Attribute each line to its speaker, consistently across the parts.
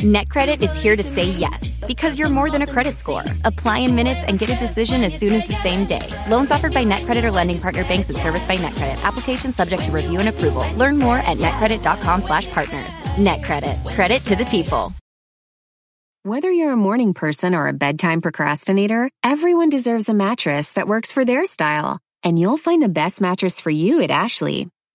Speaker 1: NetCredit is here to say yes because you're more than a credit score. Apply in minutes and get a decision as soon as the same day. Loans offered by NetCredit or lending partner banks and serviced by NetCredit. Application subject to review and approval. Learn more at netcredit.com/partners. NetCredit. Credit to the people.
Speaker 2: Whether you're a morning person or a bedtime procrastinator, everyone deserves a mattress that works for their style. And you'll find the best mattress for you at Ashley.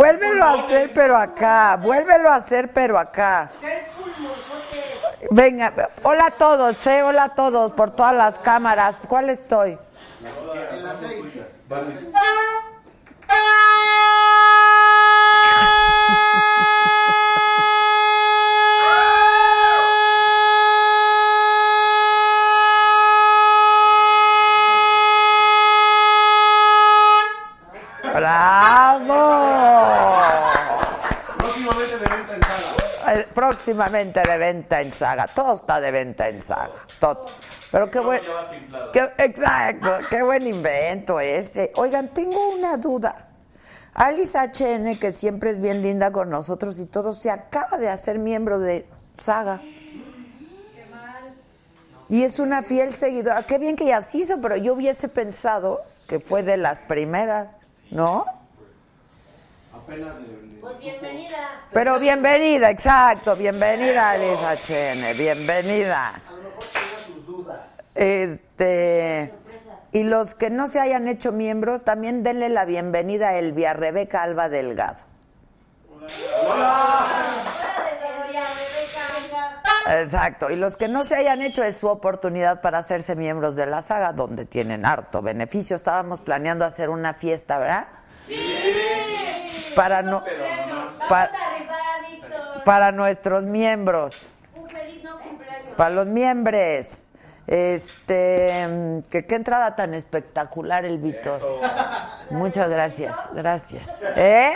Speaker 3: Vuélvelo a hacer, pero acá. Vuélvelo a hacer, pero acá. Venga, hola a todos, eh, hola a todos por todas las cámaras. ¿Cuál estoy?
Speaker 4: En las seis.
Speaker 3: ¡Bravo!
Speaker 4: Próximamente de venta en sala.
Speaker 3: Eh, Próximamente de venta en saga. Todo está de venta en saga. Todo. Pero qué buen. qué- exacto. Qué buen invento ese. Oigan, tengo una duda. Alice HN, que siempre es bien linda con nosotros y todo, se acaba de hacer miembro de Saga. Y es una fiel seguidora. Qué bien que ya se hizo, pero yo hubiese pensado que fue de las primeras, ¿no?
Speaker 5: Pues bienvenida.
Speaker 3: Pero bienvenida, exacto, bienvenida Alice HN, bienvenida.
Speaker 4: A lo mejor tenga sus dudas.
Speaker 3: Este y los que no se hayan hecho miembros, también denle la bienvenida a Elvia Rebeca Alba Delgado. Exacto, y los que no se hayan hecho es su oportunidad para hacerse miembros de la saga, donde tienen harto beneficio. Estábamos planeando hacer una fiesta, ¿verdad? Para no, pa- para nuestros miembros. Para los miembros. Este, que qué entrada tan espectacular el Víctor. Muchas gracias, gracias. ¿Eh?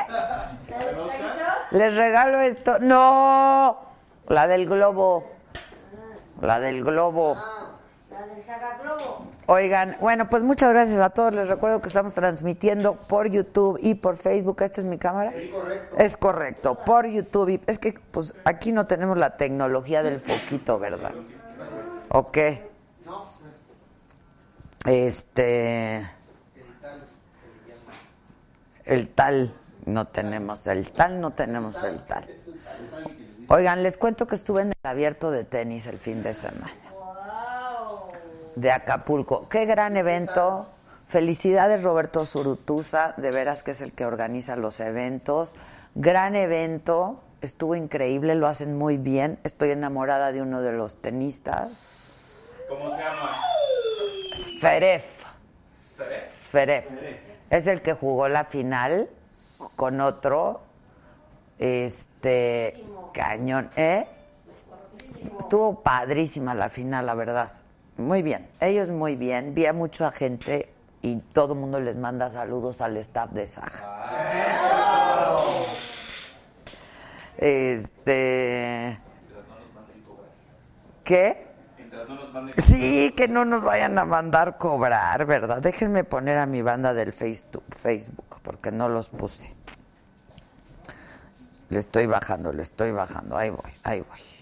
Speaker 3: Les regalo esto. No, la del globo. La del globo.
Speaker 5: Globo.
Speaker 3: Oigan, bueno, pues muchas gracias a todos. Les recuerdo que estamos transmitiendo por YouTube y por Facebook. ¿Esta es mi cámara? Es correcto. Es correcto, por YouTube. Y es que pues aquí no tenemos la tecnología del foquito, ¿verdad? ¿O qué? Este. El tal. No tenemos el tal, no tenemos el tal. Oigan, les cuento que estuve en el abierto de tenis el fin de semana de Acapulco. Qué gran evento. Felicidades Roberto Zurutuza, de veras que es el que organiza los eventos. Gran evento, estuvo increíble, lo hacen muy bien. Estoy enamorada de uno de los tenistas.
Speaker 6: ¿Cómo se llama?
Speaker 3: Sferef. Es el que jugó la final con otro. Este. Cañón. ¿Eh? Estuvo padrísima la final, la verdad. Muy bien. Ellos muy bien. Vi a mucha gente y todo el mundo les manda saludos al staff de Saja. Este. ¿Qué? Sí, que no nos vayan a mandar cobrar, ¿verdad? Déjenme poner a mi banda del Facebook, porque no los puse. Le estoy bajando, le estoy bajando. Ahí voy, ahí voy.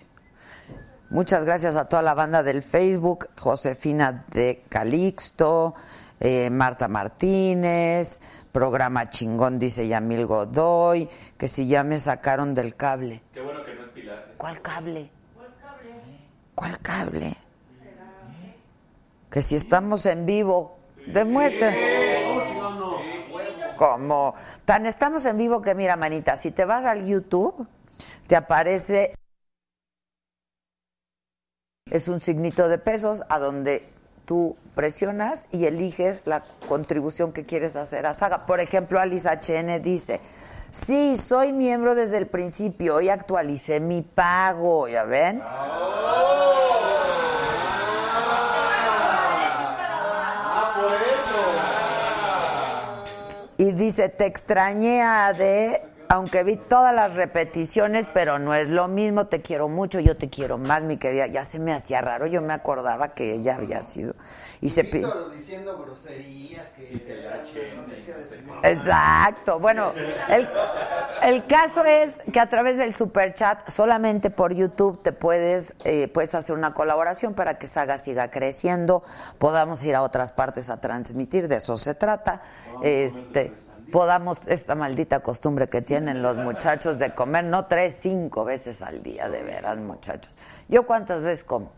Speaker 3: Muchas gracias a toda la banda del Facebook, Josefina de Calixto, eh, Marta Martínez, programa chingón, dice Yamil Godoy, que si ya me sacaron del cable.
Speaker 6: Qué bueno que no es Pilar.
Speaker 3: ¿Cuál cable? ¿Cuál cable? Que si estamos en vivo, demuestren. Como tan estamos en vivo que mira, manita, si te vas al YouTube, te aparece es un signito de pesos a donde tú presionas y eliges la contribución que quieres hacer a Saga. Por ejemplo, Alice HN dice, sí, soy miembro desde el principio y actualicé mi pago, ¿ya ven? Y dice, te extrañé de, aunque vi todas las repeticiones, pero no es lo mismo, te quiero mucho, yo te quiero más, mi querida. Ya se me hacía raro, yo me acordaba que ella había sido. Y se
Speaker 4: Víctor diciendo groserías que no sé qué decir.
Speaker 3: Exacto. Bueno, el, el caso es que a través del super chat, solamente por YouTube, te puedes, eh, puedes hacer una colaboración para que Saga siga creciendo, podamos ir a otras partes a transmitir, de eso se trata. Este, podamos, esta maldita costumbre que tienen los muchachos de comer, no tres, cinco veces al día, de veras, muchachos. ¿Yo cuántas veces como?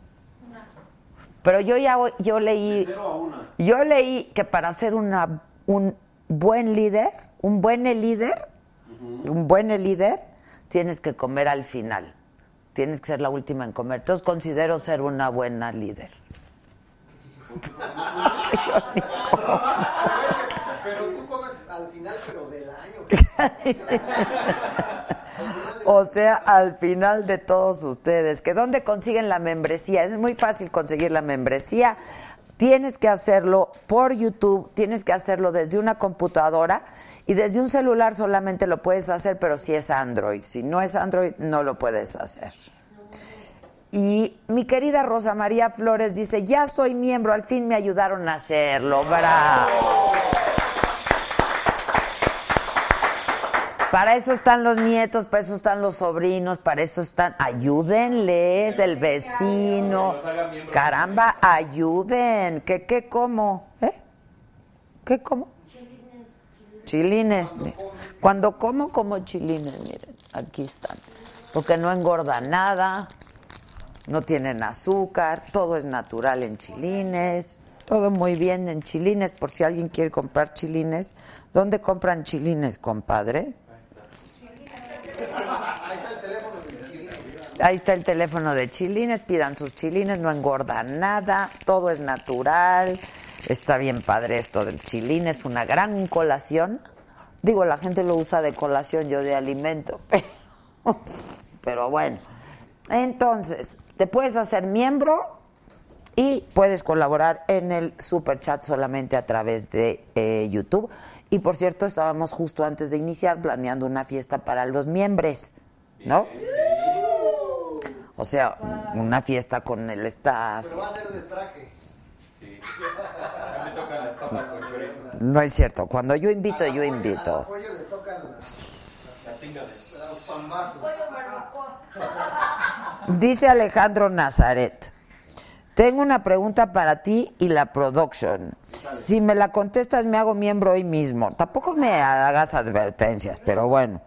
Speaker 3: Pero yo ya yo leí yo leí que para ser una un buen líder, un buen líder, un buen líder, tienes que comer al final. Tienes que ser la última en comer. Entonces considero ser una buena líder.
Speaker 4: Pero tú comes al final, pero del año.
Speaker 3: O sea, al final de todos ustedes, que dónde consiguen la membresía. Es muy fácil conseguir la membresía. Tienes que hacerlo por YouTube, tienes que hacerlo desde una computadora y desde un celular solamente lo puedes hacer, pero si es Android. Si no es Android, no lo puedes hacer. Y mi querida Rosa María Flores dice, ya soy miembro, al fin me ayudaron a hacerlo. Bravo. Para eso están los nietos, para eso están los sobrinos, para eso están. Ayúdenles, el vecino. Caramba, ayuden. ¿Qué, qué como? ¿Eh? ¿Qué como? Chilines. Cuando como, como chilines, miren, aquí están. Porque no engorda nada, no tienen azúcar, todo es natural en chilines, todo muy bien en chilines, por si alguien quiere comprar chilines. ¿Dónde compran chilines, compadre? Ahí está el teléfono de chilines, pidan sus chilines, no engorda nada, todo es natural, está bien padre esto del chilín, es una gran colación. Digo, la gente lo usa de colación, yo de alimento, pero bueno. Entonces, te puedes hacer miembro y puedes colaborar en el super chat solamente a través de eh, YouTube. Y por cierto, estábamos justo antes de iniciar planeando una fiesta para los miembros, ¿no? O sea, una fiesta con el staff.
Speaker 4: Pero va a ser de traje.
Speaker 6: A mí me tocan las papas con chorizo.
Speaker 3: No es cierto, cuando yo invito, yo invito. Dice Alejandro Nazaret. Tengo una pregunta para ti y la production. Si me la contestas, me hago miembro hoy mismo. Tampoco me hagas advertencias, pero bueno.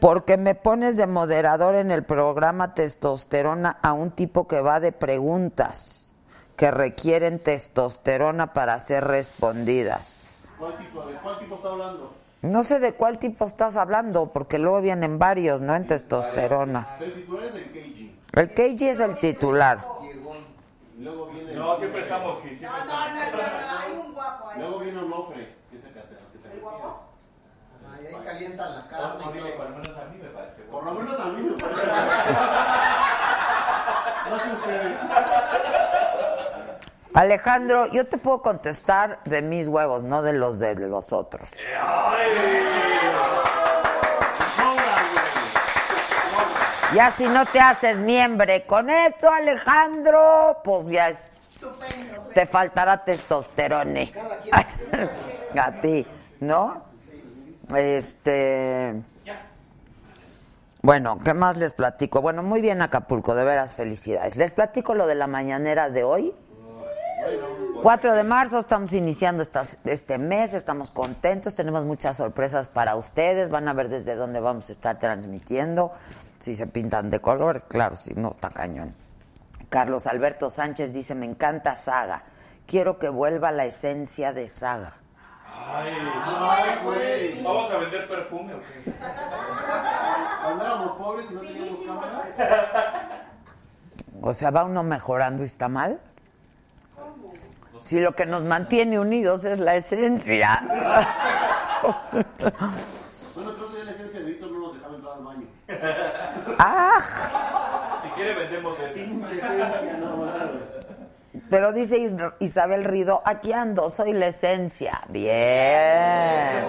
Speaker 3: Porque me pones de moderador en el programa Testosterona a un tipo que va de preguntas que requieren testosterona para ser respondidas.
Speaker 7: ¿Cuál tipo, ¿De cuál tipo está hablando?
Speaker 3: No sé de cuál tipo estás hablando, porque luego vienen varios, ¿no? En testosterona.
Speaker 7: El titular es del KG.
Speaker 3: El KG es el titular.
Speaker 7: Luego viene.
Speaker 6: No, siempre estamos. sí, siempre estamos.
Speaker 7: Luego viene Onofre. ¿Qué te, te, te refieres?
Speaker 4: Ay, ahí calientan la
Speaker 6: No,
Speaker 4: carne.
Speaker 6: no, por lo menos a mí me parece.
Speaker 7: Por lo menos a mí me parece. No sé ustedes.
Speaker 3: Alejandro, yo te puedo contestar de mis huevos, no de los de los otros. Ya si no te haces miembro con esto, Alejandro, pues ya es. Te faltará testosterone. A ti, ¿no? Este. Bueno, ¿qué más les platico? Bueno, muy bien Acapulco, de veras felicidades. Les platico lo de la mañanera de hoy. 4 de marzo, estamos iniciando estas- este mes, estamos contentos, tenemos muchas sorpresas para ustedes, van a ver desde dónde vamos a estar transmitiendo, si se pintan de colores, claro, si no, está cañón. Carlos Alberto Sánchez dice, me encanta Saga, quiero que vuelva la esencia de Saga.
Speaker 6: ¿Vamos a vender perfume o qué?
Speaker 7: Pobres y no teníamos cámaras.
Speaker 3: O sea, ¿va uno mejorando y está mal? Si lo que nos mantiene unidos es la esencia.
Speaker 7: Bueno, creo que la esencia de Víctor no nos dejaba entrar al baño.
Speaker 3: ¡Ah!
Speaker 6: Si quiere, vendemos de.
Speaker 7: Pinche esencia, no.
Speaker 3: Pero dice Is- Isabel Rido, aquí ando, soy la esencia. Bien.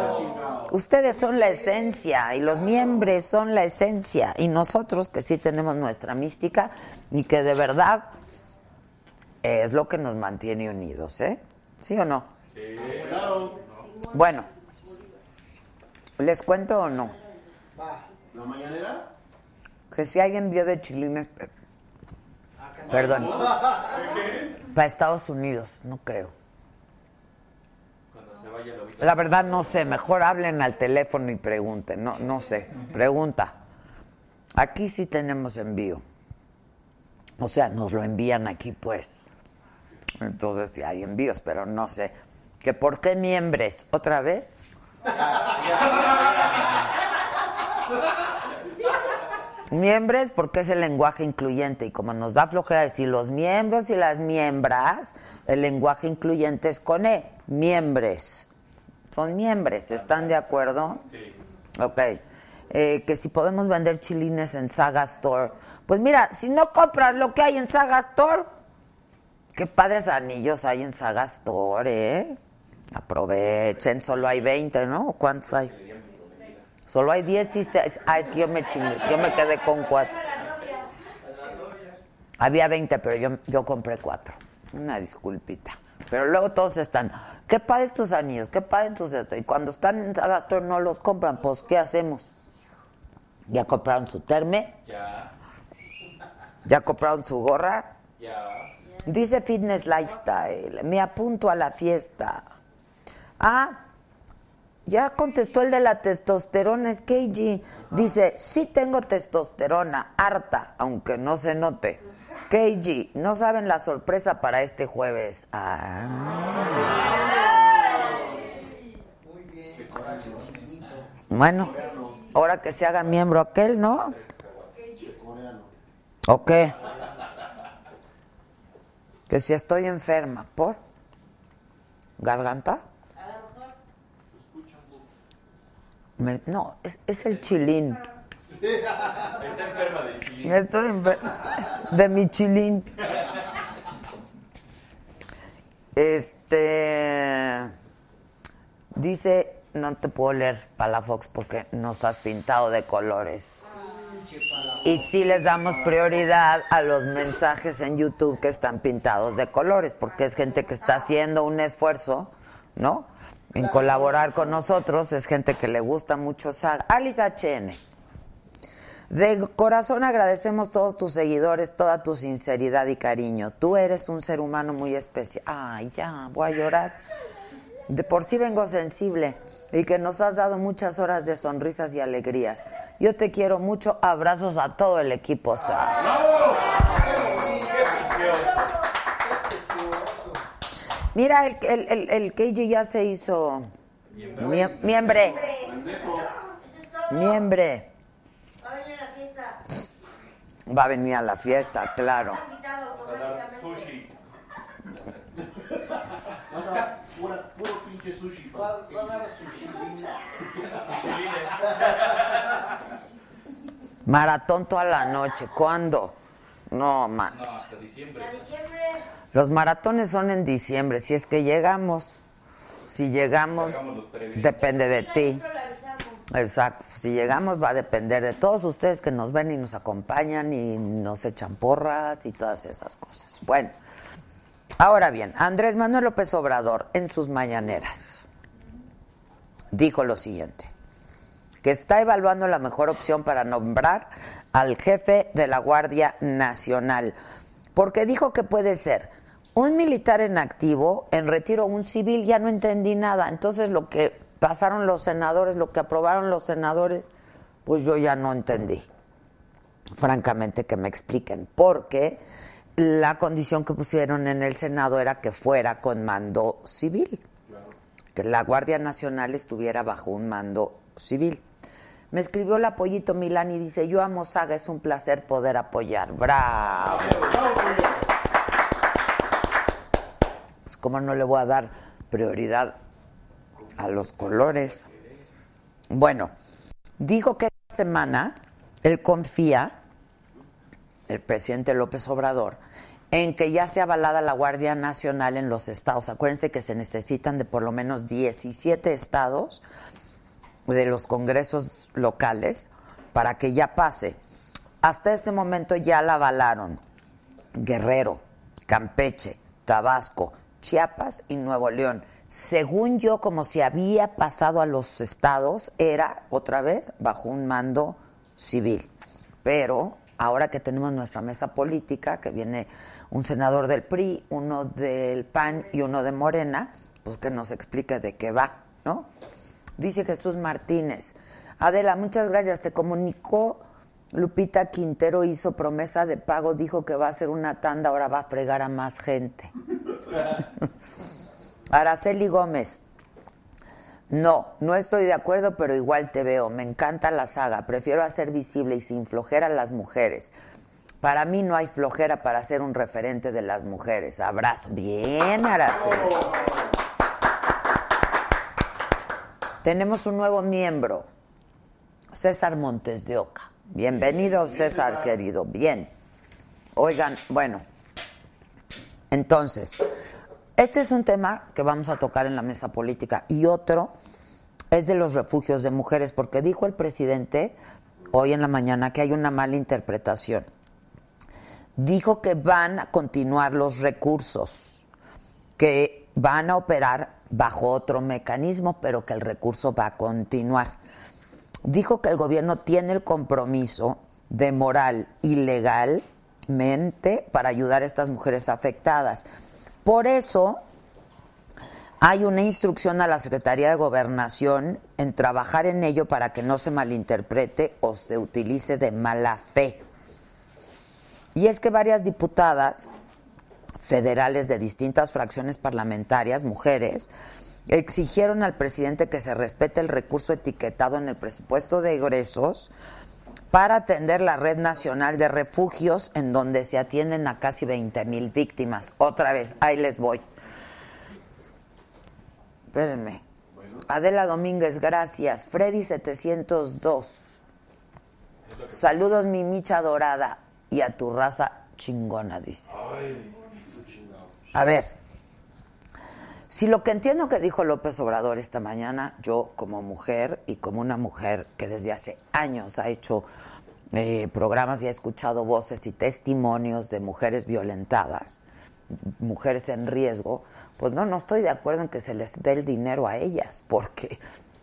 Speaker 3: Ustedes son la esencia y los miembros son la esencia. Y nosotros que sí tenemos nuestra mística y que de verdad es lo que nos mantiene unidos, ¿eh? ¿Sí o no?
Speaker 7: Claro.
Speaker 3: Bueno, ¿les cuento o no?
Speaker 7: ¿La mañanera?
Speaker 3: Que si alguien vio de chilines... Perdón. Para Estados Unidos, no creo. La verdad no sé, mejor hablen al teléfono y pregunten, no, no sé, pregunta. Aquí sí tenemos envío. O sea, nos lo envían aquí pues. Entonces sí hay envíos, pero no sé. ¿Que por qué miembros? ¿Otra vez? Miembros porque es el lenguaje incluyente y como nos da flojera decir los miembros y las miembras, el lenguaje incluyente es con E, miembros. Son miembros, ¿están de acuerdo?
Speaker 6: Sí.
Speaker 3: Ok. Eh, que si podemos vender chilines en Saga Store. Pues mira, si no compras lo que hay en Saga Store, qué padres anillos hay en Saga Store, ¿eh? Aprovechen, solo hay 20, ¿no? ¿Cuántos hay? Solo hay 16. Ah, es que yo me chingué, yo me quedé con cuatro. Había 20, pero yo, yo compré cuatro. Una disculpita. Pero luego todos están, qué padres tus anillos, qué padres tus esto. Y cuando están en Saga Store no los compran, pues ¿qué hacemos? ¿Ya compraron su terme?
Speaker 6: Ya,
Speaker 3: ¿Ya compraron su gorra?
Speaker 6: ya.
Speaker 3: Dice Fitness Lifestyle, me apunto a la fiesta. Ah, ya contestó el de la testosterona, es KG. Dice, sí tengo testosterona, harta, aunque no se note. KG, no saben la sorpresa para este jueves. Ah. Bueno, ahora que se haga miembro aquel, ¿no? ¿O qué? Que si estoy enferma, ¿por? ¿Garganta? Me- no, es, es el chilín.
Speaker 6: Está enferma de chile.
Speaker 3: Estoy enfer- de mi chilín. Este dice, no te puedo leer Palafox porque no estás pintado de colores. Y sí les damos prioridad a los mensajes en YouTube que están pintados de colores, porque es gente que está haciendo un esfuerzo, ¿no? En colaborar con nosotros, es gente que le gusta mucho Saga. Alice HN. De corazón agradecemos todos tus seguidores, toda tu sinceridad y cariño. Tú eres un ser humano muy especial. Ay, ya, voy a llorar. De por sí vengo sensible y que nos has dado muchas horas de sonrisas y alegrías. Yo te quiero mucho. Abrazos a todo el equipo. Mira, el, el, el, el ya se hizo mie- miembre. Miembre.
Speaker 5: Va a venir a la fiesta.
Speaker 3: Va a venir a la fiesta, claro. Maratón toda la noche. ¿Cuándo? No, man.
Speaker 6: No, hasta diciembre.
Speaker 5: Diciembre.
Speaker 3: Los maratones son en diciembre. Si es que llegamos. Si llegamos, depende de ti. Exacto. Si llegamos va a depender de todos ustedes que nos ven y nos acompañan y nos echan porras y todas esas cosas. Bueno, ahora bien, Andrés Manuel López Obrador en sus mañaneras dijo lo siguiente, que está evaluando la mejor opción para nombrar al jefe de la Guardia Nacional, porque dijo que puede ser un militar en activo, en retiro un civil, ya no entendí nada. Entonces lo que pasaron los senadores, lo que aprobaron los senadores, pues yo ya no entendí. Francamente que me expliquen, porque la condición que pusieron en el Senado era que fuera con mando civil, que la Guardia Nacional estuviera bajo un mando civil. Me escribió el apoyito Milán y dice, yo amo Saga, es un placer poder apoyar. Bravo. pues cómo no le voy a dar prioridad a los colores. Bueno, dijo que esta semana él confía, el presidente López Obrador, en que ya sea avalada la Guardia Nacional en los estados. Acuérdense que se necesitan de por lo menos 17 estados de los congresos locales para que ya pase. Hasta este momento ya la avalaron Guerrero, Campeche, Tabasco, Chiapas y Nuevo León. Según yo, como si había pasado a los estados, era otra vez bajo un mando civil. Pero ahora que tenemos nuestra mesa política, que viene un senador del PRI, uno del PAN y uno de Morena, pues que nos explique de qué va, ¿no? Dice Jesús Martínez. Adela, muchas gracias. Te comunicó Lupita Quintero hizo promesa de pago, dijo que va a hacer una tanda, ahora va a fregar a más gente. Araceli Gómez. No, no estoy de acuerdo, pero igual te veo. Me encanta la saga. Prefiero hacer visible y sin flojera a las mujeres. Para mí no hay flojera para ser un referente de las mujeres. Abrazo. Bien, Araceli. Tenemos un nuevo miembro, César Montes de Oca. Bienvenido, César, querido. Bien. Oigan, bueno, entonces, este es un tema que vamos a tocar en la mesa política y otro es de los refugios de mujeres, porque dijo el presidente hoy en la mañana que hay una mala interpretación. Dijo que van a continuar los recursos, que van a operar bajo otro mecanismo, pero que el recurso va a continuar dijo que el gobierno tiene el compromiso de moral y legalmente para ayudar a estas mujeres afectadas. Por eso hay una instrucción a la Secretaría de Gobernación en trabajar en ello para que no se malinterprete o se utilice de mala fe. Y es que varias diputadas federales de distintas fracciones parlamentarias, mujeres, exigieron al presidente que se respete el recurso etiquetado en el presupuesto de egresos para atender la red nacional de refugios en donde se atienden a casi 20 mil víctimas. Otra vez, ahí les voy. Espérenme. Adela Domínguez, gracias. Freddy 702. Saludos, mi micha dorada. Y a tu raza chingona, dice. A ver, si lo que entiendo que dijo López Obrador esta mañana, yo como mujer y como una mujer que desde hace años ha hecho eh, programas y ha escuchado voces y testimonios de mujeres violentadas, mujeres en riesgo, pues no, no estoy de acuerdo en que se les dé el dinero a ellas, porque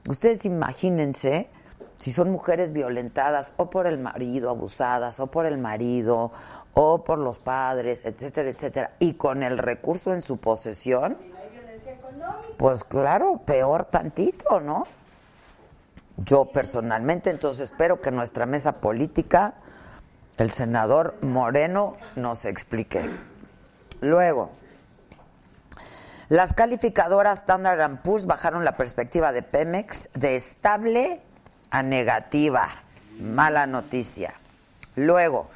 Speaker 3: ustedes imagínense si son mujeres violentadas o por el marido, abusadas, o por el marido, o por los padres, etcétera, etcétera, y con el recurso en su posesión, pues claro, peor tantito, ¿no? Yo personalmente, entonces espero que nuestra mesa política, el senador Moreno, nos explique. Luego, las calificadoras Standard Poor's bajaron la perspectiva de Pemex de estable a negativa. Mala noticia. Luego,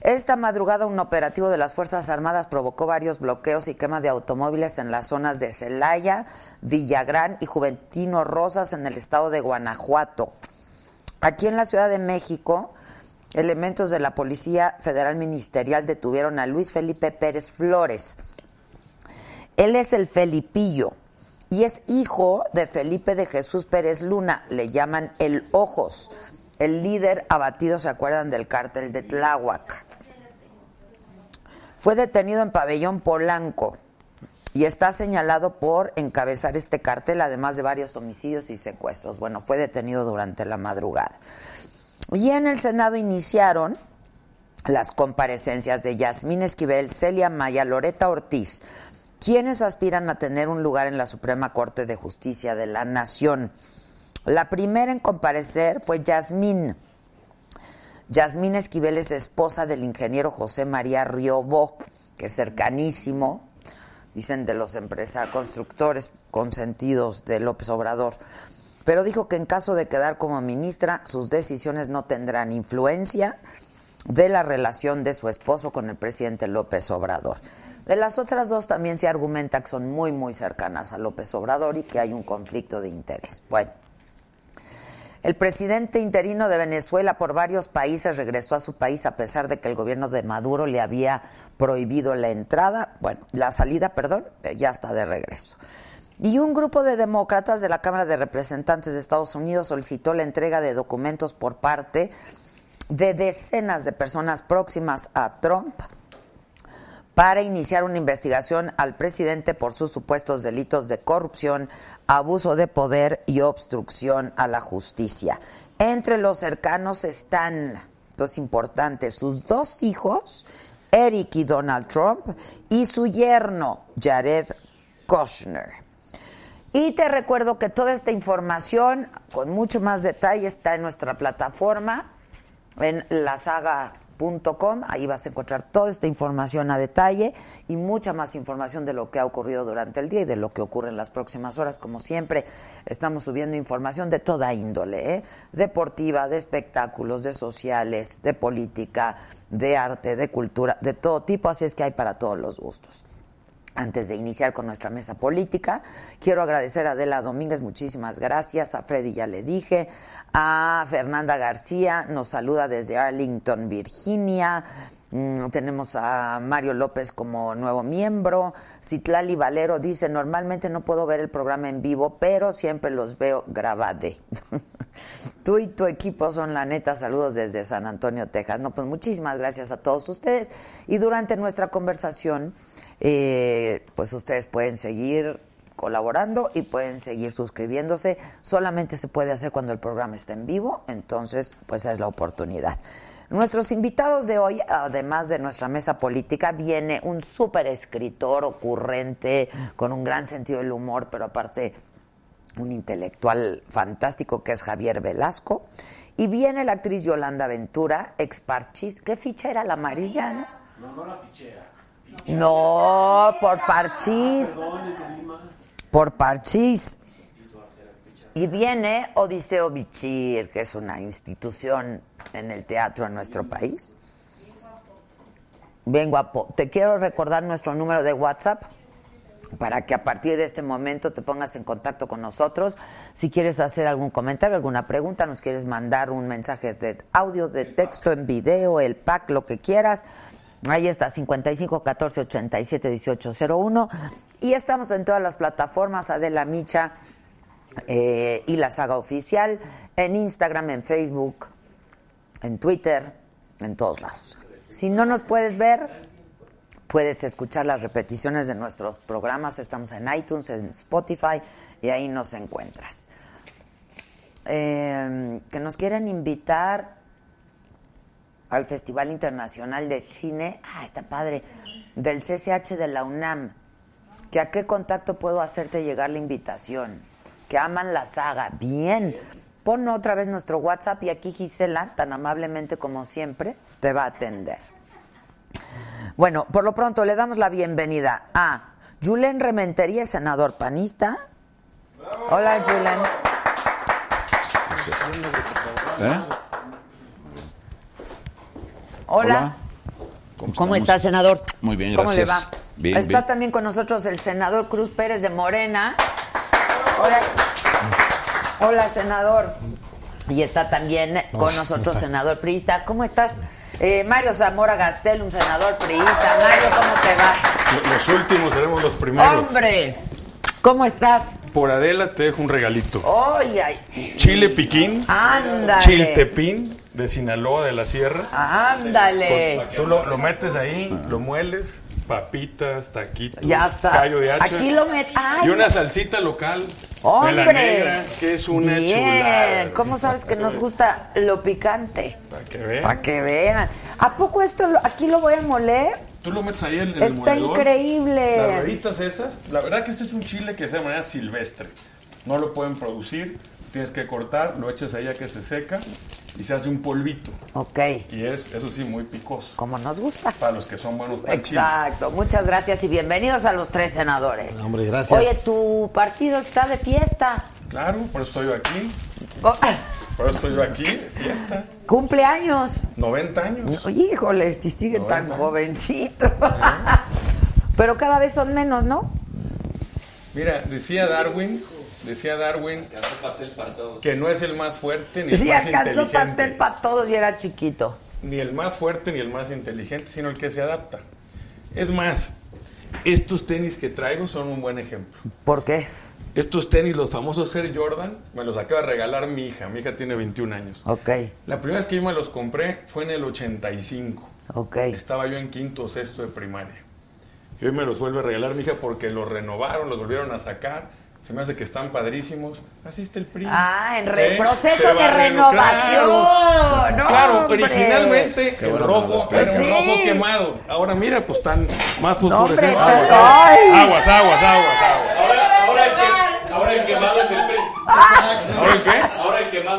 Speaker 3: esta madrugada un operativo de las Fuerzas Armadas provocó varios bloqueos y quema de automóviles en las zonas de Celaya, Villagrán y Juventino Rosas en el estado de Guanajuato. Aquí en la Ciudad de México, elementos de la Policía Federal Ministerial detuvieron a Luis Felipe Pérez Flores. Él es el Felipillo y es hijo de Felipe de Jesús Pérez Luna, le llaman el Ojos el líder abatido, ¿se acuerdan del cártel de Tláhuac? Fue detenido en Pabellón Polanco y está señalado por encabezar este cártel, además de varios homicidios y secuestros. Bueno, fue detenido durante la madrugada. Y en el Senado iniciaron las comparecencias de Yasmín Esquivel, Celia Maya, Loreta Ortiz, quienes aspiran a tener un lugar en la Suprema Corte de Justicia de la Nación. La primera en comparecer fue Yasmín. Yasmín Esquivel es esposa del ingeniero José María Riobó, que es cercanísimo, dicen de los empresarios, constructores consentidos de López Obrador. Pero dijo que en caso de quedar como ministra, sus decisiones no tendrán influencia de la relación de su esposo con el presidente López Obrador. De las otras dos también se argumenta que son muy, muy cercanas a López Obrador y que hay un conflicto de interés. Bueno, el presidente interino de Venezuela por varios países regresó a su país a pesar de que el gobierno de Maduro le había prohibido la entrada, bueno, la salida, perdón, eh, ya está de regreso. Y un grupo de demócratas de la Cámara de Representantes de Estados Unidos solicitó la entrega de documentos por parte de decenas de personas próximas a Trump para iniciar una investigación al presidente por sus supuestos delitos de corrupción, abuso de poder y obstrucción a la justicia. Entre los cercanos están, dos importantes, sus dos hijos, Eric y Donald Trump, y su yerno, Jared Kushner. Y te recuerdo que toda esta información, con mucho más detalle, está en nuestra plataforma, en la saga ahí vas a encontrar toda esta información a detalle y mucha más información de lo que ha ocurrido durante el día y de lo que ocurre en las próximas horas. Como siempre, estamos subiendo información de toda índole, ¿eh? deportiva, de espectáculos, de sociales, de política, de arte, de cultura, de todo tipo, así es que hay para todos los gustos. Antes de iniciar con nuestra mesa política, quiero agradecer a Adela Domínguez, muchísimas gracias. A Freddy ya le dije. A Fernanda García, nos saluda desde Arlington, Virginia. Mm, tenemos a Mario López como nuevo miembro. Citlali Valero dice, normalmente no puedo ver el programa en vivo, pero siempre los veo grabade. Tú y tu equipo son la neta. Saludos desde San Antonio, Texas. No, pues muchísimas gracias a todos ustedes. Y durante nuestra conversación, eh, pues ustedes pueden seguir colaborando y pueden seguir suscribiéndose. Solamente se puede hacer cuando el programa está en vivo, entonces pues es la oportunidad. Nuestros invitados de hoy, además de nuestra mesa política, viene un súper escritor ocurrente, con un gran sentido del humor, pero aparte un intelectual fantástico que es Javier Velasco. Y viene la actriz Yolanda Ventura, ex Parchis. ¿Qué ficha era la amarilla?
Speaker 7: No, no la fichera.
Speaker 3: No, por Parchis. Por Parchis. Y viene Odiseo Bichir, que es una institución en el teatro en nuestro país. Bien guapo. Te quiero recordar nuestro número de WhatsApp para que a partir de este momento te pongas en contacto con nosotros. Si quieres hacer algún comentario, alguna pregunta, nos quieres mandar un mensaje de audio, de texto, en video, el pack, lo que quieras. Ahí está, 55 14 87 18 01. Y estamos en todas las plataformas, Adela Micha eh, y la saga oficial, en Instagram, en Facebook, en Twitter, en todos lados. Si no nos puedes ver, puedes escuchar las repeticiones de nuestros programas. Estamos en iTunes, en Spotify y ahí nos encuentras. Eh, que nos quieren invitar al Festival Internacional de Cine, ah, está padre, del CCH de la UNAM. ¿Que ¿A qué contacto puedo hacerte llegar la invitación? Que aman la saga. Bien. Pon otra vez nuestro WhatsApp y aquí Gisela, tan amablemente como siempre, te va a atender. Bueno, por lo pronto le damos la bienvenida a Julen Rementería, senador panista. Hola, Julen.
Speaker 8: ¿Eh?
Speaker 3: Hola.
Speaker 8: ¿Cómo,
Speaker 3: ¿Cómo está, senador?
Speaker 8: Muy bien,
Speaker 3: ¿Cómo le
Speaker 8: gracias.
Speaker 3: va?
Speaker 8: Bien,
Speaker 3: está
Speaker 8: bien.
Speaker 3: también con nosotros el senador Cruz Pérez de Morena. Hola. Hola, senador. Y está también con nosotros senador priista. ¿Cómo estás? Eh, Mario Zamora Gastel, un senador priista. Mario, ¿cómo te va?
Speaker 9: Los últimos seremos los primeros.
Speaker 3: ¡Hombre! ¿Cómo estás?
Speaker 9: Por Adela te dejo un regalito.
Speaker 3: ¡Ay, ay!
Speaker 9: Chile piquín,
Speaker 3: ¡Ándale!
Speaker 9: chiltepín de Sinaloa de la Sierra.
Speaker 3: ¡Ándale!
Speaker 9: Tú lo, lo metes ahí, lo mueles, papitas, taquitos,
Speaker 3: Ya estás.
Speaker 9: callo de hacha.
Speaker 3: Aquí lo met... ¡Ay!
Speaker 9: Y una salsita local de
Speaker 3: ¡Hombre!
Speaker 9: la negra, que es una
Speaker 3: Bien.
Speaker 9: chulada.
Speaker 3: ¿Cómo sabes que nos gusta lo picante?
Speaker 9: Para que vean.
Speaker 3: Para que vean. ¿A poco esto lo- aquí lo voy a moler?
Speaker 9: Tú lo metes ahí en, en el
Speaker 3: Está increíble.
Speaker 9: Las rueditas esas. La verdad que ese es un chile que se de manera silvestre. No lo pueden producir. Tienes que cortar, lo echas ahí a que se seca y se hace un polvito.
Speaker 3: Ok,
Speaker 9: Y es, eso sí, muy picoso.
Speaker 3: como nos gusta.
Speaker 9: Para los que son buenos para chile.
Speaker 3: Exacto. Muchas gracias y bienvenidos a los tres senadores.
Speaker 7: Hombre, gracias.
Speaker 3: Oye, tu partido está de fiesta.
Speaker 9: Claro, por eso estoy aquí.
Speaker 3: Oh,
Speaker 9: Por eso estoy yo aquí, fiesta.
Speaker 3: Cumpleaños.
Speaker 9: 90 años.
Speaker 3: Híjole, si sigue tan jovencito. Pero cada vez son menos, ¿no?
Speaker 9: Mira, decía Darwin, decía Darwin que no es el más fuerte ni el
Speaker 3: Sí,
Speaker 9: más
Speaker 3: alcanzó pastel
Speaker 9: inteligente.
Speaker 3: para todos y era chiquito.
Speaker 9: Ni el más fuerte ni el más inteligente, sino el que se adapta. Es más, estos tenis que traigo son un buen ejemplo.
Speaker 3: ¿Por qué?
Speaker 9: Estos tenis, los famosos Air Jordan, me los acaba de regalar mi hija. Mi hija tiene 21 años.
Speaker 3: Ok,
Speaker 9: La primera vez que yo me los compré fue en el 85.
Speaker 3: ok.
Speaker 9: Estaba yo en quinto o sexto de primaria. Y hoy me los vuelve a regalar mi hija porque los renovaron, los volvieron a sacar. Se me hace que están padrísimos. Así está el PRI.
Speaker 3: Ah, en re-
Speaker 9: ¿Eh?
Speaker 3: proceso de renovación.
Speaker 9: Claro,
Speaker 3: No,
Speaker 9: Claro, originalmente
Speaker 8: Qué
Speaker 9: el rojo era un
Speaker 3: Sí.
Speaker 9: rojo quemado. Ahora mira, pues están más
Speaker 3: No, hombre,
Speaker 9: fosforescentes.
Speaker 3: ay.
Speaker 9: aguas, aguas, aguas, aguas.
Speaker 6: Ahora, ahora, el que- ahora el quemado es el PRI.
Speaker 9: ¿Ahora el qué?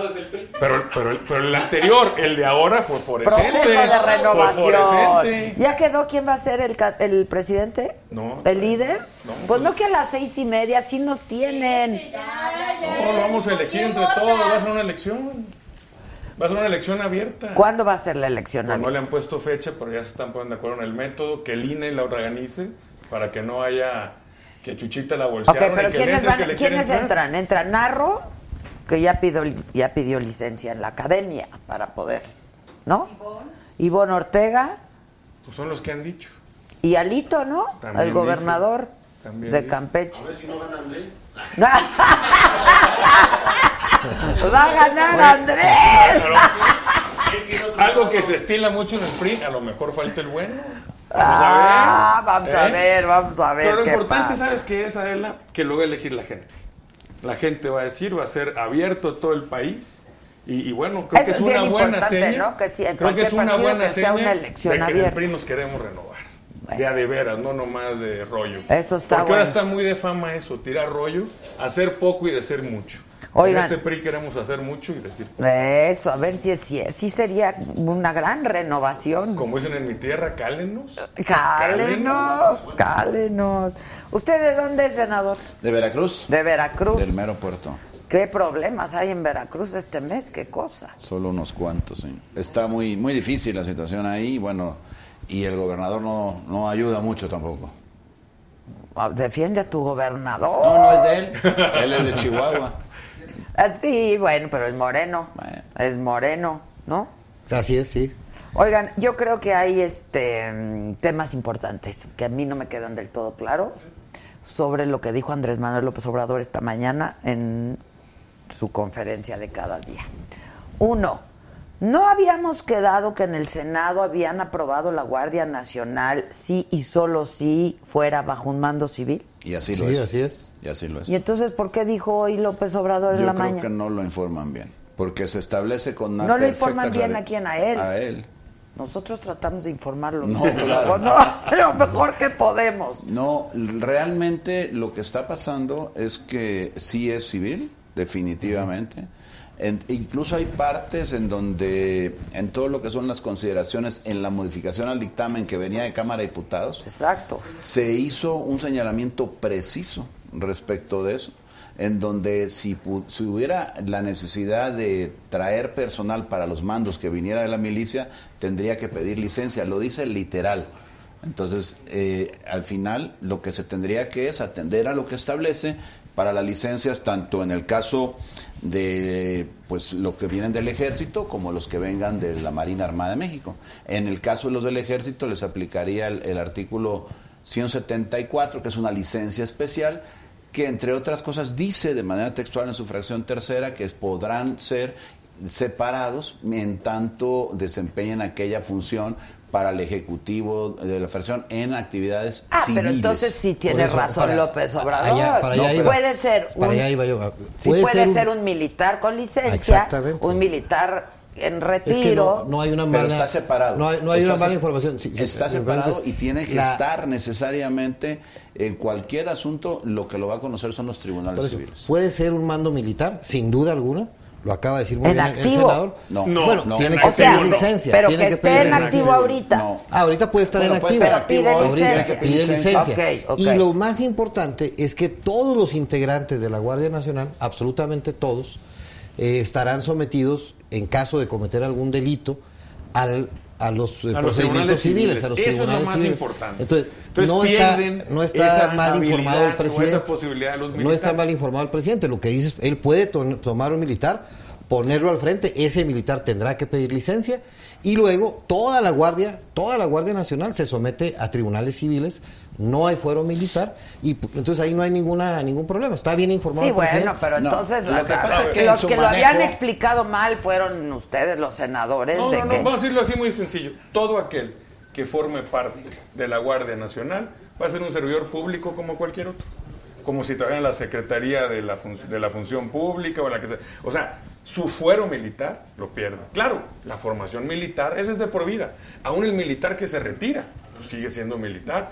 Speaker 6: Es el PRI.
Speaker 9: Pero, pero, pero el anterior, el de ahora, fue fosforescente.
Speaker 3: Proceso de renovación. ¿Ya quedó quién va a ser el, el presidente?
Speaker 9: No.
Speaker 3: ¿El líder?
Speaker 9: No.
Speaker 3: Pues no que a las seis y media sí nos tienen.
Speaker 9: No, lo vamos a elegir entre todos. Va a ser una elección. Va a ser una elección abierta.
Speaker 3: ¿Cuándo va a ser la elección?
Speaker 9: Pues no le han puesto fecha, pero ya se están poniendo de acuerdo en el método. Que el INE la organice para que no haya que Chuchita la
Speaker 3: Ok,
Speaker 9: bolsearon. y
Speaker 3: pero ¿quiénes, van,
Speaker 9: que le quiere
Speaker 3: ¿quiénes entran? Entra Narro, que ya pidió, ya pidió licencia en la academia para poder, ¿no? Ivonne Ortega
Speaker 9: Pues son los que han dicho.
Speaker 3: y Alito, ¿no?
Speaker 9: También
Speaker 3: el gobernador
Speaker 9: dice. También
Speaker 3: de
Speaker 9: dice.
Speaker 3: Campeche.
Speaker 7: A ver si no gana Andrés.
Speaker 3: Va a ganar Andrés.
Speaker 9: Algo que se estila mucho en el PRI, a lo mejor falta el bueno. Vamos
Speaker 3: Ah,
Speaker 9: a ver.
Speaker 3: vamos a
Speaker 9: ¿eh?
Speaker 3: ver, vamos a ver
Speaker 9: Pero lo
Speaker 3: qué
Speaker 9: importante,
Speaker 3: pasa.
Speaker 9: ¿sabes qué es, Adela? Que lo va a elegir la gente. La gente va a decir, va a ser abierto todo el país. Y, y bueno, creo
Speaker 3: Eso
Speaker 9: que es, una buena seña.
Speaker 3: ¿no? Que en
Speaker 9: creo que es una buena seña
Speaker 3: una elección
Speaker 9: de que
Speaker 3: abierta.
Speaker 9: el PRI nos queremos renovar.
Speaker 3: Bueno.
Speaker 9: De de veras, no nomás de rollo.
Speaker 3: Eso está
Speaker 9: Porque ahora
Speaker 3: bueno.
Speaker 9: está muy de fama eso, tirar rollo, hacer poco y decir mucho.
Speaker 3: Oigan.
Speaker 9: En este PRI queremos hacer mucho y decir.
Speaker 3: Eso, a ver si es cierto. Sí sería una gran renovación.
Speaker 9: Como dicen en mi tierra, cálenos.
Speaker 3: Cálenos, cálenos. ¿Usted de dónde es, senador?
Speaker 8: ¿De Veracruz?
Speaker 3: De Veracruz.
Speaker 8: Del mero puerto.
Speaker 3: ¿Qué problemas hay en Veracruz este mes? ¿Qué cosa?
Speaker 8: Solo unos cuantos, sí. Está muy, muy difícil la situación ahí, bueno, y el gobernador no, no ayuda mucho tampoco.
Speaker 3: Ah, Defiende a tu gobernador.
Speaker 8: No, no es de él, él es de Chihuahua.
Speaker 3: Sí, bueno, pero es moreno.
Speaker 8: Bueno.
Speaker 3: Es moreno, ¿no?
Speaker 10: Así es, sí.
Speaker 3: Oigan, yo creo que hay este temas importantes que a mí no me quedan del todo claros sobre lo que dijo Andrés Manuel López Obrador esta mañana en su conferencia de cada día. Uno, no habíamos quedado que en el Senado habían aprobado la Guardia Nacional sí y solo si fuera bajo un mando civil.
Speaker 8: Y así lo
Speaker 10: Sí,
Speaker 8: es.
Speaker 10: así es.
Speaker 8: Y así lo es.
Speaker 3: Y entonces, ¿por qué dijo hoy López Obrador en
Speaker 8: Yo
Speaker 3: la
Speaker 8: creo
Speaker 3: mañana?
Speaker 8: que no lo informan bien, porque se establece con una
Speaker 3: No lo informan bien a quién, a él.
Speaker 8: A él.
Speaker 3: Nosotros tratamos de informarlo.
Speaker 8: No, claro.
Speaker 3: no, lo mejor que podemos.
Speaker 8: No, realmente lo que está pasando es que sí es civil, definitivamente. En- incluso hay partes en donde, en todo lo que son las consideraciones en la modificación al dictamen que venía de Cámara de Diputados,
Speaker 3: Exacto.
Speaker 8: se hizo un señalamiento preciso respecto de eso, en donde si hubiera la necesidad de traer personal para los mandos que viniera de la milicia, tendría que pedir licencia, lo dice literal. Entonces, eh, al final, lo que se tendría que es atender a lo que establece para las licencias, tanto en el caso de pues lo que vienen del ejército como los que vengan de la Marina Armada de México. En el caso de los del ejército les aplicaría el, el artículo 174, que es una licencia especial, que entre otras cosas dice de manera textual en su fracción tercera que podrán ser separados en tanto desempeñen aquella función para el Ejecutivo de la Federación en actividades
Speaker 3: Ah,
Speaker 8: civiles.
Speaker 3: pero entonces sí tiene
Speaker 10: eso,
Speaker 3: razón
Speaker 10: para-
Speaker 3: López Obrador.
Speaker 10: allá- para allá
Speaker 3: No,
Speaker 10: iba.
Speaker 3: puede ser un,
Speaker 10: Para allá iba yo.
Speaker 3: sí puede, ser, un, militar con licencia,
Speaker 10: Exactamente.
Speaker 3: un militar en
Speaker 10: Es
Speaker 3: retiro.
Speaker 10: que no, no hay una
Speaker 8: Pero
Speaker 10: mala...
Speaker 8: está separado.
Speaker 10: No hay, no hay
Speaker 8: Está
Speaker 10: una mala
Speaker 8: se-
Speaker 10: información. Sí, sí,
Speaker 8: está separado y tiene que
Speaker 10: la-
Speaker 8: estar necesariamente en cualquier asunto. Lo que lo va a conocer son los tribunales
Speaker 10: eso,
Speaker 8: civiles.
Speaker 10: puede ser un mando militar, sin duda alguna. Lo acaba de decir muy
Speaker 3: ¿En
Speaker 10: bien el senador.
Speaker 8: No,
Speaker 9: No,
Speaker 10: bueno,
Speaker 8: no.
Speaker 10: tiene
Speaker 8: En
Speaker 10: que
Speaker 3: o sea,
Speaker 10: pedir licencia.
Speaker 3: pero
Speaker 10: tiene
Speaker 3: que esté
Speaker 10: pedir
Speaker 3: en
Speaker 10: licencia.
Speaker 3: activo ahorita.
Speaker 8: No.
Speaker 10: Ah, ahorita puede estar
Speaker 8: Bueno,
Speaker 10: en activo.
Speaker 8: activo
Speaker 3: Pide
Speaker 8: hoy,
Speaker 3: licencia.
Speaker 10: Pide. Y lo más importante es que todos los integrantes de la Guardia Nacional, absolutamente todos, eh, estarán sometidos, en caso de cometer algún delito, al a los, eh,
Speaker 9: A los
Speaker 10: procedimientos
Speaker 9: tribunales
Speaker 10: civiles, a los.
Speaker 9: Eso es lo
Speaker 10: tribunales
Speaker 9: más
Speaker 10: civiles.
Speaker 9: importante.
Speaker 10: Entonces,
Speaker 9: Entonces
Speaker 10: no, está, no está mal informado el presidente. no está mal informado el presidente. Lo que dice es, él puede to- tomar un militar, ponerlo al frente, ese militar tendrá que pedir licencia y luego toda la Guardia, toda la Guardia Nacional se somete a tribunales civiles, no hay fuero militar y entonces ahí no hay ninguna ningún problema. Está bien informado
Speaker 3: Sí,
Speaker 10: el presidente.
Speaker 3: bueno, pero
Speaker 8: No,
Speaker 3: entonces
Speaker 8: lo que pasa es que
Speaker 3: los que lo habían explicado mal fueron ustedes, los senadores,
Speaker 9: No,
Speaker 3: de
Speaker 9: no, no,
Speaker 3: que
Speaker 9: vamos a decirlo así muy sencillo. Todo aquel que forme parte de la Guardia Nacional va a ser un servidor público como cualquier otro. Como si trabajara en la Secretaría de la, Fun- de la Función Pública o la que sea. O sea, su fuero militar lo pierde. Claro, la formación militar, esa es de por vida. Aún el militar que se retira, pues sigue siendo militar.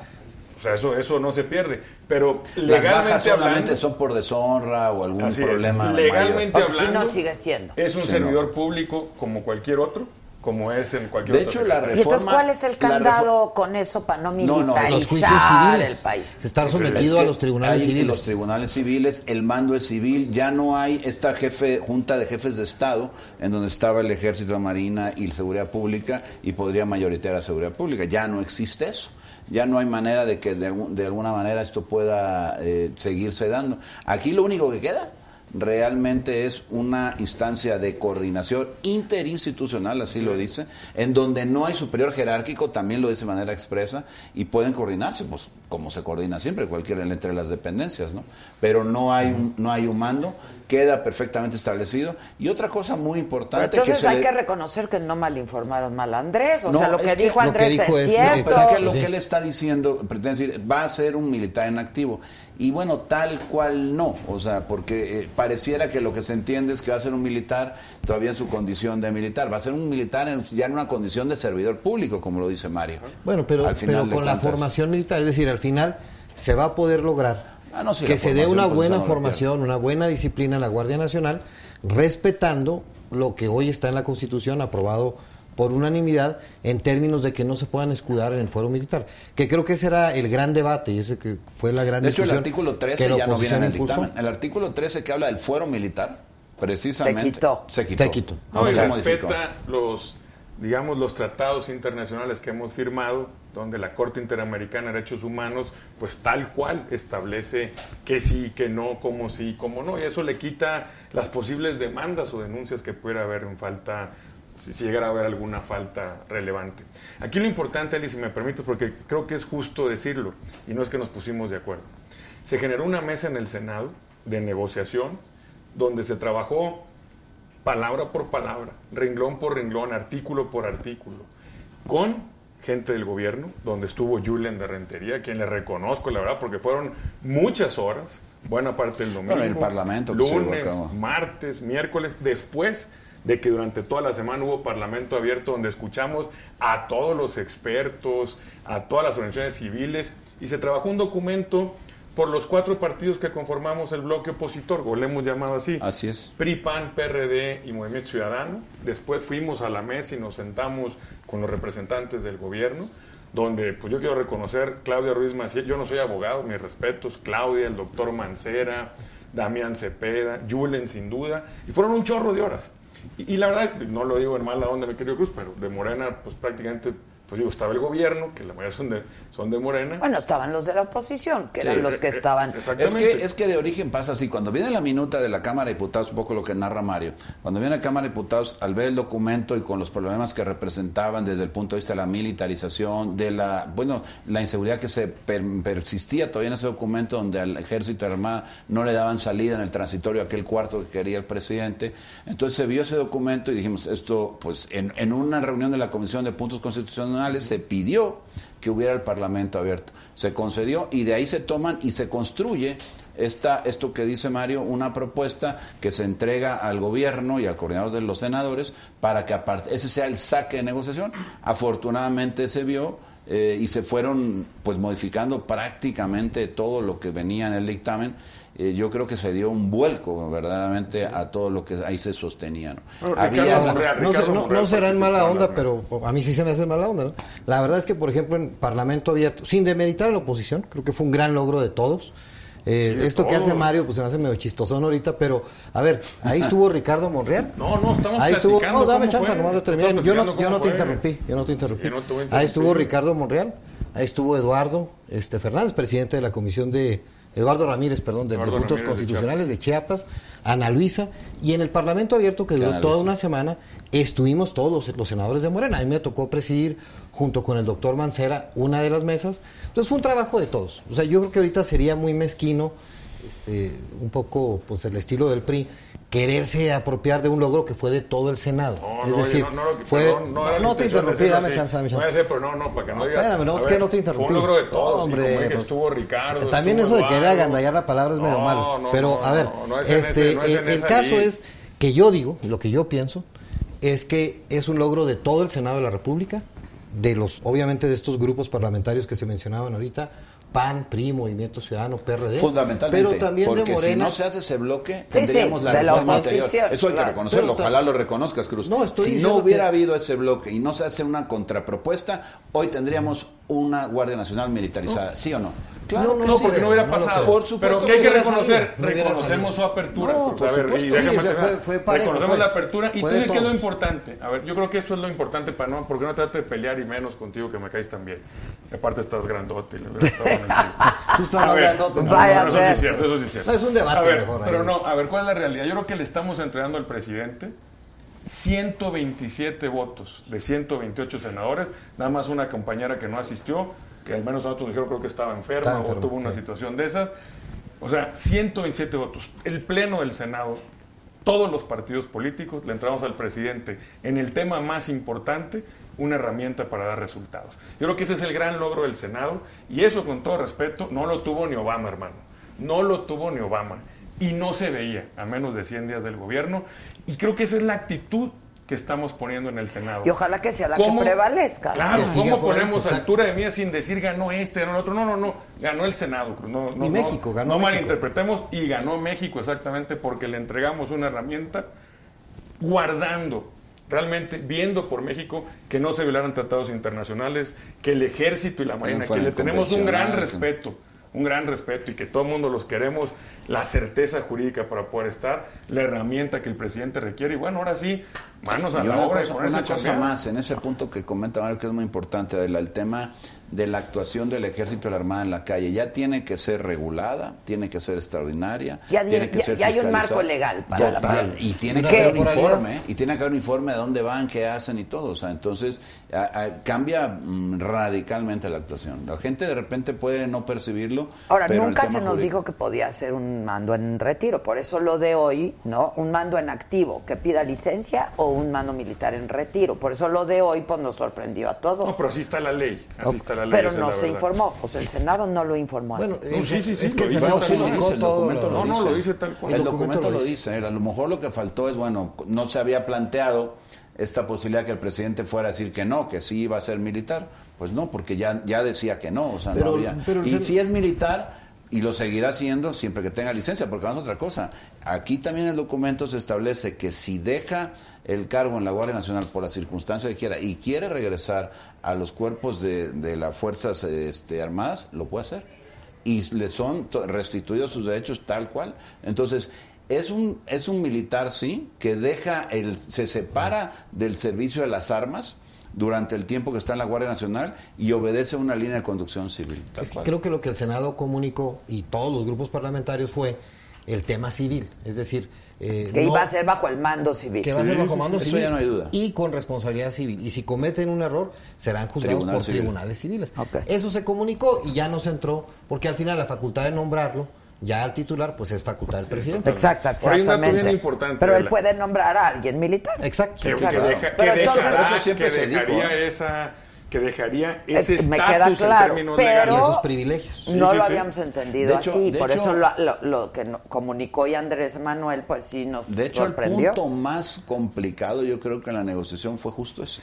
Speaker 9: O sea, eso, eso no se pierde. Pero
Speaker 8: Las
Speaker 9: legalmente
Speaker 8: bajas solamente
Speaker 9: hablando,
Speaker 8: son por deshonra o algún
Speaker 9: Así es.
Speaker 8: problema
Speaker 9: Legalmente
Speaker 3: Porque si
Speaker 9: hablando,
Speaker 3: no sigue siendo.
Speaker 9: es un servidor público como cualquier otro, como es en cualquier
Speaker 8: De
Speaker 9: otro
Speaker 8: hecho, la
Speaker 9: secretario.
Speaker 3: Y entonces,
Speaker 8: reforma-
Speaker 3: ¿cuál es el
Speaker 8: la
Speaker 3: candado con eso para no
Speaker 8: No, no,
Speaker 3: militarizar
Speaker 10: los juicios civiles.
Speaker 3: el país?
Speaker 10: Estar sometido
Speaker 8: Es que
Speaker 10: a los tribunales civiles.
Speaker 8: Los tribunales civiles, el mando es civil, ya no hay esta jefe, junta de jefes de Estado, en donde estaba el ejército, la marina y la seguridad pública, y podría mayoritear a seguridad pública. Ya no existe eso. Ya no hay manera de que de, alguna manera esto pueda eh, seguirse dando. Aquí lo único que queda realmente es una instancia de coordinación interinstitucional, así lo dice, en donde no hay superior jerárquico, también lo dice de manera expresa, y pueden coordinarse, pues como se coordina siempre, cualquiera entre las dependencias, ¿no? Pero no hay un, no hay un mando, queda perfectamente establecido. Y otra cosa muy
Speaker 3: Pero
Speaker 8: importante
Speaker 3: entonces
Speaker 8: que
Speaker 3: hay
Speaker 8: le-
Speaker 3: que reconocer que no malinformaron mal a Andrés. O
Speaker 8: No,
Speaker 3: sea, lo que dijo
Speaker 10: lo que
Speaker 3: Andrés
Speaker 10: dijo
Speaker 3: es
Speaker 10: es-
Speaker 3: cierto.
Speaker 8: Es que lo que él está diciendo, pretende decir, va a ser un militar en activo. Y bueno, tal cual no. O sea, porque eh, pareciera que lo que se entiende es que va a ser un militar todavía en su condición de militar. Va a ser un militar en- ya en una condición de servidor público, como lo dice Mario.
Speaker 10: Bueno, pero,
Speaker 8: Al final
Speaker 10: pero con la formación militar, es decir, al final se va a poder lograr
Speaker 8: Ah, no, sí,
Speaker 10: que se dé una buena formación, una buena disciplina en la Guardia Nacional, respetando lo que hoy está en la Constitución aprobado por unanimidad en términos de que no se puedan escudar en el fuero militar. Que creo que ese era el gran debate y ese que fue la gran
Speaker 8: De hecho, el artículo
Speaker 10: que
Speaker 8: 13
Speaker 10: la
Speaker 8: ya no viene en el
Speaker 10: impulsó.
Speaker 8: dictamen. El artículo 13 que habla del fuero militar, precisamente.
Speaker 3: Se quitó.
Speaker 8: Se quitó.
Speaker 10: Se quitó.
Speaker 9: No, y
Speaker 8: se modificó.
Speaker 9: respeta los, digamos, los tratados internacionales que hemos firmado, donde la Corte Interamericana de Derechos Humanos, pues tal cual establece que sí, que no, cómo sí, cómo no, y eso le quita las posibles demandas o denuncias que pudiera haber en falta, si, si llegara a haber alguna falta relevante. Aquí lo importante, Ali, si me permites, porque creo que es justo decirlo, y no es que nos pusimos de acuerdo. Se generó una mesa en el Senado de negociación donde se trabajó palabra por palabra, renglón por renglón, artículo por artículo, con gente del gobierno, donde estuvo Julen de Rentería, quien le reconozco, la verdad, porque fueron muchas horas, buena parte del domingo,
Speaker 8: Bueno, el Parlamento a
Speaker 9: lunes, martes, miércoles, después de que durante toda la semana hubo Parlamento abierto donde escuchamos a todos los expertos, a todas las organizaciones civiles, y se trabajó un documento por los cuatro partidos que conformamos el bloque opositor, o le hemos llamado así.
Speaker 8: Así es.
Speaker 9: PRI, PAN, PRD y Movimiento Ciudadano. Después fuimos a la mesa y nos sentamos con los representantes del gobierno, donde pues yo quiero reconocer Claudia Ruiz Maciel, yo no soy abogado, mis respetos, Claudia, el doctor Mancera, Damián Cepeda, Julen sin duda, y fueron un chorro de horas. Y, la verdad, no lo digo en mala onda, mi querido Cruz, pero de Morena, pues prácticamente, pues digo, estaba el gobierno, que la mayoría son de, son de Morena.
Speaker 3: Bueno, estaban los de la oposición, que eran
Speaker 8: Sí.
Speaker 3: los que estaban.
Speaker 8: Es que, es que de origen pasa así. Cuando viene la minuta de la Cámara de Diputados, un poco lo que narra Mario, cuando viene la Cámara de Diputados, al ver el documento y con los problemas que representaban desde el punto de vista de la militarización, de la, bueno, la inseguridad que se per- persistía todavía en ese documento, donde al ejército y armada no le daban salida en el transitorio a aquel cuarto que quería el presidente. Entonces se vio ese documento y dijimos, esto, pues en, en una reunión de la Comisión de Puntos Constitucionales se pidió que hubiera el Parlamento abierto. Se concedió y de ahí se toman y se construye esta, esto que dice Mario, una propuesta que se entrega al gobierno y al coordinador de los senadores para que aparte, ese sea el saque de negociación. Afortunadamente se vio eh, y se fueron pues modificando prácticamente todo lo que venía en el dictamen. Eh, yo creo que se dio un vuelco verdaderamente a todo lo que ahí se sostenía. ¿no?
Speaker 9: Bueno,
Speaker 8: Había-
Speaker 9: Monreal,
Speaker 10: no, no- no será en mala onda, pero a mí sí se me hace mala onda. ¿no? La verdad es que, por ejemplo, en Parlamento Abierto, sin demeritar a la oposición, creo que fue un gran logro de todos. Eh, esto que hace Mario, pues se me hace medio chistosón ahorita, pero a ver, ahí estuvo Ricardo Monreal.
Speaker 9: No, no, estamos
Speaker 10: Ahí estuvo, no, dame chance nomás de terminar. Yo no, yo no te interrumpí, yo no te interrumpí.
Speaker 9: No
Speaker 10: Ahí estuvo Ricardo Monreal, ahí estuvo Eduardo este, Fernández, presidente de la comisión de, Eduardo Ramírez, perdón, de
Speaker 9: Eduardo
Speaker 10: Diputados
Speaker 9: Ramírez de
Speaker 10: Constitucionales de Chiapas, Ana Luisa, y en el Parlamento Abierto, que duró toda una semana, estuvimos todos los, los senadores de Morena. A mí me tocó presidir, junto con el doctor Mancera, una de las mesas. Entonces fue un trabajo de todos. O sea, yo creo que ahorita sería muy mezquino, este, un poco pues el estilo del PRI, quererse apropiar de un logro que fue de todo el Senado.
Speaker 9: No,
Speaker 10: es
Speaker 9: no,
Speaker 10: decir,
Speaker 9: no, no,
Speaker 10: fue...
Speaker 9: perdón, no,
Speaker 10: te interrumpí, dame chance, dame chance.
Speaker 9: Ser, pero no, no, para que no digas.
Speaker 10: espérame, no, es que no te interrumpí.
Speaker 9: Fue un logro de todos.
Speaker 10: Hombre,
Speaker 9: como
Speaker 10: pues,
Speaker 9: estuvo Ricardo.
Speaker 10: También
Speaker 9: estuvo
Speaker 10: eso de querer agandallar la palabra es medio malo. Pero, a ver,
Speaker 9: es
Speaker 10: este,
Speaker 9: ese- es
Speaker 10: el, caso es que yo digo, lo que yo pienso, es que es un logro de todo el Senado de la República, de los, obviamente, de estos grupos parlamentarios que se mencionaban ahorita, PAN, PRI, Movimiento Ciudadano, PRD.
Speaker 8: Fundamentalmente,
Speaker 10: Pero también
Speaker 8: porque
Speaker 10: de Morena.
Speaker 8: si no se hace ese bloque,
Speaker 3: Sí,
Speaker 8: tendríamos
Speaker 3: sí,
Speaker 8: la
Speaker 3: de la
Speaker 8: reforma anterior. Eso hay que reconocerlo, ojalá lo reconozcas, Cruz.
Speaker 10: No, estoy
Speaker 8: si no hubiera
Speaker 10: que-
Speaker 8: habido ese bloque y no se hace una contrapropuesta, hoy tendríamos una Guardia Nacional militarizada, ¿sí o no? Claro
Speaker 10: No,
Speaker 8: que
Speaker 9: No,
Speaker 8: sí.
Speaker 9: porque no hubiera pasado.
Speaker 10: creo.
Speaker 8: Por supuesto
Speaker 9: Pero que hay
Speaker 8: que
Speaker 9: que reconocer,
Speaker 10: salido,
Speaker 9: reconocemos su apertura.
Speaker 8: No,
Speaker 9: Cruz.
Speaker 8: por
Speaker 9: a ver,
Speaker 8: supuesto.
Speaker 9: y
Speaker 10: Sí,
Speaker 9: déjame
Speaker 10: o sea,
Speaker 9: terminar.
Speaker 10: fue- fue parejo,
Speaker 9: reconocemos
Speaker 10: pues.
Speaker 9: la apertura y tú
Speaker 10: de
Speaker 9: sabes qué es lo importante. A ver, yo creo que esto es lo importante para no, porque no trate de pelear y menos contigo que me caes tan bien. Aparte estás grandote.
Speaker 10: Tú estás más grandote.
Speaker 9: no,
Speaker 3: Vaya
Speaker 9: no, eso sí es cierto, eso sí es cierto.
Speaker 10: Es un debate
Speaker 9: A ver,
Speaker 10: mejor ahí.
Speaker 9: Pero no, a ver, ¿cuál es la realidad? Yo creo que le estamos entregando al presidente 127 votos de 128 senadores, nada más una compañera que no asistió, que al menos nosotros dijeron creo que estaba enferma o tuvo una
Speaker 10: sí.
Speaker 9: situación de esas. O sea, 127 votos. El Pleno del Senado, todos los partidos políticos le entramos al presidente en el tema más importante, una herramienta para dar resultados. Yo creo que ese es el gran logro del Senado y eso con todo respeto no lo tuvo ni Obama, hermano. No lo tuvo ni Obama. Y no se veía a menos de 100 días del gobierno. Y creo que esa es la actitud que estamos poniendo en el Senado.
Speaker 3: Y ojalá que sea la
Speaker 9: ¿Cómo?
Speaker 3: que prevalezca.
Speaker 9: Claro,
Speaker 10: Que
Speaker 9: ¿cómo
Speaker 10: ahí,
Speaker 9: ponemos
Speaker 10: exacto.
Speaker 9: altura de mía sin decir ganó este, ganó el otro? No, no, no, ganó el Senado. No, no,
Speaker 10: Y
Speaker 9: no,
Speaker 10: México, ganó
Speaker 9: No
Speaker 10: México.
Speaker 9: malinterpretemos y ganó México exactamente porque le entregamos una herramienta guardando, realmente viendo por México que no se violaran tratados internacionales, que el ejército y la marina, que le tenemos un gran respeto, un gran respeto y que todo el mundo los queremos, la certeza jurídica para poder estar, la herramienta que el presidente requiere y bueno, ahora sí, manos a
Speaker 8: Y
Speaker 9: la
Speaker 8: una
Speaker 9: obra y
Speaker 8: cosa,
Speaker 9: ponerse
Speaker 8: una cosa más, en ese punto que comenta Mario, que es muy importante, Adela, el tema de la actuación del ejército y la armada en la calle, ya tiene que ser regulada, tiene que ser extraordinaria,
Speaker 3: Ya,
Speaker 8: tiene que
Speaker 3: ya-
Speaker 8: ser
Speaker 3: ya hay un marco legal para la
Speaker 8: Total,
Speaker 3: prueba.
Speaker 8: y tiene que haber un informe, y tiene que haber un informe de dónde van, qué hacen y todo, o sea, entonces a- a- cambia mm, radicalmente la actuación. La gente de repente puede no percibirlo,
Speaker 3: Ahora,
Speaker 8: pero
Speaker 3: nunca se nos
Speaker 8: jurídico-
Speaker 3: dijo que podía ser un mando en retiro, por eso lo de hoy, ¿no? Un mando en activo que pida licencia o un mando militar en retiro. Por eso lo de hoy pues nos sorprendió a todos.
Speaker 9: No, pero así está la ley, así está la ley.
Speaker 3: Pero no se
Speaker 9: verdad.
Speaker 3: informó, pues el Senado no lo informó
Speaker 10: Bueno,
Speaker 3: así.
Speaker 10: el-
Speaker 9: No, sí, sí, sí,
Speaker 10: es que
Speaker 9: lo
Speaker 10: el
Speaker 9: dice,
Speaker 10: Senado
Speaker 9: sí lo
Speaker 8: dice, el documento
Speaker 10: lo-
Speaker 8: lo
Speaker 9: No, no, lo dice tal cual.
Speaker 8: El
Speaker 10: documento lo dice.
Speaker 8: dice. A lo mejor lo que faltó es, bueno, no se había planteado esta posibilidad que el presidente fuera a decir que no, que sí iba a ser militar. Pues no, porque ya, ya decía que no, o sea,
Speaker 10: Pero-
Speaker 8: no había.
Speaker 10: pero
Speaker 8: y si es militar, y lo seguirá siendo siempre que tenga licencia, porque vamos a otra cosa. Aquí también el documento se establece que si deja el cargo en la Guardia Nacional por la circunstancia que quiera y quiere regresar a los cuerpos de, de las Fuerzas este, Armadas, lo puede hacer y le son restituidos sus derechos tal cual. Entonces, es un, es un militar, sí, que deja el, se separa del servicio de las armas durante el tiempo que está en la Guardia Nacional y obedece una línea de conducción civil. Tal
Speaker 10: Es que
Speaker 8: cual.
Speaker 10: creo que lo que el Senado comunicó y todos los grupos parlamentarios fue el tema civil, es decir, eh,
Speaker 3: Que
Speaker 10: no-
Speaker 3: iba a ser bajo el mando civil.
Speaker 10: que va a ser bajo mando
Speaker 8: Eso
Speaker 10: civil
Speaker 8: ya no hay duda.
Speaker 10: y con responsabilidad civil. Y si cometen un error, serán juzgados
Speaker 8: Tribunal
Speaker 10: por
Speaker 8: civil.
Speaker 10: tribunales civiles. Eso se comunicó y ya no se entró, porque al final la facultad de nombrarlo, ya al titular, pues es facultad del presidente.
Speaker 3: Exacto, exactamente.
Speaker 9: importante,
Speaker 3: Pero él puede nombrar a alguien militar.
Speaker 10: Exacto.
Speaker 9: que,
Speaker 3: Exacto.
Speaker 9: que deja, que
Speaker 3: Pero entonces-
Speaker 9: dejará-
Speaker 8: eso siempre
Speaker 9: que
Speaker 8: se dijo,
Speaker 9: dejaría
Speaker 8: ¿eh?
Speaker 9: esa que dejaría
Speaker 3: Es
Speaker 9: ese
Speaker 3: que me
Speaker 9: estatus
Speaker 3: queda
Speaker 9: en
Speaker 3: claro,
Speaker 9: términos
Speaker 3: pero-
Speaker 10: Y
Speaker 9: legales.
Speaker 10: esos privilegios.
Speaker 3: no
Speaker 9: sí,
Speaker 3: lo
Speaker 9: sí.
Speaker 3: habíamos entendido
Speaker 8: De hecho-
Speaker 3: así,
Speaker 8: de
Speaker 3: por
Speaker 8: hecho-
Speaker 3: eso lo, lo- lo que comunicó y Andrés Manuel, pues sí nos
Speaker 8: De hecho, el
Speaker 3: sorprendió.
Speaker 8: punto más complicado yo creo que en la negociación fue justo ese.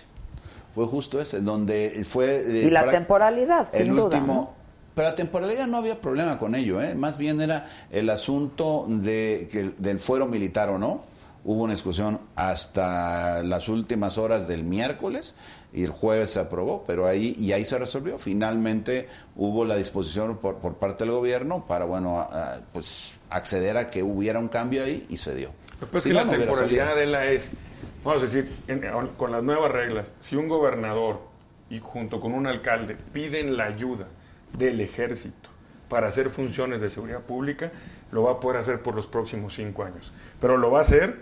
Speaker 8: Fue justo ese, donde fue... eh,
Speaker 3: Y la temporalidad, sin
Speaker 8: el
Speaker 3: duda,
Speaker 8: último,
Speaker 3: ¿no?
Speaker 8: Pero la temporalidad no había problema con ello, ¿eh? más bien era el asunto de, que, del fuero militar o no, hubo una discusión hasta las últimas horas del miércoles y el jueves se aprobó, pero ahí y ahí se resolvió. Finalmente hubo la disposición por, por parte del gobierno para bueno, a- a, pues acceder a que hubiera un cambio ahí y se dio.
Speaker 9: Lo que pasa es
Speaker 8: Si
Speaker 9: que
Speaker 8: no,
Speaker 9: la temporalidad de la es, vamos a decir, en- con las nuevas reglas, si un gobernador y junto con un alcalde piden la ayuda del ejército para hacer funciones de seguridad pública, lo va a poder hacer por los próximos cinco años. Pero lo va a hacer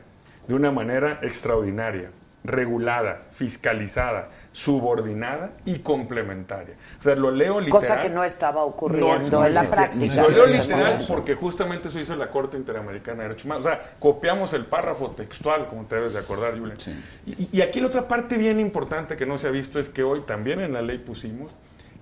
Speaker 9: de una manera extraordinaria, regulada, fiscalizada, subordinada y complementaria. O sea, lo leo literal.
Speaker 3: Cosa que no estaba
Speaker 9: No,
Speaker 3: ocurriendo
Speaker 9: no
Speaker 3: en la práctica.
Speaker 9: Lo leo
Speaker 3: Sí,
Speaker 9: literal
Speaker 3: sí.
Speaker 9: porque justamente eso hizo la Corte Interamericana de Derechos Humanos. O sea, copiamos el párrafo textual, como te debes de acordar, Julián. Y, y aquí la otra parte bien importante que no se ha visto es que hoy también en la ley pusimos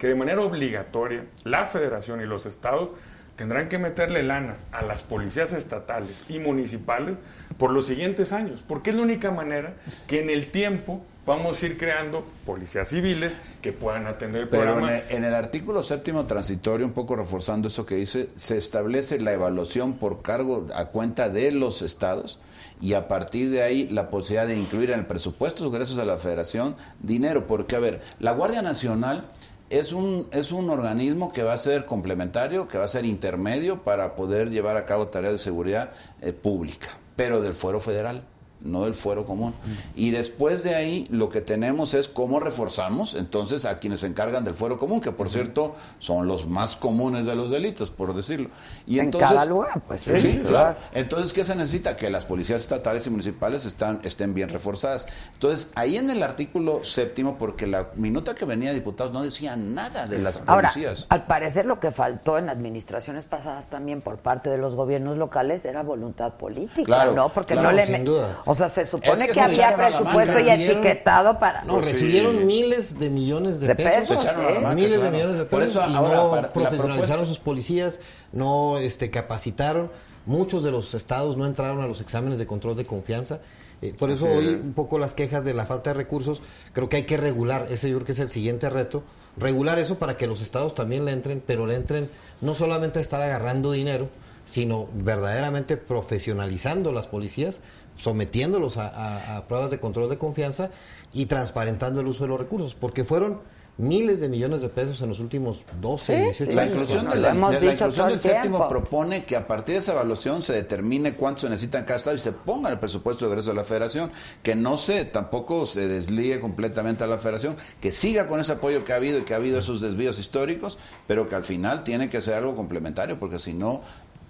Speaker 9: que de manera obligatoria la federación y los estados tendrán que meterle lana a las policías estatales y municipales por los siguientes años, porque es la única manera que en el tiempo vamos a ir creando policías civiles que puedan atender el
Speaker 8: Pero en
Speaker 9: programa.
Speaker 8: el, en el artículo séptimo transitorio, un poco reforzando eso que dice, se establece la evaluación por cargo a cuenta de los estados y a partir de ahí la posibilidad de incluir en el presupuesto de ingresos de la federación dinero, porque a ver, la Guardia Nacional es un, es un organismo que va a ser complementario, que va a ser intermedio para poder llevar a cabo tareas de seguridad eh, pública, pero del fuero federal no del fuero común. Y después de ahí lo que tenemos es cómo reforzamos entonces a quienes se encargan del fuero común, que por cierto son los más comunes de los delitos, por decirlo. Y
Speaker 3: En
Speaker 8: entonces,
Speaker 3: cada lugar, pues, sí,
Speaker 8: sí,
Speaker 3: claro.
Speaker 8: claro. Entonces, ¿qué se necesita? Que las policías estatales y municipales están, estén bien reforzadas. Entonces, ahí en el artículo séptimo, porque la minuta que venía de diputados no decía nada de las
Speaker 3: Ahora,
Speaker 8: policías.
Speaker 3: al parecer lo que faltó en administraciones pasadas también por parte de los gobiernos locales era voluntad política,
Speaker 8: Claro,
Speaker 3: ¿no? Porque
Speaker 10: claro,
Speaker 3: no le...
Speaker 10: sin duda.
Speaker 3: O sea, se supone
Speaker 8: Es que
Speaker 3: que,
Speaker 8: se
Speaker 3: había presupuesto y etiquetado para...
Speaker 10: No, recibieron miles de millones de,
Speaker 3: De
Speaker 10: pesos.
Speaker 3: pesos,
Speaker 8: Se echaron a la
Speaker 3: ¿eh?
Speaker 8: manga,
Speaker 10: miles
Speaker 8: claro.
Speaker 10: de millones de
Speaker 8: Por
Speaker 10: pesos
Speaker 8: eso
Speaker 10: y
Speaker 8: ahora,
Speaker 10: no
Speaker 8: la
Speaker 10: profesionalizaron
Speaker 8: propuesta-
Speaker 10: sus policías, no este, capacitaron. Muchos de los estados no entraron a los exámenes de control de confianza. Eh, por eso hoy un poco las quejas de la falta de recursos, creo que hay que regular, ese yo creo que es el siguiente reto, regular eso para que los estados también le entren, pero le entren no solamente a estar agarrando dinero, sino verdaderamente profesionalizando las policías, sometiéndolos a, a- a pruebas de control de confianza y transparentando el uso de los recursos, porque fueron miles de millones de pesos en los últimos 12,
Speaker 3: Sí,
Speaker 10: 18
Speaker 3: sí.
Speaker 8: La
Speaker 10: años.
Speaker 8: inclusión, de la, de la inclusión del
Speaker 3: el
Speaker 8: séptimo
Speaker 3: tiempo.
Speaker 8: propone que a partir de esa evaluación se determine cuánto se necesita en cada estado y se ponga en el presupuesto de egreso de la federación, que no se tampoco se desligue completamente a la federación, que siga con ese apoyo que ha habido y que ha habido esos desvíos históricos, pero que al final tiene que ser algo complementario, porque si no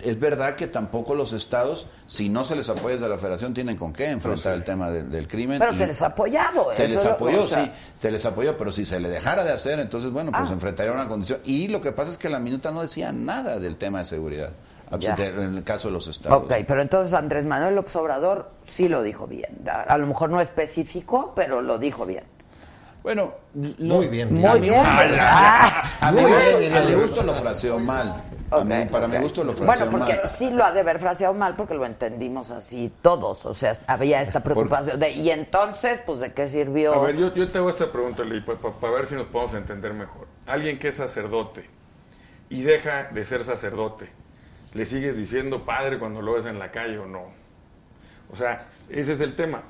Speaker 8: es verdad que tampoco los estados, si no se les apoya desde la federación, tienen con qué enfrentar el tema del, del crimen.
Speaker 3: Pero
Speaker 8: Y-
Speaker 3: se les ha apoyado.
Speaker 8: se les
Speaker 3: lo-
Speaker 8: apoyó,
Speaker 3: o sea,
Speaker 8: sí, se les apoyó, pero si se le dejara de hacer, entonces, bueno, pues
Speaker 3: Ah.
Speaker 8: enfrentaría una condición. Y lo que pasa es que la minuta no decía nada del tema de seguridad,
Speaker 3: Ya.
Speaker 8: en el caso de los estados.
Speaker 3: Ok, pero entonces Andrés Manuel López Obrador sí lo dijo bien. A, lo mejor no específico, pero lo dijo bien.
Speaker 8: Bueno, lo-
Speaker 10: Muy bien.
Speaker 3: Muy
Speaker 8: a mi
Speaker 3: bien.
Speaker 8: gusto-. A mi gusto lo fraseó mal. Mí- para
Speaker 3: ok.
Speaker 8: mi gusto lo fraseó
Speaker 3: Bueno, porque
Speaker 8: mal.
Speaker 3: sí lo ha de haber fraseado mal porque lo entendimos así todos. O sea, había esta preocupación de, y entonces, pues, ¿de qué sirvió?
Speaker 9: A ver, yo, yo te hago esta pregunta, Ley, para ver si nos podemos entender mejor. Alguien que es sacerdote y deja de ser sacerdote, ¿le sigues diciendo padre cuando lo ves en la calle o no? O sea, ese es el tema.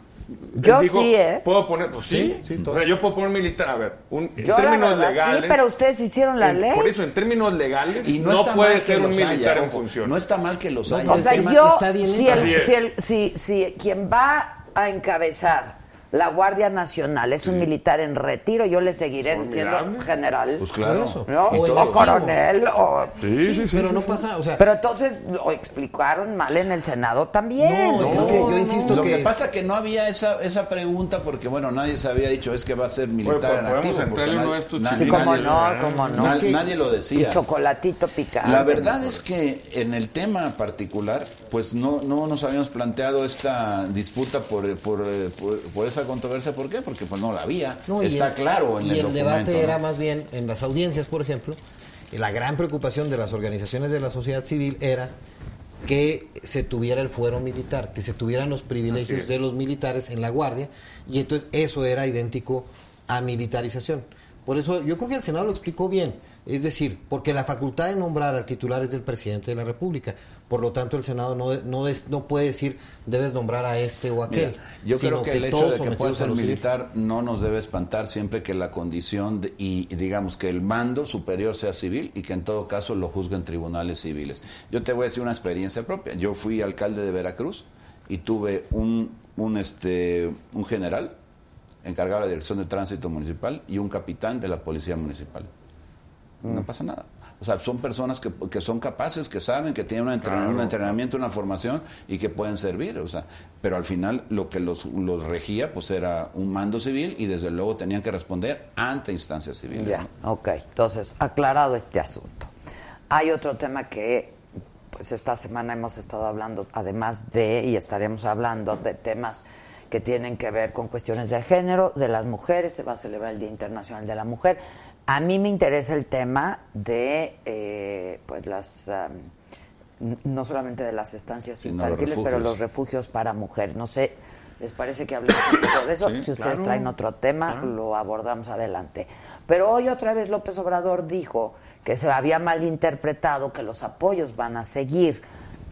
Speaker 3: Yo
Speaker 9: Digo,
Speaker 3: sí, ¿eh?
Speaker 9: Puedo poner, pues sí,
Speaker 10: Sí, sí,
Speaker 9: o
Speaker 10: todo.
Speaker 9: sea, yo puedo poner militar, a ver, un, en
Speaker 3: Yo, la
Speaker 9: términos
Speaker 3: verdad,
Speaker 9: legales.
Speaker 3: Sí, pero ustedes hicieron la
Speaker 9: en-
Speaker 3: ley.
Speaker 9: Por eso, en términos legales,
Speaker 8: Y no,
Speaker 9: puede ser un militar
Speaker 8: haya,
Speaker 9: en función.
Speaker 8: No está mal que los
Speaker 10: No,
Speaker 8: haya.
Speaker 3: O sea, yo,
Speaker 10: está bien
Speaker 3: si, el- si, el- si, si quien va a encabezar la Guardia Nacional es un militar en retiro, yo le seguiré diciendo general.
Speaker 8: Pues claro.
Speaker 3: ¿no?
Speaker 10: Y
Speaker 3: O, coronel, o...
Speaker 9: Sí, sí, sí.
Speaker 10: pero
Speaker 9: sí,
Speaker 10: no
Speaker 9: sí.
Speaker 10: pasa, o sea,
Speaker 3: Pero entonces lo explicaron mal en el Senado también.
Speaker 10: No, es que yo insisto
Speaker 8: Lo que,
Speaker 10: que-
Speaker 8: pasa que no había esa, esa pregunta porque, bueno, nadie se había dicho es que va a ser militar
Speaker 9: Oye,
Speaker 8: en
Speaker 9: podemos
Speaker 8: activo.
Speaker 9: entrarle uno
Speaker 8: nadie-
Speaker 9: de estos
Speaker 8: na-
Speaker 3: Sí,
Speaker 8: nadie-
Speaker 3: no, cómo no.
Speaker 10: Es que-
Speaker 8: nadie lo
Speaker 3: Y
Speaker 8: decía.
Speaker 3: chocolatito picante.
Speaker 8: La verdad es que en el tema particular, pues no, no nos habíamos planteado esta disputa por, por, por, por esa controversia. ¿Por qué? Porque pues no la había.
Speaker 10: No,
Speaker 8: Está
Speaker 10: el-
Speaker 8: claro en
Speaker 10: y
Speaker 8: el,
Speaker 10: el,
Speaker 8: documento,
Speaker 10: debate
Speaker 8: ¿no?
Speaker 10: era más bien en las audiencias, por ejemplo, la gran preocupación de las organizaciones de la sociedad civil era que se tuviera el fuero militar, que se tuvieran los privilegios de los militares en la guardia, y entonces eso era idéntico a militarización. Por eso yo creo que el Senado lo explicó bien. Es decir, porque la facultad de nombrar al titular es del presidente de la República. Por lo tanto, el Senado no, no, es- no puede decir debes nombrar a este o aquel.
Speaker 8: Mira, yo creo que, el hecho de que pueda
Speaker 10: a
Speaker 8: ser militar no nos debe espantar siempre que la condición de- y y digamos que el mando superior sea civil y que en todo caso lo juzguen tribunales civiles. Yo te voy a decir una experiencia propia. Yo fui alcalde de Veracruz y tuve un, un, este, un general encargado de la dirección de tránsito municipal y un capitán de la policía municipal. No pasa nada. O sea, son personas que, que son capaces, que saben, que tienen un, entrenamiento, un entrenamiento, una formación y que pueden servir. O sea, pero al final lo que los, los regía pues era un mando civil y desde luego tenían que responder ante instancias civiles.
Speaker 3: Ya,
Speaker 8: ¿no?
Speaker 3: ok. Entonces, aclarado este asunto. Hay otro tema que, pues esta semana hemos estado hablando, además de, y estaremos hablando de temas que tienen que ver con cuestiones de género, de las mujeres, se va a celebrar el Día Internacional de la Mujer. A mí me interesa el tema de, eh, pues las, n- no solamente de las estancias
Speaker 8: los
Speaker 3: infantiles, pero los refugios para mujeres. No sé, ¿les parece que hablemos un poco de eso?
Speaker 9: Sí,
Speaker 3: si ustedes
Speaker 9: claro.
Speaker 3: traen otro tema,
Speaker 9: Claro.
Speaker 3: lo abordamos adelante. Pero hoy otra vez López Obrador dijo que se había malinterpretado que los apoyos van a seguir,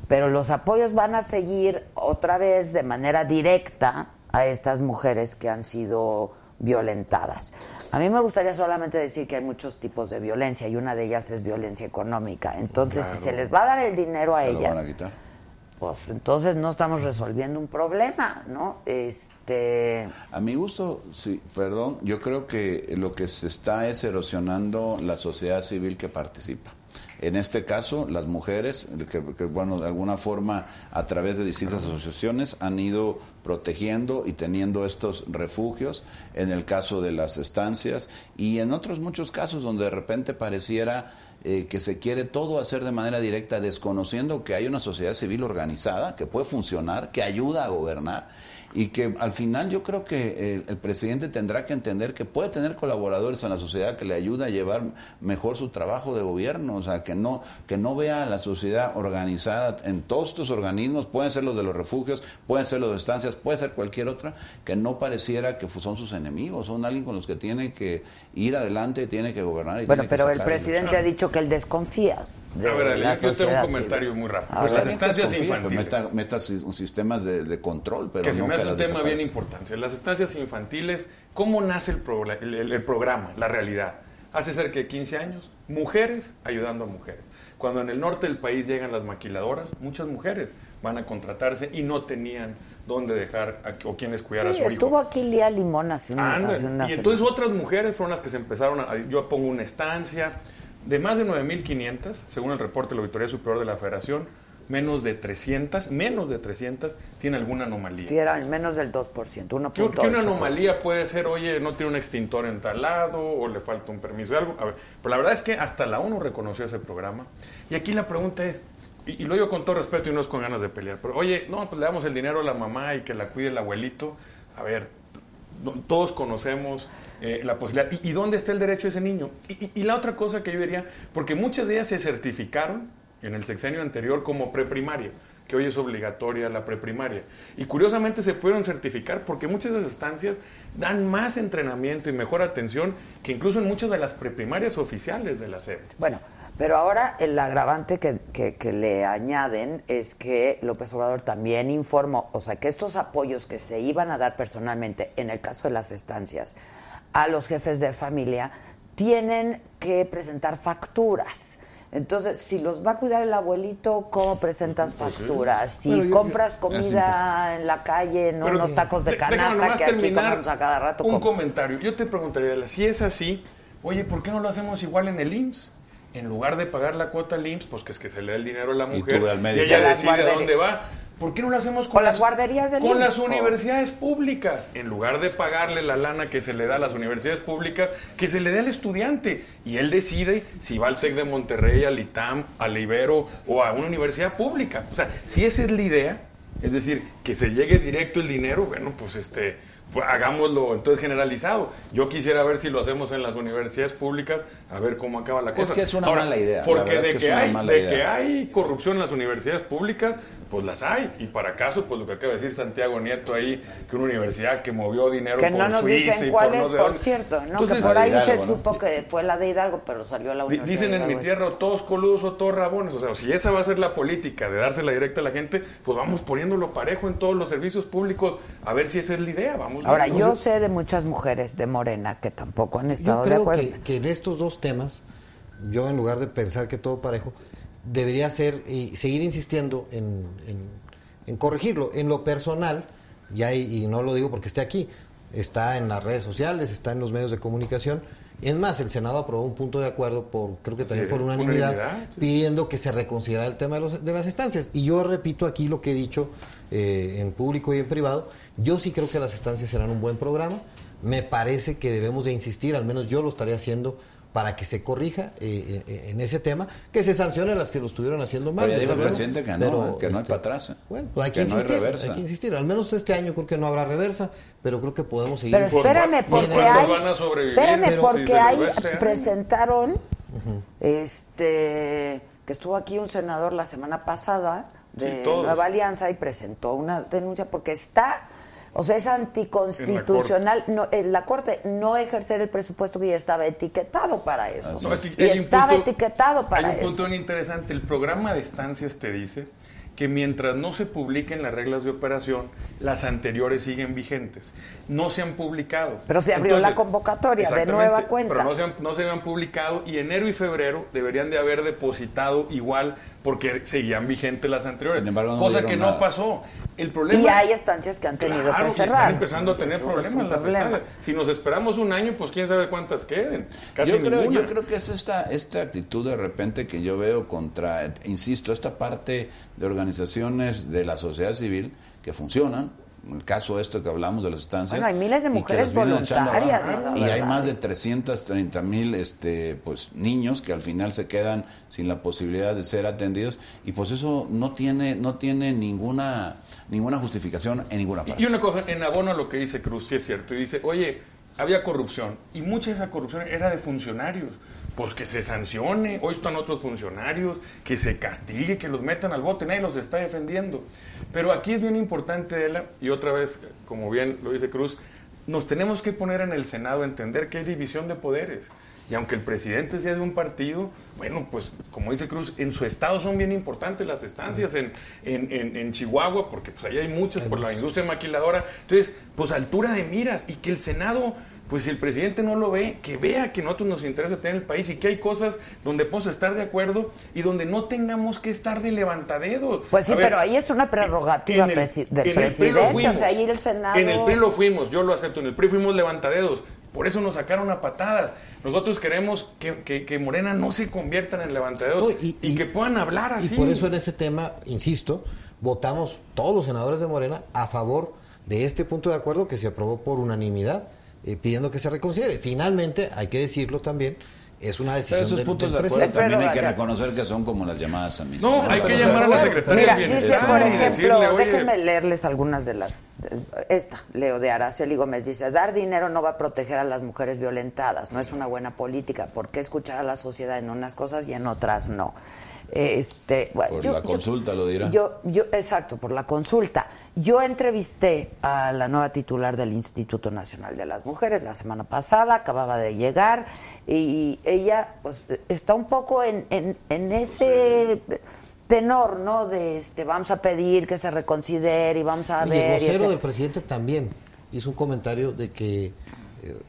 Speaker 3: pero los apoyos van a seguir otra vez de manera directa a estas mujeres que han sido violentadas. A mí me gustaría solamente decir que hay muchos tipos de violencia y una de ellas es violencia económica. Entonces, si se les va a dar el dinero a
Speaker 8: lo van a
Speaker 3: ellas,
Speaker 8: quitar.
Speaker 3: pues entonces no estamos resolviendo un problema, ¿no? Este,
Speaker 8: A mi gusto, sí, perdón, yo creo que lo que se está es erosionando la sociedad civil que participa. En este caso, las mujeres, que, bueno, de alguna forma, a través de distintas asociaciones, han ido protegiendo y teniendo estos refugios, en el caso de las estancias y en otros muchos casos donde de repente pareciera eh, que se quiere todo hacer de manera directa, desconociendo que hay una sociedad civil organizada, que puede funcionar, que ayuda a gobernar y que al final yo creo que el, el presidente tendrá que entender que puede tener colaboradores en la sociedad que le ayuda a llevar mejor su trabajo de gobierno, o sea, que no que no vea a la sociedad organizada en todos estos organismos, pueden ser los de los refugios, pueden ser los de estancias, puede ser cualquier otra, que no pareciera que son sus enemigos, son alguien con los que tiene que ir adelante, tiene que gobernar y
Speaker 3: bueno,
Speaker 8: tiene que
Speaker 3: pero el presidente ha dicho que él desconfía. De
Speaker 9: A ver,
Speaker 3: la
Speaker 9: yo tengo un
Speaker 3: civil.
Speaker 9: comentario muy rápido.
Speaker 3: A
Speaker 9: Pues las estancias
Speaker 8: Desconfía, pues,
Speaker 9: infantiles.
Speaker 8: Meta, meta sis- sistemas de, de control, pero
Speaker 9: que se
Speaker 8: no
Speaker 9: me hace un tema bien importante. Las estancias infantiles, ¿cómo nace el, progla- el- el- el programa, la realidad? Hace cerca de 15 años, mujeres ayudando a mujeres. Cuando en el norte del país llegan las maquiladoras, muchas mujeres van a contratarse y no tenían dónde dejar a- o quienes cuidar a
Speaker 3: Sí,
Speaker 9: su hijo.
Speaker 3: estuvo aquí Lía Limón hace una, hace una
Speaker 9: Y entonces
Speaker 3: semana.
Speaker 9: otras mujeres fueron las que se empezaron a... Yo pongo una estancia de más de 9.500, según el reporte de la Auditoría Superior de la Federación, menos de 300, menos de 300 tiene alguna anomalía.
Speaker 3: Sí, era menos del 2%, 1.8%.
Speaker 9: Que, que una anomalía puede ser, oye, no tiene un extintor en tal lado o le falta un permiso de algo. A ver, pero la verdad es que hasta la ONU reconoció ese programa. Y aquí la pregunta es, y, y lo digo con todo respeto y no es con ganas de pelear, pero oye, no, pues le damos el dinero a la mamá y que la cuide el abuelito. A ver, no- todos conocemos eh, la posibilidad. ¿Y, dónde está el derecho de ese niño? Y, la otra cosa que yo diría, porque muchas de ellas se certificaron en el sexenio anterior como preprimaria, que hoy es obligatoria la preprimaria. Y curiosamente se pudieron certificar porque muchas de esas estancias dan más entrenamiento y mejor atención que incluso en muchas de las preprimarias oficiales de la SEP.
Speaker 3: Bueno, pero ahora el agravante que, que- que le añaden es que López Obrador también informó, o sea, que estos apoyos que se iban a dar personalmente, en el caso de las estancias, a los jefes de familia, tienen que presentar facturas. Entonces, si los va a cuidar el abuelito, ¿cómo presentas facturas? Si
Speaker 10: Bueno, yo-
Speaker 3: compras comida en la calle, no
Speaker 9: Pero
Speaker 3: unos tacos de canasta que aquí comemos a cada rato.
Speaker 9: Un
Speaker 3: ¿cómo?
Speaker 9: comentario. Yo te preguntaría, si es así, oye, ¿por qué no lo hacemos igual en el IMSS? En lugar de pagar la cuota al IMSS, pues que es que se le da el dinero a la
Speaker 8: Y
Speaker 9: mujer
Speaker 8: tú ve al
Speaker 9: y
Speaker 8: médico.
Speaker 9: ella decide a dónde va. ¿Por qué no lo hacemos con,
Speaker 3: Con las guarderías
Speaker 9: Con las universidades públicas. En lugar de pagarle la lana que se le da a las universidades públicas, que se le dé al estudiante. Y él decide si va al TEC de Monterrey, al ITAM, al Ibero o a una universidad pública. O sea, si esa es la idea, es decir, que que se llegue directo el dinero, bueno, pues este pues hagámoslo entonces generalizado. Yo quisiera ver si lo hacemos en las universidades públicas, a ver cómo acaba la cosa.
Speaker 8: Es que es una mala idea.
Speaker 9: Porque de,
Speaker 8: es que
Speaker 9: hay, de
Speaker 8: idea.
Speaker 9: que hay corrupción en las universidades públicas, pues las hay. Y para caso, pues lo que acaba de decir Santiago Nieto ahí, que una universidad que movió dinero
Speaker 3: Que
Speaker 9: por
Speaker 3: no nos
Speaker 9: Suiza
Speaker 3: dicen cuál
Speaker 9: no
Speaker 3: es,
Speaker 9: sé
Speaker 3: por cierto, ¿no?
Speaker 9: Entonces,
Speaker 3: que por ahí se
Speaker 8: ¿no?
Speaker 3: supo que fue la de Hidalgo, pero salió la universidad.
Speaker 9: Dicen en mi tierra, o todos coludos o todos rabones. O sea, si esa va a ser la política de dársela directa a la gente, pues vamos poniéndolo parejo en todos los servicios públicos, a ver si esa es la idea. Vamos
Speaker 3: Ahora, yo sé de muchas mujeres de Morena que tampoco han estado
Speaker 10: Yo
Speaker 3: de
Speaker 10: creo
Speaker 3: acuerdo.
Speaker 10: que, que en estos dos temas, yo en lugar de pensar que todo parejo, debería ser y seguir insistiendo en, en- en corregirlo. En lo personal, ya y, y no lo digo porque esté aquí, está en las redes sociales, está en los medios de comunicación. Es más, el Senado aprobó un punto de acuerdo por, creo que también
Speaker 9: Sí,
Speaker 10: por unanimidad,
Speaker 9: unanimidad, sí.
Speaker 10: pidiendo que se reconsiderara el tema de, los- de las estancias. Y yo repito aquí lo que he dicho eh, en público y en privado. Yo sí creo que las estancias serán un buen programa. Me parece que debemos de insistir, al menos yo lo estaré haciendo para que se corrija eh, eh, en ese tema, que se sancione a las que lo estuvieron haciendo mal.
Speaker 8: Pero ya dijo el presidente que no,
Speaker 10: pero,
Speaker 8: que no hay
Speaker 10: este,
Speaker 8: para atrás. ¿eh?
Speaker 10: Bueno, pues hay que,
Speaker 8: Que no hay
Speaker 10: insistir,
Speaker 8: reversa.
Speaker 10: hay que insistir. Al menos este año creo que no habrá reversa, pero creo que podemos seguir.
Speaker 3: Pero espérame,
Speaker 9: ¿cuántos
Speaker 3: porque hay.
Speaker 9: van a sobrevivir?
Speaker 3: Espérame,
Speaker 10: Pero-
Speaker 3: porque
Speaker 9: si
Speaker 3: hay.
Speaker 9: este?
Speaker 3: Presentaron. Este. Que estuvo aquí un senador la semana pasada de
Speaker 9: Sí.
Speaker 3: Nueva Alianza y presentó una denuncia porque está. O sea, es anticonstitucional no, en la Corte no ejercer el presupuesto que ya estaba etiquetado para eso.
Speaker 9: No, es que
Speaker 3: y estaba
Speaker 9: punto-
Speaker 3: etiquetado para
Speaker 9: Hay un
Speaker 3: eso.
Speaker 9: punto bien interesante. El programa de estancias te dice que mientras no se publiquen las reglas de operación, las anteriores siguen vigentes. No se han publicado.
Speaker 3: Pero se abrió la convocatoria de nueva cuenta.
Speaker 9: Pero no se, han, no se habían publicado y enero y febrero deberían de haber depositado igual porque seguían vigentes las anteriores.
Speaker 8: Sin embargo, no
Speaker 9: cosa que no
Speaker 8: nada.
Speaker 9: pasó. El problema
Speaker 3: Y hay estancias que han tenido
Speaker 9: Claro,
Speaker 3: que cerrar.
Speaker 9: están empezando a tener problemas las
Speaker 3: problema.
Speaker 9: estancias. Si nos esperamos un año, pues quién sabe cuántas queden. Casi
Speaker 8: yo, creo,
Speaker 9: ninguna.
Speaker 8: yo creo que es esta, esta actitud de repente que yo veo contra, insisto, esta parte de organizaciones de la sociedad civil que funcionan. En el caso este que hablamos de las estancias.
Speaker 3: Bueno, hay miles de mujeres voluntarias,
Speaker 8: Y hay más de 330 mil este, pues, niños que al final se quedan sin la posibilidad de ser atendidos. Y pues eso no tiene, no tiene ninguna, ninguna justificación en ninguna parte.
Speaker 9: Y una cosa, en abono a lo que dice Cruz, sí es cierto, y dice, oye, había corrupción, y mucha de esa corrupción era de funcionarios. Pues que se sancione, hoy están otros funcionarios, que se castigue, que los metan al bote, nadie los está defendiendo. Pero aquí es bien importante, Ela, y otra vez, como bien lo dice Cruz, nos tenemos que poner en el Senado a entender que hay división de poderes. Y aunque el presidente sea de un partido, bueno, pues como dice Cruz, en su estado son bien importantes las estancias, en, en, en- en Chihuahua, porque pues ahí hay muchas por la industria maquiladora. Entonces, pues altura de miras y que el Senado, pues si el presidente no lo ve, que vea que a nosotros nos interesa tener el país y que hay cosas donde podemos estar de acuerdo y donde no tengamos que estar de levantadedos.
Speaker 3: Pues sí,
Speaker 9: A ver,
Speaker 3: pero ahí es una prerrogativa
Speaker 9: el-
Speaker 3: presi- del
Speaker 9: en el PRI lo
Speaker 3: presidente. O
Speaker 9: fuimos.
Speaker 3: sea, ahí el Senado.
Speaker 9: En el PRI lo fuimos, yo lo acepto. En el PRI fuimos levantadedos. Por eso nos sacaron a patadas. Nosotros queremos que, que- que Morena no se conviertan en levantadedos
Speaker 10: No,
Speaker 9: y,
Speaker 10: y-
Speaker 9: que puedan hablar
Speaker 10: Y
Speaker 9: así.
Speaker 10: por eso en ese tema, insisto, votamos todos los senadores de Morena a favor de este punto de acuerdo que se aprobó por unanimidad, eh, pidiendo que se reconsidere. Finalmente, hay que decirlo también, es una
Speaker 8: Pero
Speaker 10: decisión
Speaker 8: esos
Speaker 10: del,
Speaker 8: puntos
Speaker 10: del
Speaker 8: de acuerdo
Speaker 10: presidente.
Speaker 8: también hay que
Speaker 3: Pero,
Speaker 8: reconocer que son como las llamadas a misa.
Speaker 9: No, hay que
Speaker 10: pero
Speaker 9: llamar a la secretaria
Speaker 3: Mira,
Speaker 9: de
Speaker 3: dice por ejemplo,
Speaker 9: decirle,
Speaker 3: déjenme leerles algunas de las. Esta, Leo de Araceli Gómez dice: dar dinero no va a proteger a las mujeres violentadas, no es una buena política. ¿Por qué escuchar a la sociedad en unas cosas y en otras no? Este, bueno,
Speaker 8: Por la consulta lo dirá.
Speaker 3: Yo, yo, exacto, por la consulta. Yo entrevisté a la nueva titular del Instituto Nacional de las Mujeres la semana pasada, acababa de llegar, y ella pues está un poco en, en, en ese tenor, ¿no? De este, vamos a pedir que se reconsidere y vamos a
Speaker 10: Y el
Speaker 3: ver. y
Speaker 10: vocero
Speaker 3: etcétera.
Speaker 10: del presidente también hizo un comentario de que, eh,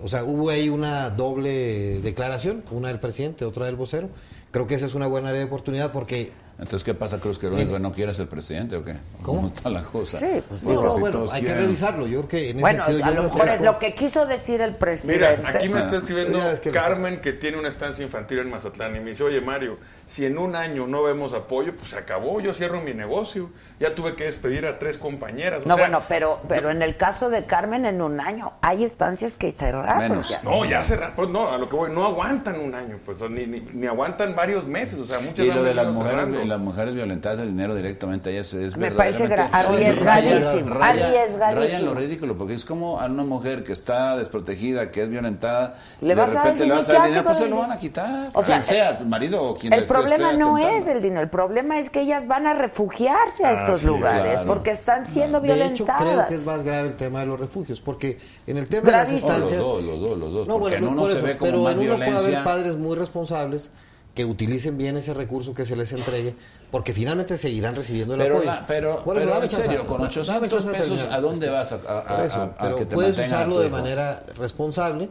Speaker 10: o sea, hubo ahí una doble declaración, una del presidente, otra del vocero. Creo que esa es una buena área de oportunidad porque
Speaker 8: Entonces, ¿qué pasa, Cruz? ¿Que lo único que no quiere es el presidente o qué?
Speaker 10: ¿Cómo?
Speaker 8: está la cosa?
Speaker 3: Sí, pues,
Speaker 8: Porque
Speaker 10: No, no,
Speaker 8: si
Speaker 10: bueno, hay que revisarlo. Yo creo que en ese
Speaker 3: Bueno,
Speaker 10: sentido
Speaker 3: a
Speaker 10: yo
Speaker 3: lo
Speaker 10: me
Speaker 3: mejor es lo que quiso decir el presidente.
Speaker 9: Mira, aquí me está escribiendo
Speaker 10: Ya, es que-
Speaker 9: Carmen que tiene una estancia infantil en Mazatlán y me dice, oye Mario, si en un año no vemos apoyo, pues se acabó, yo cierro mi negocio. Ya tuve que despedir a tres compañeras. o
Speaker 3: No,
Speaker 9: sea,
Speaker 3: bueno, pero, pero en el caso de Carmen, en un año hay estancias que cerrar.
Speaker 8: Menos.
Speaker 3: ya.
Speaker 9: No, ya cerraron, pues no, a lo que voy, no aguantan un año, pues ni, ni, ni aguantan varios meses, o sea, muchas
Speaker 8: Y lo de las mujeres vi- las mujeres violentadas el dinero directamente a ellas es
Speaker 3: Me parece arriesgadísimo,
Speaker 8: Raya-
Speaker 3: arriesgadísimo.
Speaker 8: Raya en lo ridículo, porque es como a una mujer que está desprotegida, que es violentada,
Speaker 3: Le
Speaker 8: de
Speaker 3: vas a dar
Speaker 8: repente le vas a
Speaker 3: dinero,
Speaker 8: dar
Speaker 3: ¿qué
Speaker 8: dinero, pues se lo van a quitar.
Speaker 3: O sea,
Speaker 8: quien sea, tu marido o quien
Speaker 3: El
Speaker 8: le esté-
Speaker 3: problema no es el dinero, el problema es que ellas van a refugiarse a
Speaker 9: Ah,
Speaker 3: estos
Speaker 9: sí,
Speaker 3: lugares
Speaker 8: claro.
Speaker 3: porque están siendo
Speaker 10: De hecho,
Speaker 3: violentadas.
Speaker 10: creo que es más grave el tema de los refugios, porque en el tema de las
Speaker 3: Gravísimo.
Speaker 8: No, los dos, los dos, los dos.
Speaker 10: No,
Speaker 8: porque
Speaker 10: bueno,
Speaker 8: en uno
Speaker 10: por
Speaker 8: se
Speaker 10: eso,
Speaker 8: ve como
Speaker 10: pero
Speaker 8: más
Speaker 10: en uno puede
Speaker 8: violencia.
Speaker 10: haber padres muy responsables que utilicen bien ese recurso que se les entregue, porque finalmente seguirán recibiendo el
Speaker 8: Pero,
Speaker 10: apoyo.
Speaker 8: la- pero, pero en serio, con
Speaker 10: dame
Speaker 8: 800
Speaker 10: chance de
Speaker 8: pesos. ¿a dónde vas a, a-
Speaker 10: Por eso,
Speaker 8: a- a
Speaker 10: pero
Speaker 8: que te
Speaker 10: puedes usarlo de manera responsable,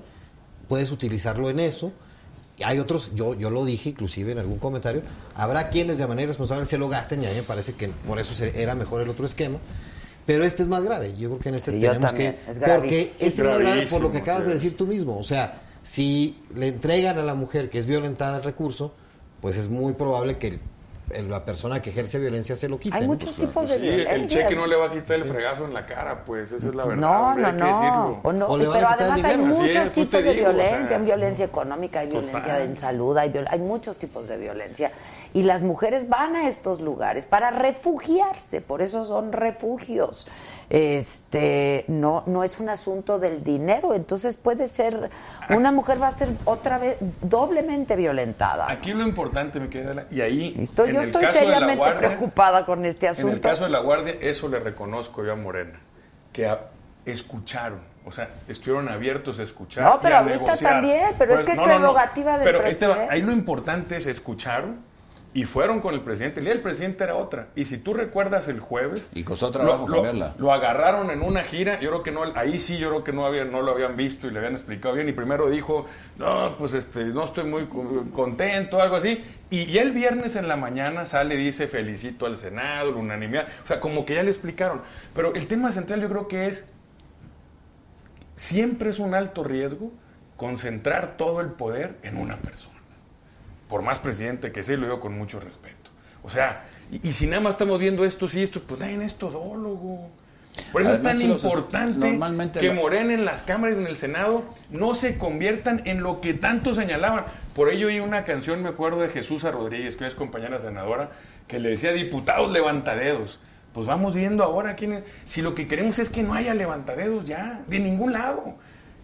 Speaker 10: puedes utilizarlo en eso. Y hay otros, yo, yo lo dije inclusive en algún comentario, habrá quienes de manera irresponsable se lo gasten y a mí me parece que por eso era mejor el otro esquema. Pero este es más grave. Yo creo que en este
Speaker 3: yo
Speaker 10: tenemos que...
Speaker 3: Es
Speaker 10: porque este es más grave por lo que acabas de decir tú mismo. O sea, si le entregan a la mujer que es violentada el recurso, pues es muy probable que la persona que ejerce violencia se lo quite.
Speaker 3: Hay
Speaker 10: ¿no?
Speaker 3: muchos tipos de
Speaker 9: Sí, el
Speaker 3: violencia.
Speaker 9: cheque no le va a quitar el fregazo en la cara, pues, esa es la verdad.
Speaker 3: No,
Speaker 9: hombre,
Speaker 3: no,
Speaker 9: hay que decirlo.
Speaker 3: no. O no,
Speaker 10: O
Speaker 3: pero
Speaker 10: el
Speaker 3: además hay muchos
Speaker 9: es, pues
Speaker 3: tipos de
Speaker 9: digo, o sea,
Speaker 3: violencia. hay violencia económica, hay violencia
Speaker 9: Total.
Speaker 3: en salud, hay, viol- hay muchos tipos de violencia. Y las mujeres van a estos lugares para refugiarse, por eso son refugios. Este, no, no es un asunto del dinero, entonces puede ser, una mujer va a ser otra vez doblemente violentada.
Speaker 9: Aquí lo importante me queda, y ahí,
Speaker 3: Estoy,
Speaker 9: en
Speaker 3: yo
Speaker 9: el
Speaker 3: estoy
Speaker 9: caso
Speaker 3: seriamente
Speaker 9: Guardia,
Speaker 3: preocupada con este
Speaker 9: En
Speaker 3: asunto.
Speaker 9: el caso de la Guardia, eso le reconozco yo a Morena, que a- escucharon, o sea, estuvieron abiertos a escuchar.
Speaker 3: No,
Speaker 9: y
Speaker 3: pero
Speaker 9: a
Speaker 3: ahorita
Speaker 9: negociar.
Speaker 3: también, pero es
Speaker 9: Pues,
Speaker 3: que es
Speaker 9: no, no, no.
Speaker 3: prerrogativa del
Speaker 9: Pero
Speaker 3: presidente.
Speaker 9: ahí lo importante es escucharon y fueron con el presidente. El día del presidente era otra. Y si tú recuerdas el jueves.
Speaker 8: Y costó trabajo
Speaker 9: lo,
Speaker 8: cambiarla.
Speaker 9: Lo agarraron en una gira. Yo creo que no, ahí sí, yo creo que no, había, no lo habían visto y le habían explicado bien. Y primero dijo, no, pues este, no estoy muy co- contento, algo así. Y ya el viernes en la mañana sale y dice, felicito al Senado, la unanimidad. O sea, como que ya le explicaron. Pero el tema central yo creo que es siempre es un alto riesgo concentrar todo el poder en una persona. Por más presidente que sea, lo digo con mucho respeto. O sea, y, y si nada más estamos viendo esto, sí, esto, pues den es todólogo. Por eso
Speaker 8: Además,
Speaker 9: es tan importante que Morena en las cámaras y en el Senado no se conviertan en lo que tanto señalaban. Por ello hay una canción, me acuerdo, de Jesús Rodríguez, que es compañera senadora, que le decía, diputados levantadedos. Pues vamos viendo ahora quién es- si lo que queremos es que no haya levantadedos ya, de ningún lado.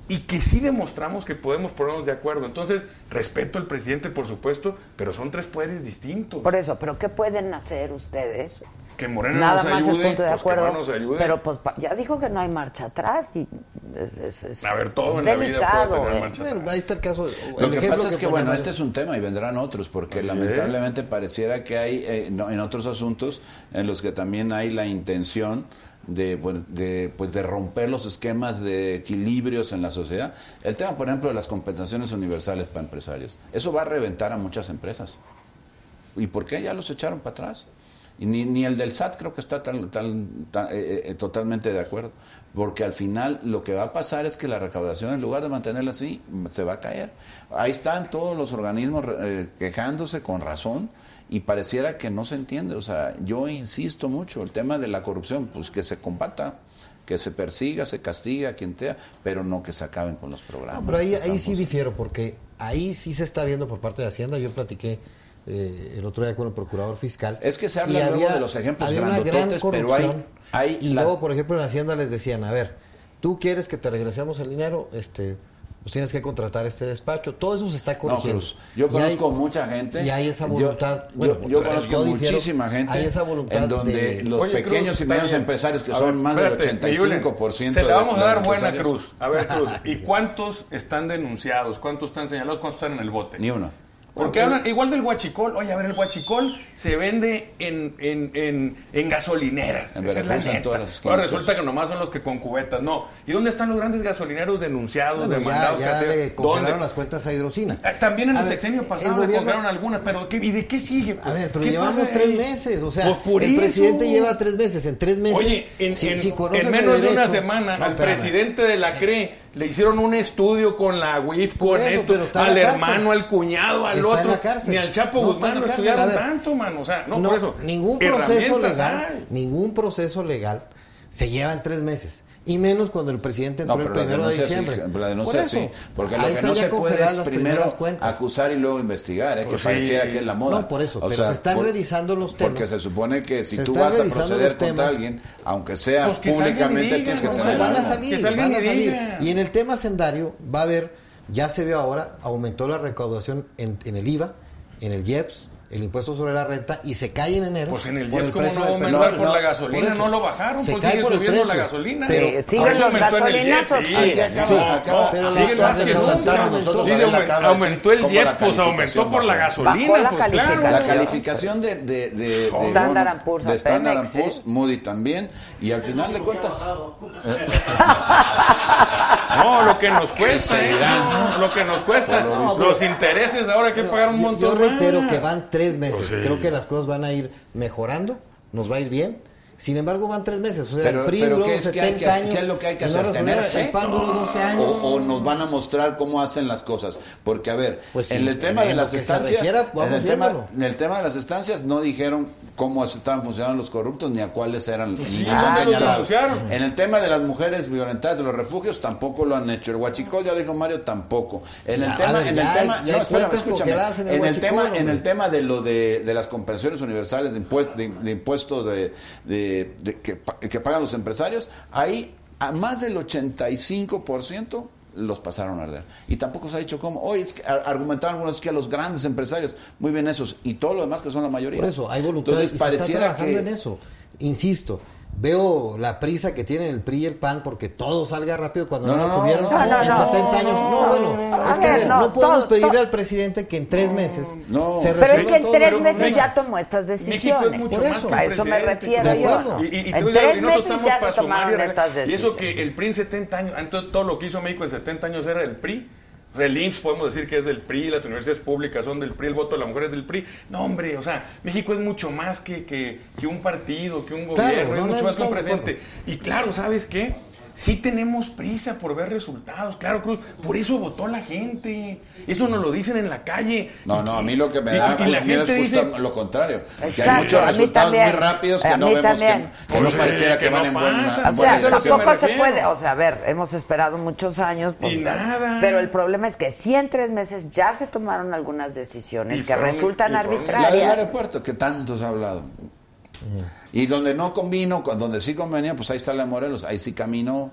Speaker 9: Y que sí demostramos que podemos ponernos de acuerdo. Entonces, respeto al presidente, por supuesto, pero son tres poderes distintos.
Speaker 3: Por eso, pero ¿qué pueden hacer ustedes?
Speaker 9: que Morena
Speaker 3: Nada
Speaker 9: nos
Speaker 3: más
Speaker 9: ayude,
Speaker 3: el punto de
Speaker 9: pues que
Speaker 3: acuerdo.
Speaker 9: no nos ayude.
Speaker 3: pero pues pa- ya dijo que no hay marcha atrás y es, es-
Speaker 9: A ver, todo
Speaker 3: es
Speaker 9: en la vida
Speaker 3: delicado.
Speaker 9: puede tener
Speaker 3: ¿eh?
Speaker 9: marcha
Speaker 10: Bueno, ahí está el caso.
Speaker 8: Lo
Speaker 10: el
Speaker 8: que
Speaker 10: ejemplo
Speaker 8: pasa es que, bueno, este es un tema y vendrán otros, porque
Speaker 9: Así
Speaker 8: lamentablemente pareciera que hay eh, no, en otros asuntos en los que también hay la intención de, pues, de romper los esquemas de equilibrios en la sociedad. El tema, por ejemplo, de las compensaciones universales para empresarios. Eso va a reventar a muchas empresas. ¿Y por qué? Ya los echaron para atrás. Y ni, ni el del SAT creo que está eh, eh, totalmente de acuerdo. Porque al final lo que va a pasar es que la recaudación, en lugar de mantenerla así, se va a caer. Ahí están todos los organismos eh, quejándose con razón y pareciera que no se entiende. O sea, yo insisto mucho, el tema de la corrupción, pues que se combata, que se persiga, se castiga a quien sea, pero no que se acaben con los programas.
Speaker 10: No, pero ahí, ahí sí difiero, porque ahí sí se está viendo por parte de Hacienda. Yo platiqué eh, el otro día con el procurador fiscal.
Speaker 8: Es que se habla luego de los ejemplos
Speaker 10: había una gran
Speaker 8: grandototes, pero hay-
Speaker 10: corrupción,
Speaker 8: hay
Speaker 10: y
Speaker 8: la-
Speaker 10: luego, por ejemplo, en Hacienda les decían, a ver, tú quieres que te regresemos el dinero, este pues tienes que contratar este despacho. Todo eso se está
Speaker 8: No,
Speaker 10: corrigiendo.
Speaker 8: Cruz, yo
Speaker 10: Y
Speaker 8: conozco
Speaker 10: hay-
Speaker 8: mucha gente.
Speaker 10: Y hay esa
Speaker 8: yo-
Speaker 10: voluntad.
Speaker 8: Yo,
Speaker 10: bueno,
Speaker 8: yo
Speaker 10: pero
Speaker 8: conozco
Speaker 10: difiero,
Speaker 8: muchísima gente.
Speaker 10: Hay esa voluntad
Speaker 8: en donde
Speaker 10: de-
Speaker 8: los
Speaker 9: Oye,
Speaker 8: pequeños
Speaker 9: Cruz,
Speaker 8: y medianos empresarios, que son
Speaker 9: ver,
Speaker 8: más del
Speaker 9: espérate,
Speaker 8: 85%
Speaker 9: Se la
Speaker 8: de
Speaker 9: vamos a dar buena. Cruz. A ver, Cruz. ¿Y cuántos están denunciados? ¿Cuántos están señalados? ¿Cuántos están en el bote?
Speaker 8: Ni uno.
Speaker 9: Porque hablan igual del huachicol. Oye, a ver, el huachicol se vende en, en, en, en gasolineras.
Speaker 8: En
Speaker 9: Esa es la neta.
Speaker 8: todas
Speaker 9: Ahora resulta
Speaker 8: pues.
Speaker 9: que nomás son los que con cubetas. No. ¿Y dónde están los grandes gasolineros denunciados,
Speaker 10: Bueno, ya,
Speaker 9: demandados?
Speaker 10: ya
Speaker 9: carteras?
Speaker 10: le congelaron
Speaker 9: ¿Dónde?
Speaker 10: las cuentas a Hidrocina.
Speaker 9: Ah, También en
Speaker 10: A
Speaker 9: el
Speaker 10: ver,
Speaker 9: sexenio
Speaker 10: el
Speaker 9: pasado le
Speaker 10: gobierno-
Speaker 9: congelaron algunas, pero ¿qué- ¿y de qué sigue?
Speaker 10: A ver, pero
Speaker 9: ¿Qué
Speaker 10: llevamos
Speaker 9: pasa
Speaker 10: tres meses, o sea,
Speaker 9: Pues por
Speaker 10: el
Speaker 9: eso.
Speaker 10: presidente lleva tres meses, en tres meses.
Speaker 9: Oye, en,
Speaker 10: si-
Speaker 9: en-
Speaker 10: si
Speaker 9: menos de, una semana
Speaker 10: No, espérame.
Speaker 9: presidente de la CRE le hicieron un estudio con la WIF, con
Speaker 10: eso,
Speaker 9: esto, al hermano, al cuñado, al
Speaker 10: Está
Speaker 9: otro. Ni al Chapo
Speaker 10: No,
Speaker 9: Guzmán lo estudiaron tanto, mano. O sea, no,
Speaker 10: No,
Speaker 9: por eso.
Speaker 10: ningún proceso legal,
Speaker 9: hay.
Speaker 10: ningún proceso legal se lleva en tres meses. Y menos cuando el presidente entró
Speaker 8: No,
Speaker 10: el primero de
Speaker 8: denuncia, sí,
Speaker 10: diciembre.
Speaker 8: la denuncia
Speaker 10: Por eso,
Speaker 8: sí, porque
Speaker 10: ahí
Speaker 8: lo que
Speaker 10: están
Speaker 8: no se puede es
Speaker 10: las
Speaker 8: primero
Speaker 10: primeras cuentas.
Speaker 8: acusar y luego investigar, ¿eh? que
Speaker 9: Pues sí.
Speaker 8: pareciera que es la moda.
Speaker 10: No, por eso,
Speaker 8: O
Speaker 10: pero
Speaker 8: sea,
Speaker 10: se están revisando los temas.
Speaker 8: Porque se supone que si tú vas a proceder contra alguien, aunque sea
Speaker 9: Pues que
Speaker 8: públicamente, tienes que tener
Speaker 10: van a salir,
Speaker 9: Que
Speaker 10: van a
Speaker 9: y
Speaker 10: salir. Y en el tema sendario va a haber, ya se vio ahora, aumentó la recaudación en, en el IVA, en el IEPS, el impuesto sobre la renta, y se cae en enero.
Speaker 9: Pues en el
Speaker 10: por
Speaker 9: IEPS, ¿cómo
Speaker 10: precio
Speaker 9: no aumentar
Speaker 8: No,
Speaker 9: por
Speaker 8: no,
Speaker 9: la
Speaker 10: por
Speaker 9: gasolina?
Speaker 10: eso.
Speaker 9: No lo bajaron,
Speaker 10: Se
Speaker 9: pues
Speaker 10: cae
Speaker 9: sigue
Speaker 10: por el
Speaker 9: subiendo la
Speaker 10: precio.
Speaker 9: gasolina.
Speaker 10: Pero-
Speaker 3: Sí, siguen los
Speaker 9: el
Speaker 3: gasolinazos,
Speaker 9: sí.
Speaker 10: Sí,
Speaker 8: acaba-
Speaker 10: pero
Speaker 9: siguen más que nunca.
Speaker 8: la
Speaker 9: aumentó el
Speaker 8: como la
Speaker 9: 10, pues aumentó por la gasolina.
Speaker 3: La
Speaker 9: pues,
Speaker 3: calificación.
Speaker 8: La calificación de, de, de, de
Speaker 3: Standard Poor's
Speaker 8: de Standard Poor's. Moody también, y al final de cuentas,
Speaker 9: lo que nos cuesta, ¿eh? No, lo que nos cuesta.
Speaker 10: No,
Speaker 9: Los intereses ahora hay que pagar un
Speaker 10: yo,
Speaker 9: montón
Speaker 10: yo reitero que van tres meses.
Speaker 9: Pues sí.
Speaker 10: Creo que las cosas van a ir mejorando, nos va a ir bien. Sin embargo, van tres meses. O sea,
Speaker 8: Pero,
Speaker 10: el PRI
Speaker 8: pero
Speaker 10: duró
Speaker 8: ¿qué, es, qué hay
Speaker 10: 70
Speaker 8: que hacer?
Speaker 10: años.
Speaker 8: ¿Qué es lo que hay que
Speaker 10: no
Speaker 8: hacer? ¿Tener fe?
Speaker 10: El PAN duró 12 años.
Speaker 8: O, o nos van a mostrar cómo hacen las cosas. Porque, a ver,
Speaker 10: Pues sí,
Speaker 8: en el tema
Speaker 10: en
Speaker 8: de las estancias,
Speaker 10: requiera,
Speaker 8: en, el tema, en el tema de las estancias no dijeron cómo estaban funcionando los corruptos ni a cuáles eran ni
Speaker 9: sí, lo
Speaker 8: señalados. En el tema de las mujeres violentadas de los refugios tampoco lo han hecho. El huachicol, ya dijo Mario, tampoco. En el
Speaker 10: Ya,
Speaker 8: tema,
Speaker 10: ver,
Speaker 8: en
Speaker 10: ya
Speaker 8: el tema,
Speaker 10: hay- ya
Speaker 8: no,
Speaker 10: hay
Speaker 8: espérame, escúchame.
Speaker 10: en el
Speaker 8: En el tema, en el tema de lo de, de las compensaciones universales de impuesto de, de impuesto de, de- de- que, pa- que pagan los empresarios, ahí a más del 85% los pasaron a arder. Y tampoco se ha dicho cómo. Hoy es que ar- argumentaban algunos que a los grandes empresarios, muy bien esos, y todo lo demás que son la mayoría.
Speaker 10: Por eso, hay voluntad
Speaker 8: Entonces,
Speaker 10: y se está
Speaker 8: pareciera
Speaker 10: trabajando
Speaker 8: que
Speaker 10: en eso. Insisto, veo la prisa que tienen el PRI y el PAN porque todo salga rápido cuando no,
Speaker 8: No,
Speaker 10: lo tuvieron
Speaker 8: no,
Speaker 10: en
Speaker 3: no,
Speaker 10: 70 años. No, bueno,
Speaker 3: A
Speaker 10: es que
Speaker 3: ver, no,
Speaker 10: no, podemos
Speaker 3: todo-
Speaker 10: pedirle
Speaker 3: todo-
Speaker 10: al presidente que en tres meses
Speaker 8: No.
Speaker 10: se
Speaker 3: Pero es
Speaker 10: resuelva
Speaker 3: que en
Speaker 10: todo.
Speaker 3: tres meses
Speaker 9: México-
Speaker 3: ya tomó estas
Speaker 9: es
Speaker 3: decisiones.
Speaker 10: Por eso.
Speaker 3: A eso me refiero
Speaker 10: De
Speaker 3: yo.
Speaker 9: Y, y-
Speaker 3: en tres meses
Speaker 9: estamos
Speaker 3: ya
Speaker 9: para
Speaker 3: se tomaron
Speaker 9: sumar,
Speaker 3: estas
Speaker 9: Y eso
Speaker 3: decisiones.
Speaker 9: que el PRI en 70 años, entonces todo lo que hizo México en 70 años era del PRI. El IMSS podemos decir que es del PRI, las universidades públicas son del PRI, el voto de la mujer es del PRI. No, hombre, o sea, México es mucho más que, que, que un partido, que un
Speaker 10: Claro,
Speaker 9: gobierno,
Speaker 10: no,
Speaker 9: es mucho más que un presidente. Y claro, ¿sabes qué? Sí tenemos prisa por ver resultados, claro, Cruz. Por eso votó la gente. Eso nos lo dicen en la calle.
Speaker 8: No, no, a mí lo que me da
Speaker 9: la
Speaker 8: miedo es
Speaker 9: gente
Speaker 8: justo
Speaker 9: dice,
Speaker 8: lo contrario. que hay
Speaker 3: Exacto,
Speaker 8: muchos
Speaker 3: a mí
Speaker 8: resultados
Speaker 3: también.
Speaker 8: muy rápidos que
Speaker 3: A
Speaker 8: no
Speaker 3: mí
Speaker 8: vemos que,
Speaker 3: también.
Speaker 8: que no
Speaker 9: Pues,
Speaker 8: pareciera
Speaker 9: que
Speaker 8: que van
Speaker 9: no
Speaker 8: en buena.
Speaker 3: O
Speaker 8: buena
Speaker 3: sea,
Speaker 9: es me
Speaker 3: tampoco se puede, o sea, a ver, hemos esperado muchos años, pues,
Speaker 9: Y nada.
Speaker 3: pero el problema es que sí en tres meses ya se tomaron algunas decisiones
Speaker 9: Y
Speaker 3: que
Speaker 9: fueron-
Speaker 3: resultan
Speaker 9: fueron-
Speaker 8: La del
Speaker 3: arbitrarias.
Speaker 8: aeropuerto, que tanto se ha hablado. Y donde no convino, cu- donde sí convenía, pues ahí está la de Morelos, ahí sí caminó.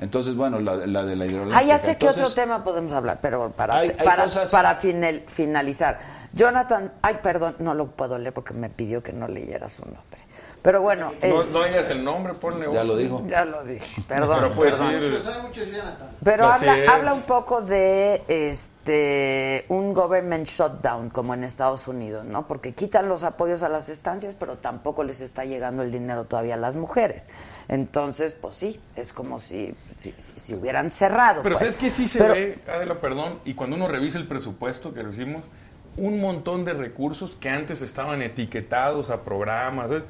Speaker 8: Entonces, bueno, la, la de la hidroeléctrica.
Speaker 3: Ah, ya sé que otro tema podemos hablar, pero para,
Speaker 8: Hay- hay
Speaker 3: para,
Speaker 8: cosas-
Speaker 3: para final- finalizar. Jonathan, ay, perdón, no lo puedo leer porque me pidió que no leyera su nombre. Pero bueno,
Speaker 9: No,
Speaker 3: es-
Speaker 9: no digas el nombre, ponle
Speaker 8: Ya lo dijo.
Speaker 3: ya lo dije, perdón.
Speaker 9: Pero puedes
Speaker 3: perdón. Pero habla,
Speaker 9: es.
Speaker 3: habla un poco de este un government shutdown como en Estados Unidos, ¿no? Porque quitan los apoyos a las estancias, pero tampoco les está llegando el dinero todavía a las mujeres. Entonces, pues sí, es como si, si, si- si hubieran cerrado.
Speaker 9: Pero
Speaker 3: pues.
Speaker 9: ¿sabes que sí se
Speaker 3: Pero-
Speaker 9: ve, Adela, perdón? Y cuando uno revisa el presupuesto que lo hicimos, un montón de recursos que antes estaban etiquetados a programas, ¿sabes?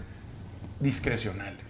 Speaker 9: Discrecionales,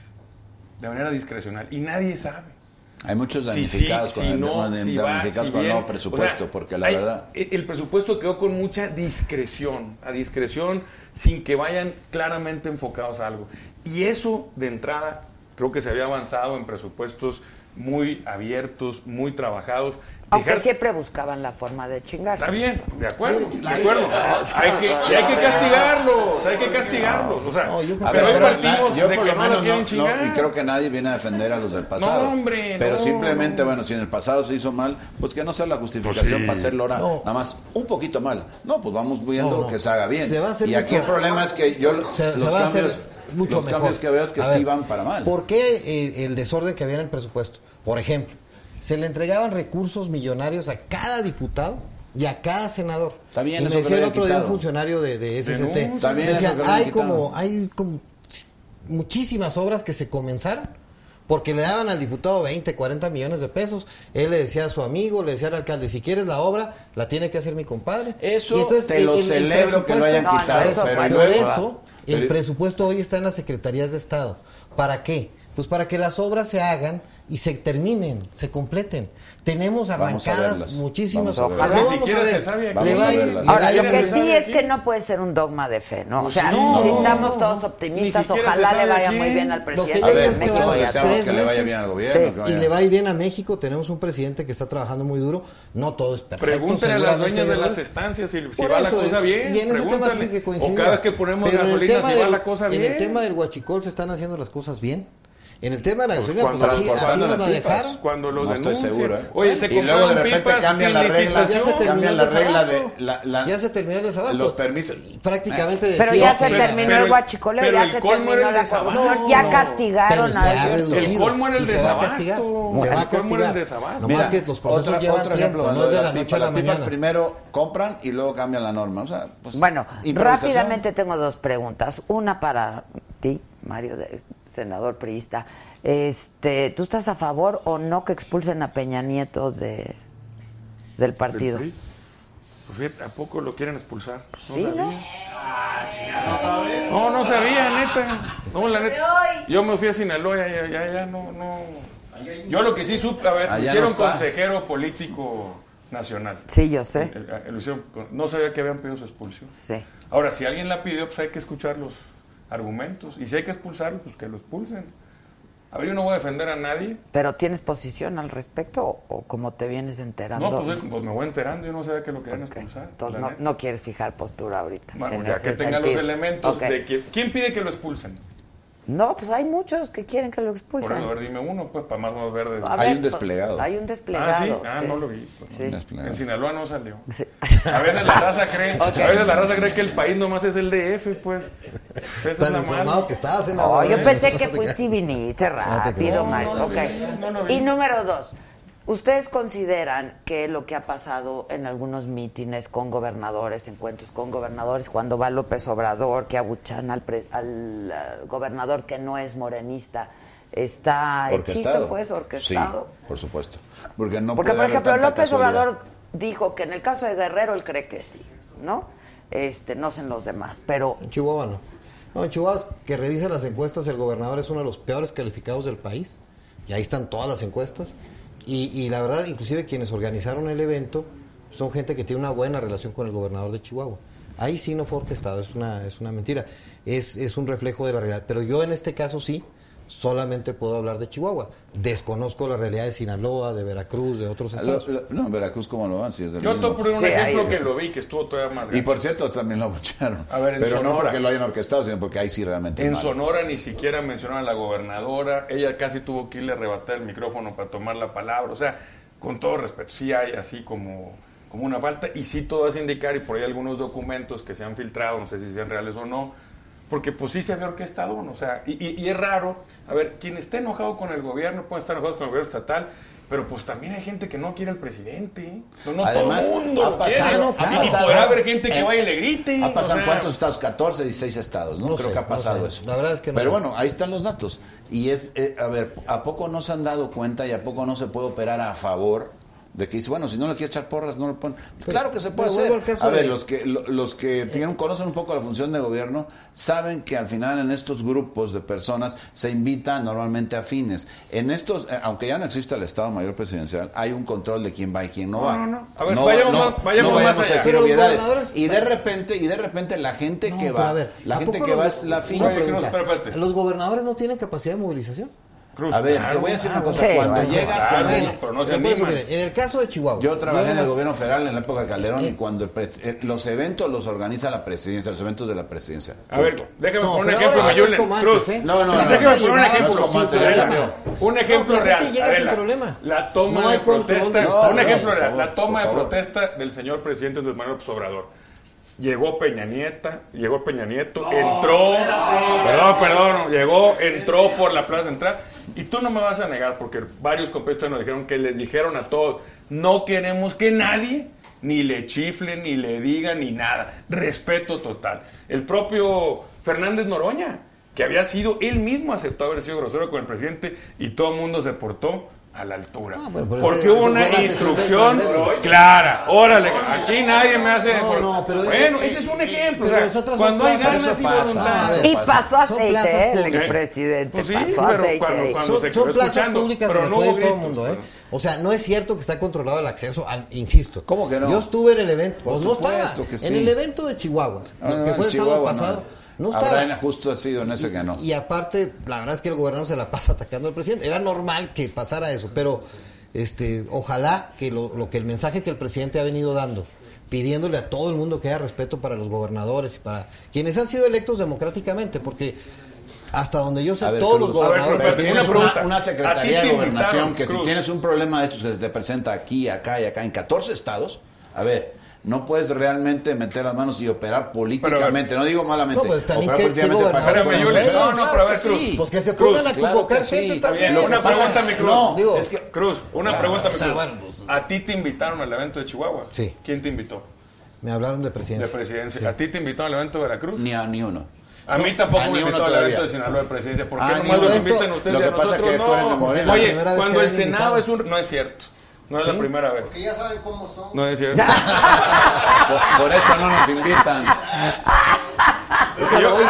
Speaker 9: de manera discrecional. Y nadie sabe.
Speaker 8: Hay muchos damnificados
Speaker 9: sí,
Speaker 8: con,
Speaker 9: si no,
Speaker 8: el
Speaker 9: si va,
Speaker 8: damnificados
Speaker 9: si
Speaker 8: con el
Speaker 9: bien.
Speaker 8: nuevo presupuesto,
Speaker 9: O sea,
Speaker 8: porque la
Speaker 9: hay-
Speaker 8: verdad...
Speaker 9: El el presupuesto quedó con mucha discreción, a discreción, sin que vayan claramente enfocados a algo. Y eso, de entrada, creo que se había avanzado en presupuestos muy abiertos, muy trabajados.
Speaker 3: Aunque
Speaker 9: Dejar-
Speaker 3: siempre buscaban la forma de chingarse.
Speaker 9: Está bien, de acuerdo, de acuerdo. Hay que, y hay que castigarlos, hay que castigarlos. O sea,
Speaker 10: No, yo
Speaker 9: pero hay de
Speaker 8: por
Speaker 9: que
Speaker 8: lo
Speaker 9: no
Speaker 8: menos no, y creo que nadie viene a defender a los del pasado.
Speaker 9: No, hombre,
Speaker 8: pero
Speaker 9: no,
Speaker 8: simplemente,
Speaker 9: no.
Speaker 8: bueno, si en el pasado se hizo mal, pues que no sea la justificación
Speaker 9: Pues sí.
Speaker 8: para hacerlo ahora
Speaker 10: No.
Speaker 8: nada más un poquito mal. No, pues vamos viendo
Speaker 10: No, no.
Speaker 8: que se haga bien.
Speaker 10: Se va a hacer
Speaker 8: y aquí
Speaker 10: mucho-
Speaker 8: el problema es que yo
Speaker 10: se,
Speaker 8: los
Speaker 10: se va a hacer mucho
Speaker 8: los
Speaker 10: mejor.
Speaker 8: cambios que veo es que
Speaker 10: A
Speaker 8: sí
Speaker 10: ver,
Speaker 8: van para mal.
Speaker 10: ¿Por qué eh, el desorden que había en el presupuesto? Por ejemplo, se le entregaban recursos millonarios a cada diputado y a cada senador.
Speaker 8: Está bien,
Speaker 10: y me decía el otro día un funcionario de, de SCT. Me decía, hay como, hay como muchísimas obras que se comenzaron porque le daban al diputado 20, 40 millones de pesos. Él le decía a su amigo, le decía al alcalde, si quieres la obra, la tiene que hacer mi compadre.
Speaker 8: Eso te lo celebro que lo hayan
Speaker 3: No, no,
Speaker 8: quitado,
Speaker 3: eso,
Speaker 8: pero luego-
Speaker 10: eso, el
Speaker 8: pero-
Speaker 10: presupuesto hoy está en las secretarías de Estado. ¿Para qué? Pues para que las obras se hagan y se terminen, se completen. Tenemos arrancadas muchísimas. Ir-
Speaker 8: verlas.
Speaker 10: le
Speaker 3: Ahora, lo que sí es que no puede ser un dogma de fe, ¿no? O
Speaker 9: Pues
Speaker 3: sea,
Speaker 9: no.
Speaker 3: si estamos todos optimistas, ojalá le vaya
Speaker 9: aquí.
Speaker 3: muy bien al presidente
Speaker 8: A
Speaker 3: de
Speaker 8: ver, pues
Speaker 3: México.
Speaker 8: que le vaya bien al gobierno.
Speaker 3: Sí,
Speaker 8: que
Speaker 10: Y le va a ir bien a México. Tenemos un presidente que está trabajando muy duro. No todo es perfecto.
Speaker 9: Pregúntale a las dueñas de las estancias si, si va la cosa bien.
Speaker 10: Y en ese tema tiene que coincidir.
Speaker 9: o cada vez que ponemos gasolina
Speaker 10: tema
Speaker 9: si va
Speaker 10: del-
Speaker 9: la cosa bien.
Speaker 10: En el tema del huachicol se están haciendo las cosas bien. En el tema de la gasolina, pues,
Speaker 9: cuando
Speaker 10: así, así la
Speaker 8: las pipas.
Speaker 10: dejaron.
Speaker 9: Cuando los
Speaker 8: No estoy
Speaker 9: denuncian.
Speaker 8: seguro, ¿eh?
Speaker 9: Oye, se
Speaker 8: y luego de repente
Speaker 9: pipas
Speaker 8: cambian
Speaker 9: sin
Speaker 8: las reglas,
Speaker 10: Ya se
Speaker 8: cambian
Speaker 10: el
Speaker 8: la regla de la, la-
Speaker 10: Ya se terminó el desabasto.
Speaker 8: los permisos.
Speaker 10: Prácticamente
Speaker 3: Pero
Speaker 10: decía
Speaker 3: ya se terminó
Speaker 9: pero-
Speaker 3: el guachicoleo,
Speaker 9: pero
Speaker 3: ya
Speaker 9: el
Speaker 3: se
Speaker 9: colmo
Speaker 3: terminó
Speaker 9: el
Speaker 3: la corrupción. Ya
Speaker 9: No,
Speaker 3: castigaron
Speaker 10: pero
Speaker 3: a
Speaker 10: reducido
Speaker 9: El colmo era el
Speaker 10: y a
Speaker 9: desabasto.
Speaker 10: Se va a
Speaker 9: colmo era el
Speaker 10: castigar.
Speaker 9: desabasto.
Speaker 10: Nomás que los procesos llevan
Speaker 8: otro
Speaker 10: tiempo,
Speaker 8: ejemplo,
Speaker 10: no
Speaker 8: lo
Speaker 10: es de
Speaker 8: las
Speaker 10: la noche a la mañana.
Speaker 8: primero compran y luego cambian la norma. O sea, pues,
Speaker 3: Bueno, rápidamente tengo dos preguntas. Una para ti, Mario, de- senador priista. Este, ¿Tú estás a favor o no que expulsen a Peña Nieto de, del partido?
Speaker 9: PRI. Pues ¿a poco lo quieren expulsar? No sabía. No, no sabía, neta. No, la neta. Yo me fui a Sinaloa, ya, ya, ya, ya, no, no. Yo lo que sí supe, a ver, hicieron
Speaker 8: no
Speaker 9: consejero político nacional.
Speaker 3: Sí, yo sé.
Speaker 9: El- el- lo hicieron con- no sabía que habían pedido su expulsión.
Speaker 3: Sí.
Speaker 9: Ahora, si alguien la pidió, pues hay que escuchar los argumentos. Y si hay que expulsarlo, pues que lo expulsen. A ver, yo no voy a defender a nadie.
Speaker 3: ¿Pero tienes posición al respecto o, o como te vienes enterando?
Speaker 9: No, pues, pues me voy enterando. Yo no sabía que lo querían expulsar.
Speaker 3: Entonces, no, no quieres fijar postura ahorita.
Speaker 9: Bueno,
Speaker 3: en
Speaker 9: ya que tenga los elementos de que... ¿Quién pide que lo expulsen?
Speaker 3: No, pues hay muchos que quieren que lo
Speaker 9: Por
Speaker 3: expulsen.
Speaker 9: eso, a ver, dime uno, pues, para más verde.
Speaker 3: A
Speaker 8: Hay
Speaker 3: ver,
Speaker 8: un
Speaker 3: pues,
Speaker 8: desplegado.
Speaker 3: Hay un desplegado.
Speaker 9: Ah, sí, ah,
Speaker 3: sí.
Speaker 9: no lo vi. pues,
Speaker 3: Sí.
Speaker 8: Desplegado.
Speaker 9: En Sinaloa no salió.
Speaker 3: Sí.
Speaker 9: A veces la raza cree,
Speaker 3: Ok.
Speaker 9: a veces la raza cree que el país nomás es el DF, pues. Eso es
Speaker 10: Tan informado
Speaker 9: mala.
Speaker 10: que estabas en la
Speaker 3: Oh, yo pensé que fuiste y viniste
Speaker 10: te
Speaker 3: rápido. Mario.
Speaker 9: No, no lo
Speaker 3: Ok.
Speaker 9: vi, no lo vi.
Speaker 3: Y número dos, ¿ustedes consideran que lo que ha pasado en algunos mítines con gobernadores, encuentros con gobernadores, cuando va López Obrador, que abuchan al, pre- al, eh, gobernador que no es morenista, está hechizo, pues, orquestado?
Speaker 8: Sí, por supuesto. Porque no
Speaker 3: Porque,
Speaker 8: puede
Speaker 3: por ejemplo, López
Speaker 8: casualidad.
Speaker 3: Obrador dijo que en el caso de Guerrero él cree que sí, ¿no? Este, no sé en los demás, pero
Speaker 10: En Chihuahua no. No, en Chihuahua, que revise las encuestas, el gobernador es uno de los peores calificados del país. Y ahí están todas las encuestas. Y, y la verdad, inclusive quienes organizaron el evento son gente que tiene una buena relación con el gobernador de Chihuahua. Ahí sí no fue orquestado, es una, es una mentira. Es, es un reflejo de la realidad. Pero yo en este caso sí, solamente puedo hablar de Chihuahua. Desconozco la realidad de Sinaloa, de Veracruz, de otros estados.
Speaker 8: lo- no, en Veracruz, ¿cómo lo van? Si es del
Speaker 9: Yo
Speaker 8: mismo.
Speaker 9: te por un
Speaker 3: Sí,
Speaker 9: ejemplo que lo vi, que estuvo todavía más
Speaker 8: Y
Speaker 9: grande.
Speaker 8: por cierto, también lo abucharon.
Speaker 9: A ver, en
Speaker 8: Pero no porque lo hayan orquestado, sino porque ahí sí realmente
Speaker 9: En
Speaker 8: mal.
Speaker 9: Sonora ni siquiera mencionaron a la gobernadora. Ella casi tuvo que irle a arrebatar el micrófono para tomar la palabra. O sea, con todo respeto, sí hay así como, como una falta. Y sí todo hace indicar, y por ahí algunos documentos que se han filtrado, no sé si sean reales o no, porque pues sí se había orquestado. ¿no? O sea, y, y- y es raro. A ver, quien esté enojado con el gobierno puede estar enojado con el gobierno estatal. Pero pues también hay gente que no quiere al presidente. No, no
Speaker 8: Además,
Speaker 9: todo el mundo
Speaker 8: ha
Speaker 9: lo
Speaker 8: pasado,
Speaker 9: quiere.
Speaker 8: ha
Speaker 9: Y podrá haber gente que
Speaker 8: en-
Speaker 9: vaya y le grite.
Speaker 8: Ha pasado
Speaker 9: o
Speaker 8: en
Speaker 9: sea,
Speaker 8: cuántos estados? 14, 16 estados, ¿no?
Speaker 10: No
Speaker 8: Creo
Speaker 10: sé,
Speaker 8: que ha
Speaker 10: no
Speaker 8: pasado
Speaker 10: sé.
Speaker 8: eso.
Speaker 10: La verdad es que no
Speaker 8: Pero
Speaker 10: sé.
Speaker 8: bueno, ahí están los datos. Y es, eh, a ver, ¿a poco no se han dado cuenta y a poco no se puede operar a favor de que dice, bueno, si no le quiere echar porras, no lo ponen? claro que se puede hacer. A ver,
Speaker 10: de-
Speaker 8: los que lo- los que tienen, conocen un poco la función de gobierno saben que al final en estos grupos de personas se invita normalmente a fines. En estos, eh, aunque ya no exista el Estado Mayor Presidencial, hay un control de quién va y quién no,
Speaker 9: No,
Speaker 8: va.
Speaker 9: no, no. A ver, vayamos más- vayamos
Speaker 8: no
Speaker 9: más
Speaker 8: vayamos a
Speaker 9: allá.
Speaker 8: decir
Speaker 10: Pero
Speaker 8: obviedades.
Speaker 10: gobernadores-
Speaker 8: Y de repente, y de repente la gente
Speaker 10: No,
Speaker 8: que va,
Speaker 10: a ver,
Speaker 8: la
Speaker 10: ¿a
Speaker 8: gente que va es la fina.
Speaker 10: ¿Los gobernadores no tienen capacidad de movilización?
Speaker 9: Cruz,
Speaker 8: A ver, te voy a decir una cosa.
Speaker 3: sí,
Speaker 8: Cuando llega,
Speaker 9: claro. pero no se
Speaker 10: mire, en el caso de Chihuahua.
Speaker 8: yo trabajé en el gobierno federal en la época de Calderón
Speaker 10: Eh.
Speaker 8: y cuando el pres- eh, los eventos los organiza la presidencia, los eventos de la presidencia.
Speaker 9: A ver, déjame
Speaker 10: No,
Speaker 9: poner un ejemplo, Mayulen. Cruz.
Speaker 10: antes, ¿eh?
Speaker 8: No, no, no, no, no,
Speaker 9: Déjame poner un ejemplo.
Speaker 8: no.
Speaker 9: Un ejemplo
Speaker 10: No,
Speaker 9: real.
Speaker 10: gente llega sin
Speaker 9: Adela,
Speaker 10: problema.
Speaker 9: La toma
Speaker 10: No
Speaker 9: de protesta. un ejemplo real. La toma de protesta del señor presidente Andrés Manuel Obrador. Llegó Peña Nieta, llegó Peña Nieto, entró, perdón, perdón, llegó, entró por la plaza central y tú no me vas a negar porque varios compañeros nos dijeron que les dijeron a todos, no queremos que nadie ni le chifle, ni le diga, ni nada. Respeto total. El propio Fernández Noroña, que había sido, él mismo aceptó haber sido grosero con el presidente y todo el mundo se portó a la altura.
Speaker 10: No, pero por eso-
Speaker 9: Porque hubo una instrucción clara. Órale, aquí nadie me hace.
Speaker 10: No, no, pero
Speaker 9: bueno, ese es un ejemplo.
Speaker 10: pero
Speaker 9: o sea,
Speaker 10: es otras
Speaker 9: cuando hay ganas y voluntad.
Speaker 3: Y pasó
Speaker 10: Son
Speaker 3: aceite,
Speaker 10: plazas
Speaker 3: ¿eh? el
Speaker 10: públicas.
Speaker 3: expresidente.
Speaker 9: Pues sí,
Speaker 3: pasó
Speaker 9: pero
Speaker 3: aceite.
Speaker 9: cuando-
Speaker 3: ahí.
Speaker 9: cuando-
Speaker 10: Son,
Speaker 9: se
Speaker 10: son
Speaker 9: quedó
Speaker 10: plazas públicas
Speaker 9: pero
Speaker 10: donde
Speaker 9: no
Speaker 10: puede ir todo el mundo, ¿eh? O sea, no es cierto que está controlado el acceso, al- insisto.
Speaker 8: ¿Cómo que no?
Speaker 10: Yo estuve en el evento,
Speaker 8: Por
Speaker 10: pues no estaba.
Speaker 8: que sí.
Speaker 10: En el evento de Chihuahua,
Speaker 8: no,
Speaker 10: que fue el sábado pasado, no, estaba.
Speaker 8: Habrá justo ha sido en ese que no.
Speaker 10: Y aparte, la verdad es que el gobernador se la pasa atacando al presidente. Era normal que pasara eso, pero este, ojalá que lo, lo que el mensaje que el presidente ha venido dando, pidiéndole a todo el mundo que haya respeto para los gobernadores y para quienes han sido electos democráticamente, porque hasta donde yo sé,
Speaker 8: ver,
Speaker 10: todos
Speaker 8: Cruz,
Speaker 10: los gobernadores.
Speaker 9: pero
Speaker 8: Pero
Speaker 9: Una
Speaker 8: tienes una, una
Speaker 9: ¿A ti
Speaker 8: secretaría de gobernación que si tienes un problema de estos que se te presenta aquí, acá y acá en 14 estados, a ver, no puedes realmente meter las manos y operar políticamente, no digo malamente,
Speaker 10: No, pues, también
Speaker 8: operar políticamente que-
Speaker 9: Yuli.
Speaker 10: Claro
Speaker 9: No, no, pero a Cruz.
Speaker 8: sí.
Speaker 10: Pues que se pongan a
Speaker 8: claro
Speaker 10: convocar
Speaker 8: sí.
Speaker 10: gente también. Lo
Speaker 9: una pregunta, mi Cruz.
Speaker 8: No,
Speaker 10: digo,
Speaker 8: es que
Speaker 9: Cruz, una
Speaker 10: Ah,
Speaker 9: pregunta,
Speaker 10: o sea, bueno, pues-
Speaker 9: ¿A ti te invitaron al evento de Chihuahua?
Speaker 10: Sí.
Speaker 9: ¿Quién te invitó?
Speaker 10: Me hablaron de
Speaker 9: De
Speaker 10: presidencia.
Speaker 9: presidencia. ¿A ti te invitó al evento de Veracruz?
Speaker 8: ni a ni uno.
Speaker 9: A mí tampoco me invitó al evento de Sinaloa de presidencia. ¿Por qué
Speaker 8: Ah,
Speaker 9: nomás los invitan ustedes
Speaker 8: lo que pasa
Speaker 9: nosotros
Speaker 8: que tú eres de? Morena.
Speaker 9: Oye, cuando el Senado es un... No es cierto. No es la primera vez.
Speaker 4: Porque ya saben cómo son.
Speaker 9: No es cierto.
Speaker 8: Por, por eso no nos invitan.
Speaker 10: A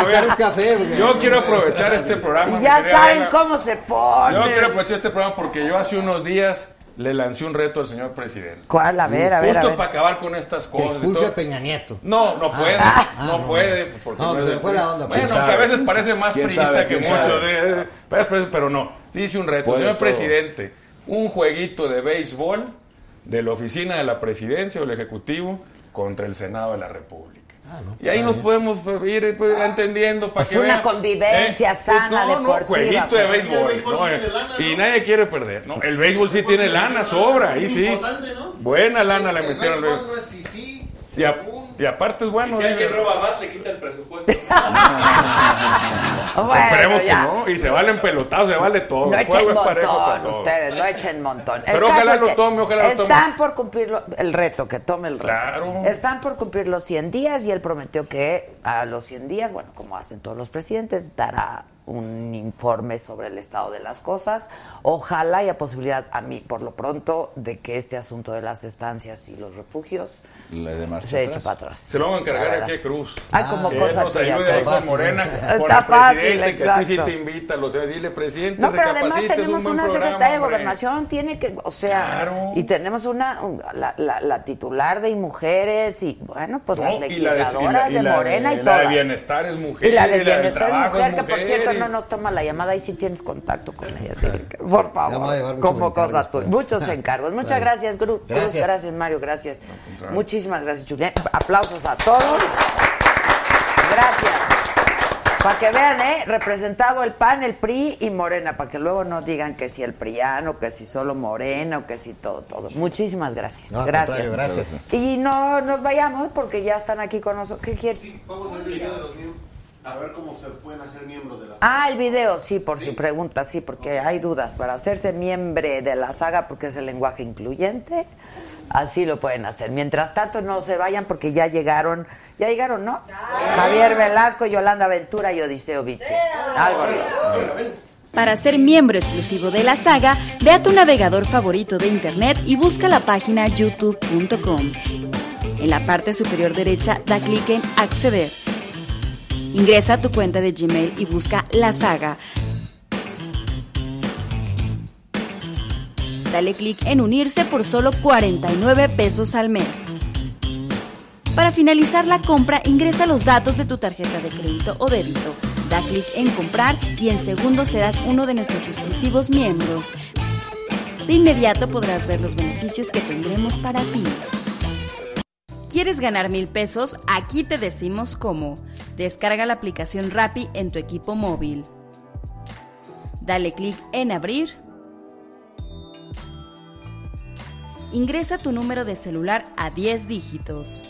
Speaker 9: ver,
Speaker 10: un café.
Speaker 9: Yo quiero aprovechar este programa.
Speaker 3: ya saben cómo se pone.
Speaker 9: Yo quiero aprovechar este programa porque yo hace unos días le lancé un reto al señor presidente.
Speaker 3: ¿Cuál? A ver, a ver, a
Speaker 9: Justo
Speaker 3: ver.
Speaker 9: para acabar con estas cosas.
Speaker 10: expulse a Peña Nieto.
Speaker 9: No, no puede,
Speaker 10: ah,
Speaker 9: no,
Speaker 10: no,
Speaker 9: puede, pues, porque
Speaker 10: No,
Speaker 9: no, es
Speaker 10: se fue la onda,
Speaker 9: Bueno,
Speaker 10: pues.
Speaker 8: ¿Quién
Speaker 9: que a veces parece más
Speaker 8: ¿Quién
Speaker 9: priista que
Speaker 8: ¿Quién
Speaker 9: muchos, eh, eh, pero, pero- pero no. Le hice un reto,
Speaker 8: Puede
Speaker 9: señor
Speaker 8: todo.
Speaker 9: presidente, un jueguito de béisbol de la oficina de la presidencia o el ejecutivo contra el Senado de la República.
Speaker 10: Ah, no,
Speaker 9: y ahí nos
Speaker 10: bien.
Speaker 9: podemos pues, ir pues, entendiendo para
Speaker 3: Pues
Speaker 9: que
Speaker 3: una
Speaker 9: vean.
Speaker 3: convivencia sana,
Speaker 9: no, no,
Speaker 3: deportiva,
Speaker 9: jueguito de
Speaker 3: pues.
Speaker 9: béisbol.
Speaker 7: Béisbol
Speaker 9: no, eh,
Speaker 7: lana,
Speaker 9: y
Speaker 7: ¿no?
Speaker 9: nadie quiere perder. No, el béisbol sí tiene lana, sobra, ahí sí.
Speaker 7: ¿no?
Speaker 9: Buena lana le
Speaker 4: El
Speaker 9: metieron
Speaker 4: no
Speaker 9: Y,
Speaker 4: según.
Speaker 9: Y aparte es bueno.
Speaker 6: si alguien
Speaker 9: eh.
Speaker 6: roba más, le quita el presupuesto.
Speaker 3: Bueno,
Speaker 9: Esperemos
Speaker 3: ya.
Speaker 9: que no. Y se valen pelotados, se vale todo.
Speaker 3: No
Speaker 9: el juego
Speaker 3: echen
Speaker 9: es parejo para
Speaker 3: montón, ustedes, no echen montón. El
Speaker 9: Pero ojalá lo tome, ojalá lo tome.
Speaker 3: Están por cumplir lo- el reto, que tome el reto.
Speaker 9: Claro.
Speaker 3: Están por cumplir los 100 días y él prometió que a los 100 días, bueno, como hacen todos los presidentes, dará un informe sobre el estado de las cosas. Ojalá haya posibilidad, a mí, por lo pronto, de que este asunto de las estancias y los refugios
Speaker 8: Le de marcha
Speaker 3: se eche
Speaker 8: atrás.
Speaker 3: para atrás.
Speaker 9: Se lo vamos a
Speaker 3: La
Speaker 9: encargar aquí a Cruz.
Speaker 3: Ay, como
Speaker 9: que
Speaker 3: cosa
Speaker 9: nos
Speaker 3: tuya,
Speaker 9: ayude ahí con Morena, con
Speaker 3: Está
Speaker 9: el
Speaker 3: fácil,
Speaker 9: presidente, que a ti sí
Speaker 3: exacto.
Speaker 9: te invita, lo sea, dile, presidente,
Speaker 3: No, pero además
Speaker 9: un
Speaker 3: tenemos una
Speaker 9: programa,
Speaker 3: secretaria de
Speaker 9: hombre.
Speaker 3: gobernación, tiene que, o sea,
Speaker 9: Claro.
Speaker 3: y tenemos una, un- la, la- la titular de mujeres y, bueno, pues las
Speaker 9: y la de-
Speaker 3: legisladoras
Speaker 9: y
Speaker 3: de,
Speaker 9: la- y la
Speaker 3: Morena y,
Speaker 9: La
Speaker 3: todas.
Speaker 9: de bienestar es mujer.
Speaker 3: y la de bienestar es mujer, que por cierto
Speaker 9: y-
Speaker 3: no nos toma la llamada, y si tienes contacto con ella. que- por favor, como cosa tuya. Muchos encargos. Muchas gracias, Gru. Cruz,
Speaker 10: Gracias.
Speaker 3: gracias, Mario, gracias. Muchísimas gracias, Julián. Aplausos a todos. Gracias. Para que vean, ¿eh? Representado el PAN, el PRI y Morena, para que luego no digan que si el PRIANO, que si solo Morena, o que si todo, todo. Muchísimas gracias.
Speaker 10: No, al
Speaker 3: gracias.
Speaker 10: gracias.
Speaker 3: Y no nos vayamos porque ya están aquí con nosotros. ¿Qué quieres?
Speaker 7: Vamos a ver el video de los miembros. A ver cómo se pueden hacer miembros de la
Speaker 3: Ah, el video, sí, por si pregunta, sí, porque hay dudas. Para hacerse miembro de la saga, porque es el lenguaje incluyente, así lo pueden hacer. Mientras tanto, no se vayan porque ya llegaron, ya llegaron, ¿no? Javier Velasco, Yolanda Ventura y Odiseo Vichy. Algo.
Speaker 11: Para ser miembro exclusivo de la saga, ve a tu navegador favorito de internet y busca la página youtube.com. En la parte superior derecha da clic en Acceder. Ingresa a tu cuenta de Gmail y busca la saga. Dale clic en unirse por solo 49 pesos al mes. Para finalizar la compra, ingresa los datos de tu tarjeta de crédito o débito. Da clic en comprar y en segundos serás uno de nuestros exclusivos miembros. De inmediato podrás ver los beneficios que tendremos para ti. ¿Quieres ganar mil pesos? Aquí te decimos cómo. Descarga la aplicación Rappi en tu equipo móvil. Dale clic en abrir. Ingresa tu número de celular a 10 dígitos.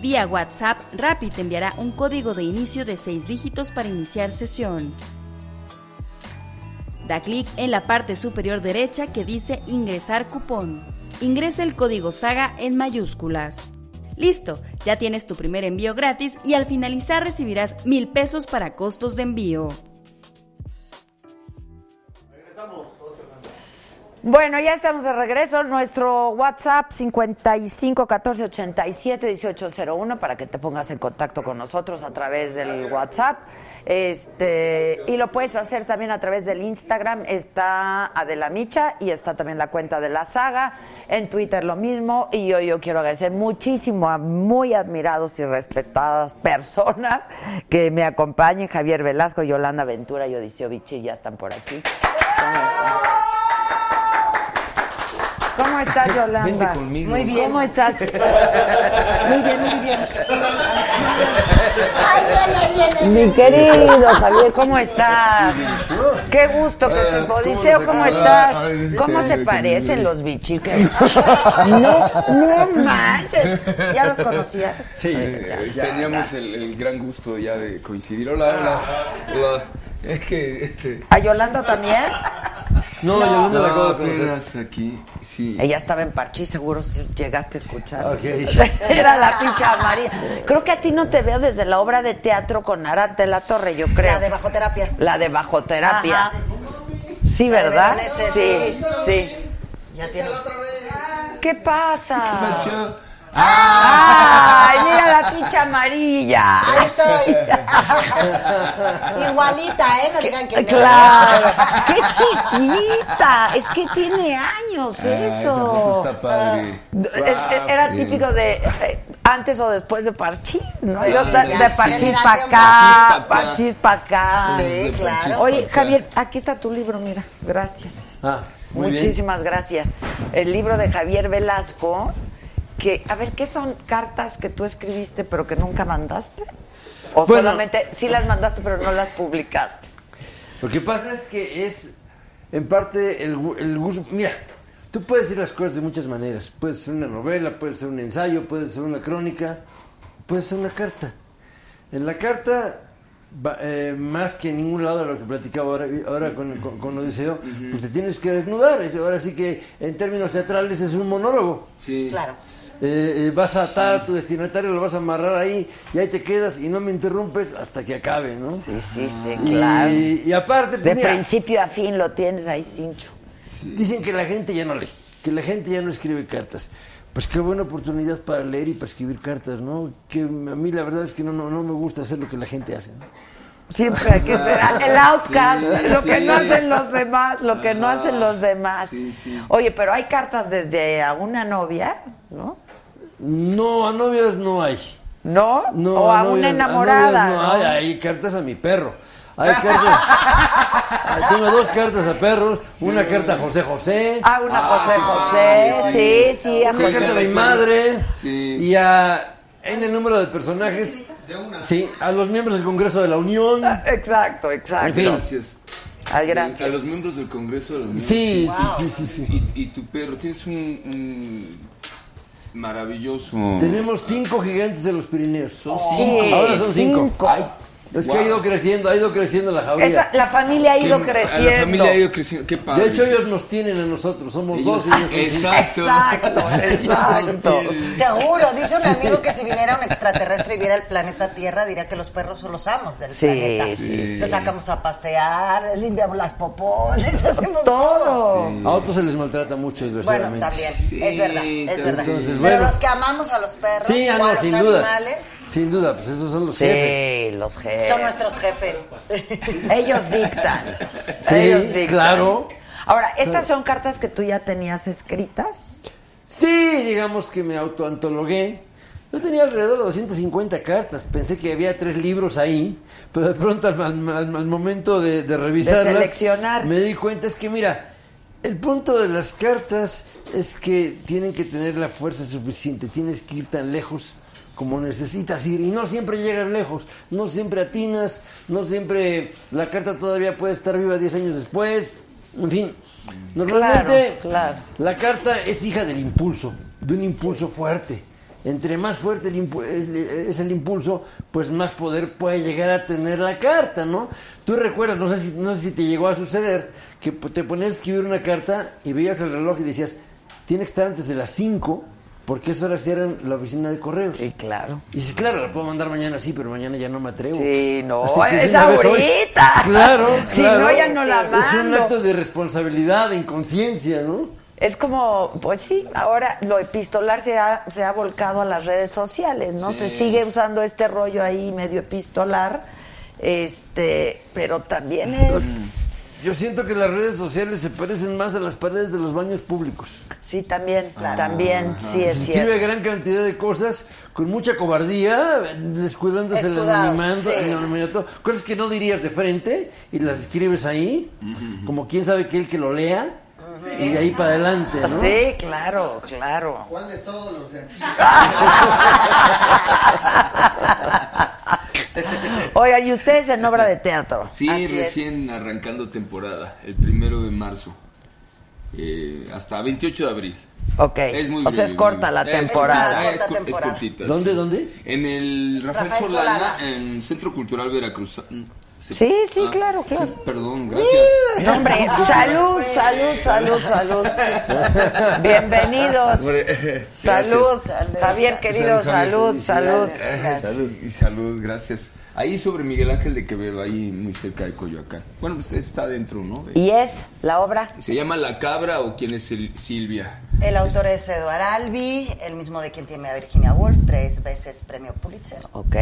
Speaker 11: Vía WhatsApp, Rappi te enviará un código de inicio de 6 dígitos para iniciar sesión. Da clic en la parte superior derecha que dice Ingresar cupón. Ingresa el código SAGA en mayúsculas. Listo, ya tienes tu primer envío gratis y al finalizar recibirás mil pesos para costos de envío.
Speaker 3: Bueno, ya estamos de regreso. Nuestro WhatsApp 55 14 87 18 01 para que te pongas en contacto con nosotros a través del WhatsApp. Este, y lo puedes hacer también a través del Instagram. Está Adela Micha y está también la cuenta de la saga. En Twitter lo mismo. Y yo, quiero agradecer muchísimo a muy admirados y respetadas personas que me acompañen. Javier Velasco, Yolanda Ventura y Odiseo Vichy ya están por aquí. ¿Cómo estás, Yolanda?
Speaker 12: Vente conmigo.
Speaker 3: Muy bien. ¿Cómo estás?
Speaker 12: Muy bien, muy bien.
Speaker 3: Mi querido Javier, ¿cómo estás? Qué gusto que estés. Odiseo, ¿cómo estás? ¿Cómo se parecen los bichiques? No, no manches. ¿Ya los conocías?
Speaker 12: Sí, eh, teníamos el, el gran gusto ya de coincidir. Hola, hola. hola. Es que este.
Speaker 3: ¿A Yolanda también?
Speaker 12: No, Yolanda la acabo de aquí. Sí.
Speaker 3: Ella estaba en Parchís, seguro si llegaste a escuchar.
Speaker 12: Ok.
Speaker 3: Era la pincha María. Creo que a ti no te veo desde la obra de teatro con Arate la Torre, yo creo.
Speaker 13: La de bajoterapia.
Speaker 3: La de bajoterapia.
Speaker 13: Ajá.
Speaker 3: Sí,
Speaker 13: La de
Speaker 3: ¿verdad? Sí,
Speaker 13: sí.
Speaker 3: sí.
Speaker 13: Ya tiene.
Speaker 3: ¿Qué pasa?
Speaker 12: Nacho.
Speaker 3: ¡Ay, mira la pincha amarilla!
Speaker 13: Ahí estoy. Igualita, ¿eh? No digan que no.
Speaker 3: Claro, qué chiquita, es que tiene años
Speaker 12: Ah, esa
Speaker 3: eso.
Speaker 12: está padre.
Speaker 3: Eh, Era
Speaker 12: Sí.
Speaker 3: típico de eh, antes o después de Parchís, ¿no?
Speaker 12: Sí,
Speaker 3: Yo
Speaker 12: sí,
Speaker 3: de, de Parchís para acá,
Speaker 12: Parchís pa' acá.
Speaker 3: Parchís para acá.
Speaker 13: Sí, claro.
Speaker 3: Oye. Javier, aquí está tu libro, mira, gracias.
Speaker 12: Ah, muy bien.
Speaker 3: Muchísimas gracias. El libro de Javier Velasco, que, a ver, ¿qué son cartas que tú escribiste pero que nunca mandaste? ¿O
Speaker 14: Bueno.
Speaker 3: solamente sí las mandaste pero no las publicaste?
Speaker 14: Lo que pasa es que es, en parte, el, el gusto. Mira, tú puedes decir las cosas de muchas maneras. Puede ser una novela, puede ser un ensayo, puede ser una crónica, puede ser una carta. En la carta, eh, más que en ningún lado de lo que platicaba ahora, ahora con, con, con Odiseo, pues te tienes que desnudar. Es- Ahora sí que, en términos teatrales, es un monólogo.
Speaker 12: Sí.
Speaker 13: Claro.
Speaker 14: Eh, eh, vas a atar a tu destinatario, lo vas a amarrar ahí y ahí te quedas y no me interrumpes hasta que acabe, ¿no?
Speaker 3: Sí, sí, sí, claro.
Speaker 14: y aparte, pues,
Speaker 3: De
Speaker 14: mira,
Speaker 3: principio a fin lo tienes ahí cincho.
Speaker 14: dicen que la gente ya no lee, que la gente ya no escribe cartas. Pues qué buena oportunidad para leer y para escribir cartas, ¿no? Que a mí la verdad es que no, no, no me gusta hacer lo que la gente hace, ¿no?
Speaker 3: Siempre hay que ser el outcast,
Speaker 12: Sí,
Speaker 3: lo que
Speaker 12: sí.
Speaker 3: no hacen los demás, lo que no hacen los demás.
Speaker 12: Sí, sí.
Speaker 3: Oye, pero hay cartas desde a una novia, ¿no?
Speaker 14: No, a novias no hay.
Speaker 3: ¿No?
Speaker 14: No,
Speaker 3: o a,
Speaker 14: novias-
Speaker 3: una enamorada.
Speaker 14: no
Speaker 3: ¿no?
Speaker 14: hay, hay cartas a mi perro. Hay cartas. tengo dos cartas a perros, una carta a José José.
Speaker 3: Ah, una
Speaker 12: Ah,
Speaker 3: José José,
Speaker 12: padre,
Speaker 3: sí,
Speaker 12: sí.
Speaker 3: sí, a
Speaker 14: Una
Speaker 12: Sí,
Speaker 14: carta a mi madre
Speaker 12: Sí.
Speaker 14: y a en el número de personajes. Sí, a los miembros del Congreso de la Unión.
Speaker 3: Exacto, exacto.
Speaker 14: En fin.
Speaker 12: Gracias.
Speaker 3: Ah, gracias.
Speaker 12: A los miembros del Congreso de la Unión.
Speaker 14: Sí, sí, sí, sí, sí.
Speaker 12: Y, y tu perro, tienes un, un maravilloso.
Speaker 14: Tenemos cinco gigantes de los Pirineos. Son
Speaker 3: Sí,
Speaker 14: Ahora son cinco.
Speaker 3: cinco.
Speaker 14: Ay, es que ha ido creciendo, ha ido creciendo la jauría.
Speaker 3: Esa- la familia ha ido
Speaker 12: Que-
Speaker 3: creciendo.
Speaker 12: La familia ha ido creciendo. Qué padre.
Speaker 14: De hecho, ellos nos tienen a nosotros, somos
Speaker 12: Ellos-
Speaker 14: dos y.
Speaker 12: Exacto.
Speaker 3: Exacto, exacto.
Speaker 13: Seguro, dice un amigo que si viniera un extraterrestre y viera el planeta Tierra, diría que los perros son los amos del
Speaker 3: Sí,
Speaker 13: planeta.
Speaker 3: sí,
Speaker 12: sí.
Speaker 13: Los sacamos a pasear, les limpiamos las popones, hacemos todo.
Speaker 3: Todo.
Speaker 14: A otros se les maltrata mucho,
Speaker 13: Bueno,
Speaker 14: desgraciadamente.
Speaker 13: también,
Speaker 12: Sí,
Speaker 13: es verdad, es
Speaker 12: también.
Speaker 13: verdad.
Speaker 14: Entonces,
Speaker 13: Pero
Speaker 14: bueno.
Speaker 13: los que amamos a los perros
Speaker 14: Sí, ah,
Speaker 13: o
Speaker 14: no,
Speaker 13: a los
Speaker 14: sin duda.
Speaker 13: animales
Speaker 14: Sin duda, pues esos son los jefes.
Speaker 3: Sí, los jefes.
Speaker 13: Son nuestros jefes.
Speaker 3: Ellos dictan.
Speaker 14: Sí,
Speaker 3: Ellos dictan.
Speaker 14: claro.
Speaker 3: Ahora, ¿estas son cartas que tú ya tenías escritas?
Speaker 14: Sí, digamos que me autoantologué. Yo tenía alrededor de 250 cartas. Pensé que había tres libros ahí, pero de pronto al, al- al- al momento de, de revisarlas,
Speaker 3: De seleccionar.
Speaker 14: me di cuenta es que mira, el punto de las cartas es que tienen que tener la fuerza suficiente. Tienes que ir tan lejos como necesitas ir y no siempre llegas lejos, no siempre atinas, no siempre la carta todavía puede estar viva 10 años después. En fin, normalmente
Speaker 3: Claro, claro.
Speaker 14: la carta es hija del impulso, de un impulso fuerte. Entre más fuerte el es el impulso, pues más poder puede llegar a tener la carta, ¿no? Tú recuerdas, no sé si, no sé si te llegó a suceder, que te ponías a escribir una carta y veías el reloj y decías, tiene que estar antes de las 5 porque esas horas cierran la oficina de correos.
Speaker 3: Sí, claro.
Speaker 14: Y dices, claro, la puedo mandar mañana, sí, pero mañana ya no me atrevo.
Speaker 3: Sí, no, es ahorita.
Speaker 14: Claro,
Speaker 3: Si
Speaker 14: claro.
Speaker 3: no, ya no la
Speaker 14: Es un
Speaker 3: mando.
Speaker 14: acto de responsabilidad, de inconsciencia, ¿no?
Speaker 3: Es como, pues sí, ahora lo epistolar se ha, se ha volcado a las redes sociales, ¿no?
Speaker 14: Sí.
Speaker 3: Se sigue usando este rollo ahí medio epistolar, este, pero también es...
Speaker 14: Yo siento que las redes sociales se parecen más a las paredes de los baños públicos.
Speaker 3: Sí, también, también, sí es
Speaker 14: Se
Speaker 3: cierto.
Speaker 14: escribe gran cantidad de cosas con mucha cobardía, descuidándose el anonimato,
Speaker 13: sí.
Speaker 14: el anonimato, cosas que no dirías de frente y las escribes ahí, como quién sabe que el que lo lea, y de ahí para adelante, ¿no?
Speaker 3: Sí, claro, claro.
Speaker 4: ¿Cuál de todos los de
Speaker 3: Oigan, ¿y ustedes en obra de teatro?
Speaker 12: Sí,
Speaker 3: Así es.
Speaker 12: recién arrancando temporada, el primero de marzo, eh, hasta 28 de abril.
Speaker 3: Ok,
Speaker 12: Es muy
Speaker 3: o sea, es corta la.
Speaker 12: Es
Speaker 3: temporada.
Speaker 12: Es,
Speaker 13: Corta
Speaker 12: cortita.
Speaker 14: ¿Dónde,
Speaker 12: sí.
Speaker 14: dónde?
Speaker 12: En el Rafael,
Speaker 13: Rafael
Speaker 12: Solana,
Speaker 13: Solana.
Speaker 12: en Centro Cultural Veracruz. Sí,
Speaker 3: Sí, sí, claro, claro.
Speaker 12: sí, perdón, gracias.
Speaker 3: No, hombre, salud, salud, salud, salud. Bienvenidos.
Speaker 12: Hombre,
Speaker 3: Salud. Javier querido, salud, salud.
Speaker 12: Salud y salud, gracias. Ahí sobre Miguel Ángel de Quevedo, ahí muy cerca de Coyoacán. Bueno, pues está dentro, ¿no? De-
Speaker 3: ¿Y es la obra?
Speaker 12: ¿Se llama La Cabra o quién es el- Silvia?
Speaker 13: El autor es Eduard Albi, el mismo de quien tiene a Virginia Woolf, tres veces premio Pulitzer.
Speaker 3: Ok.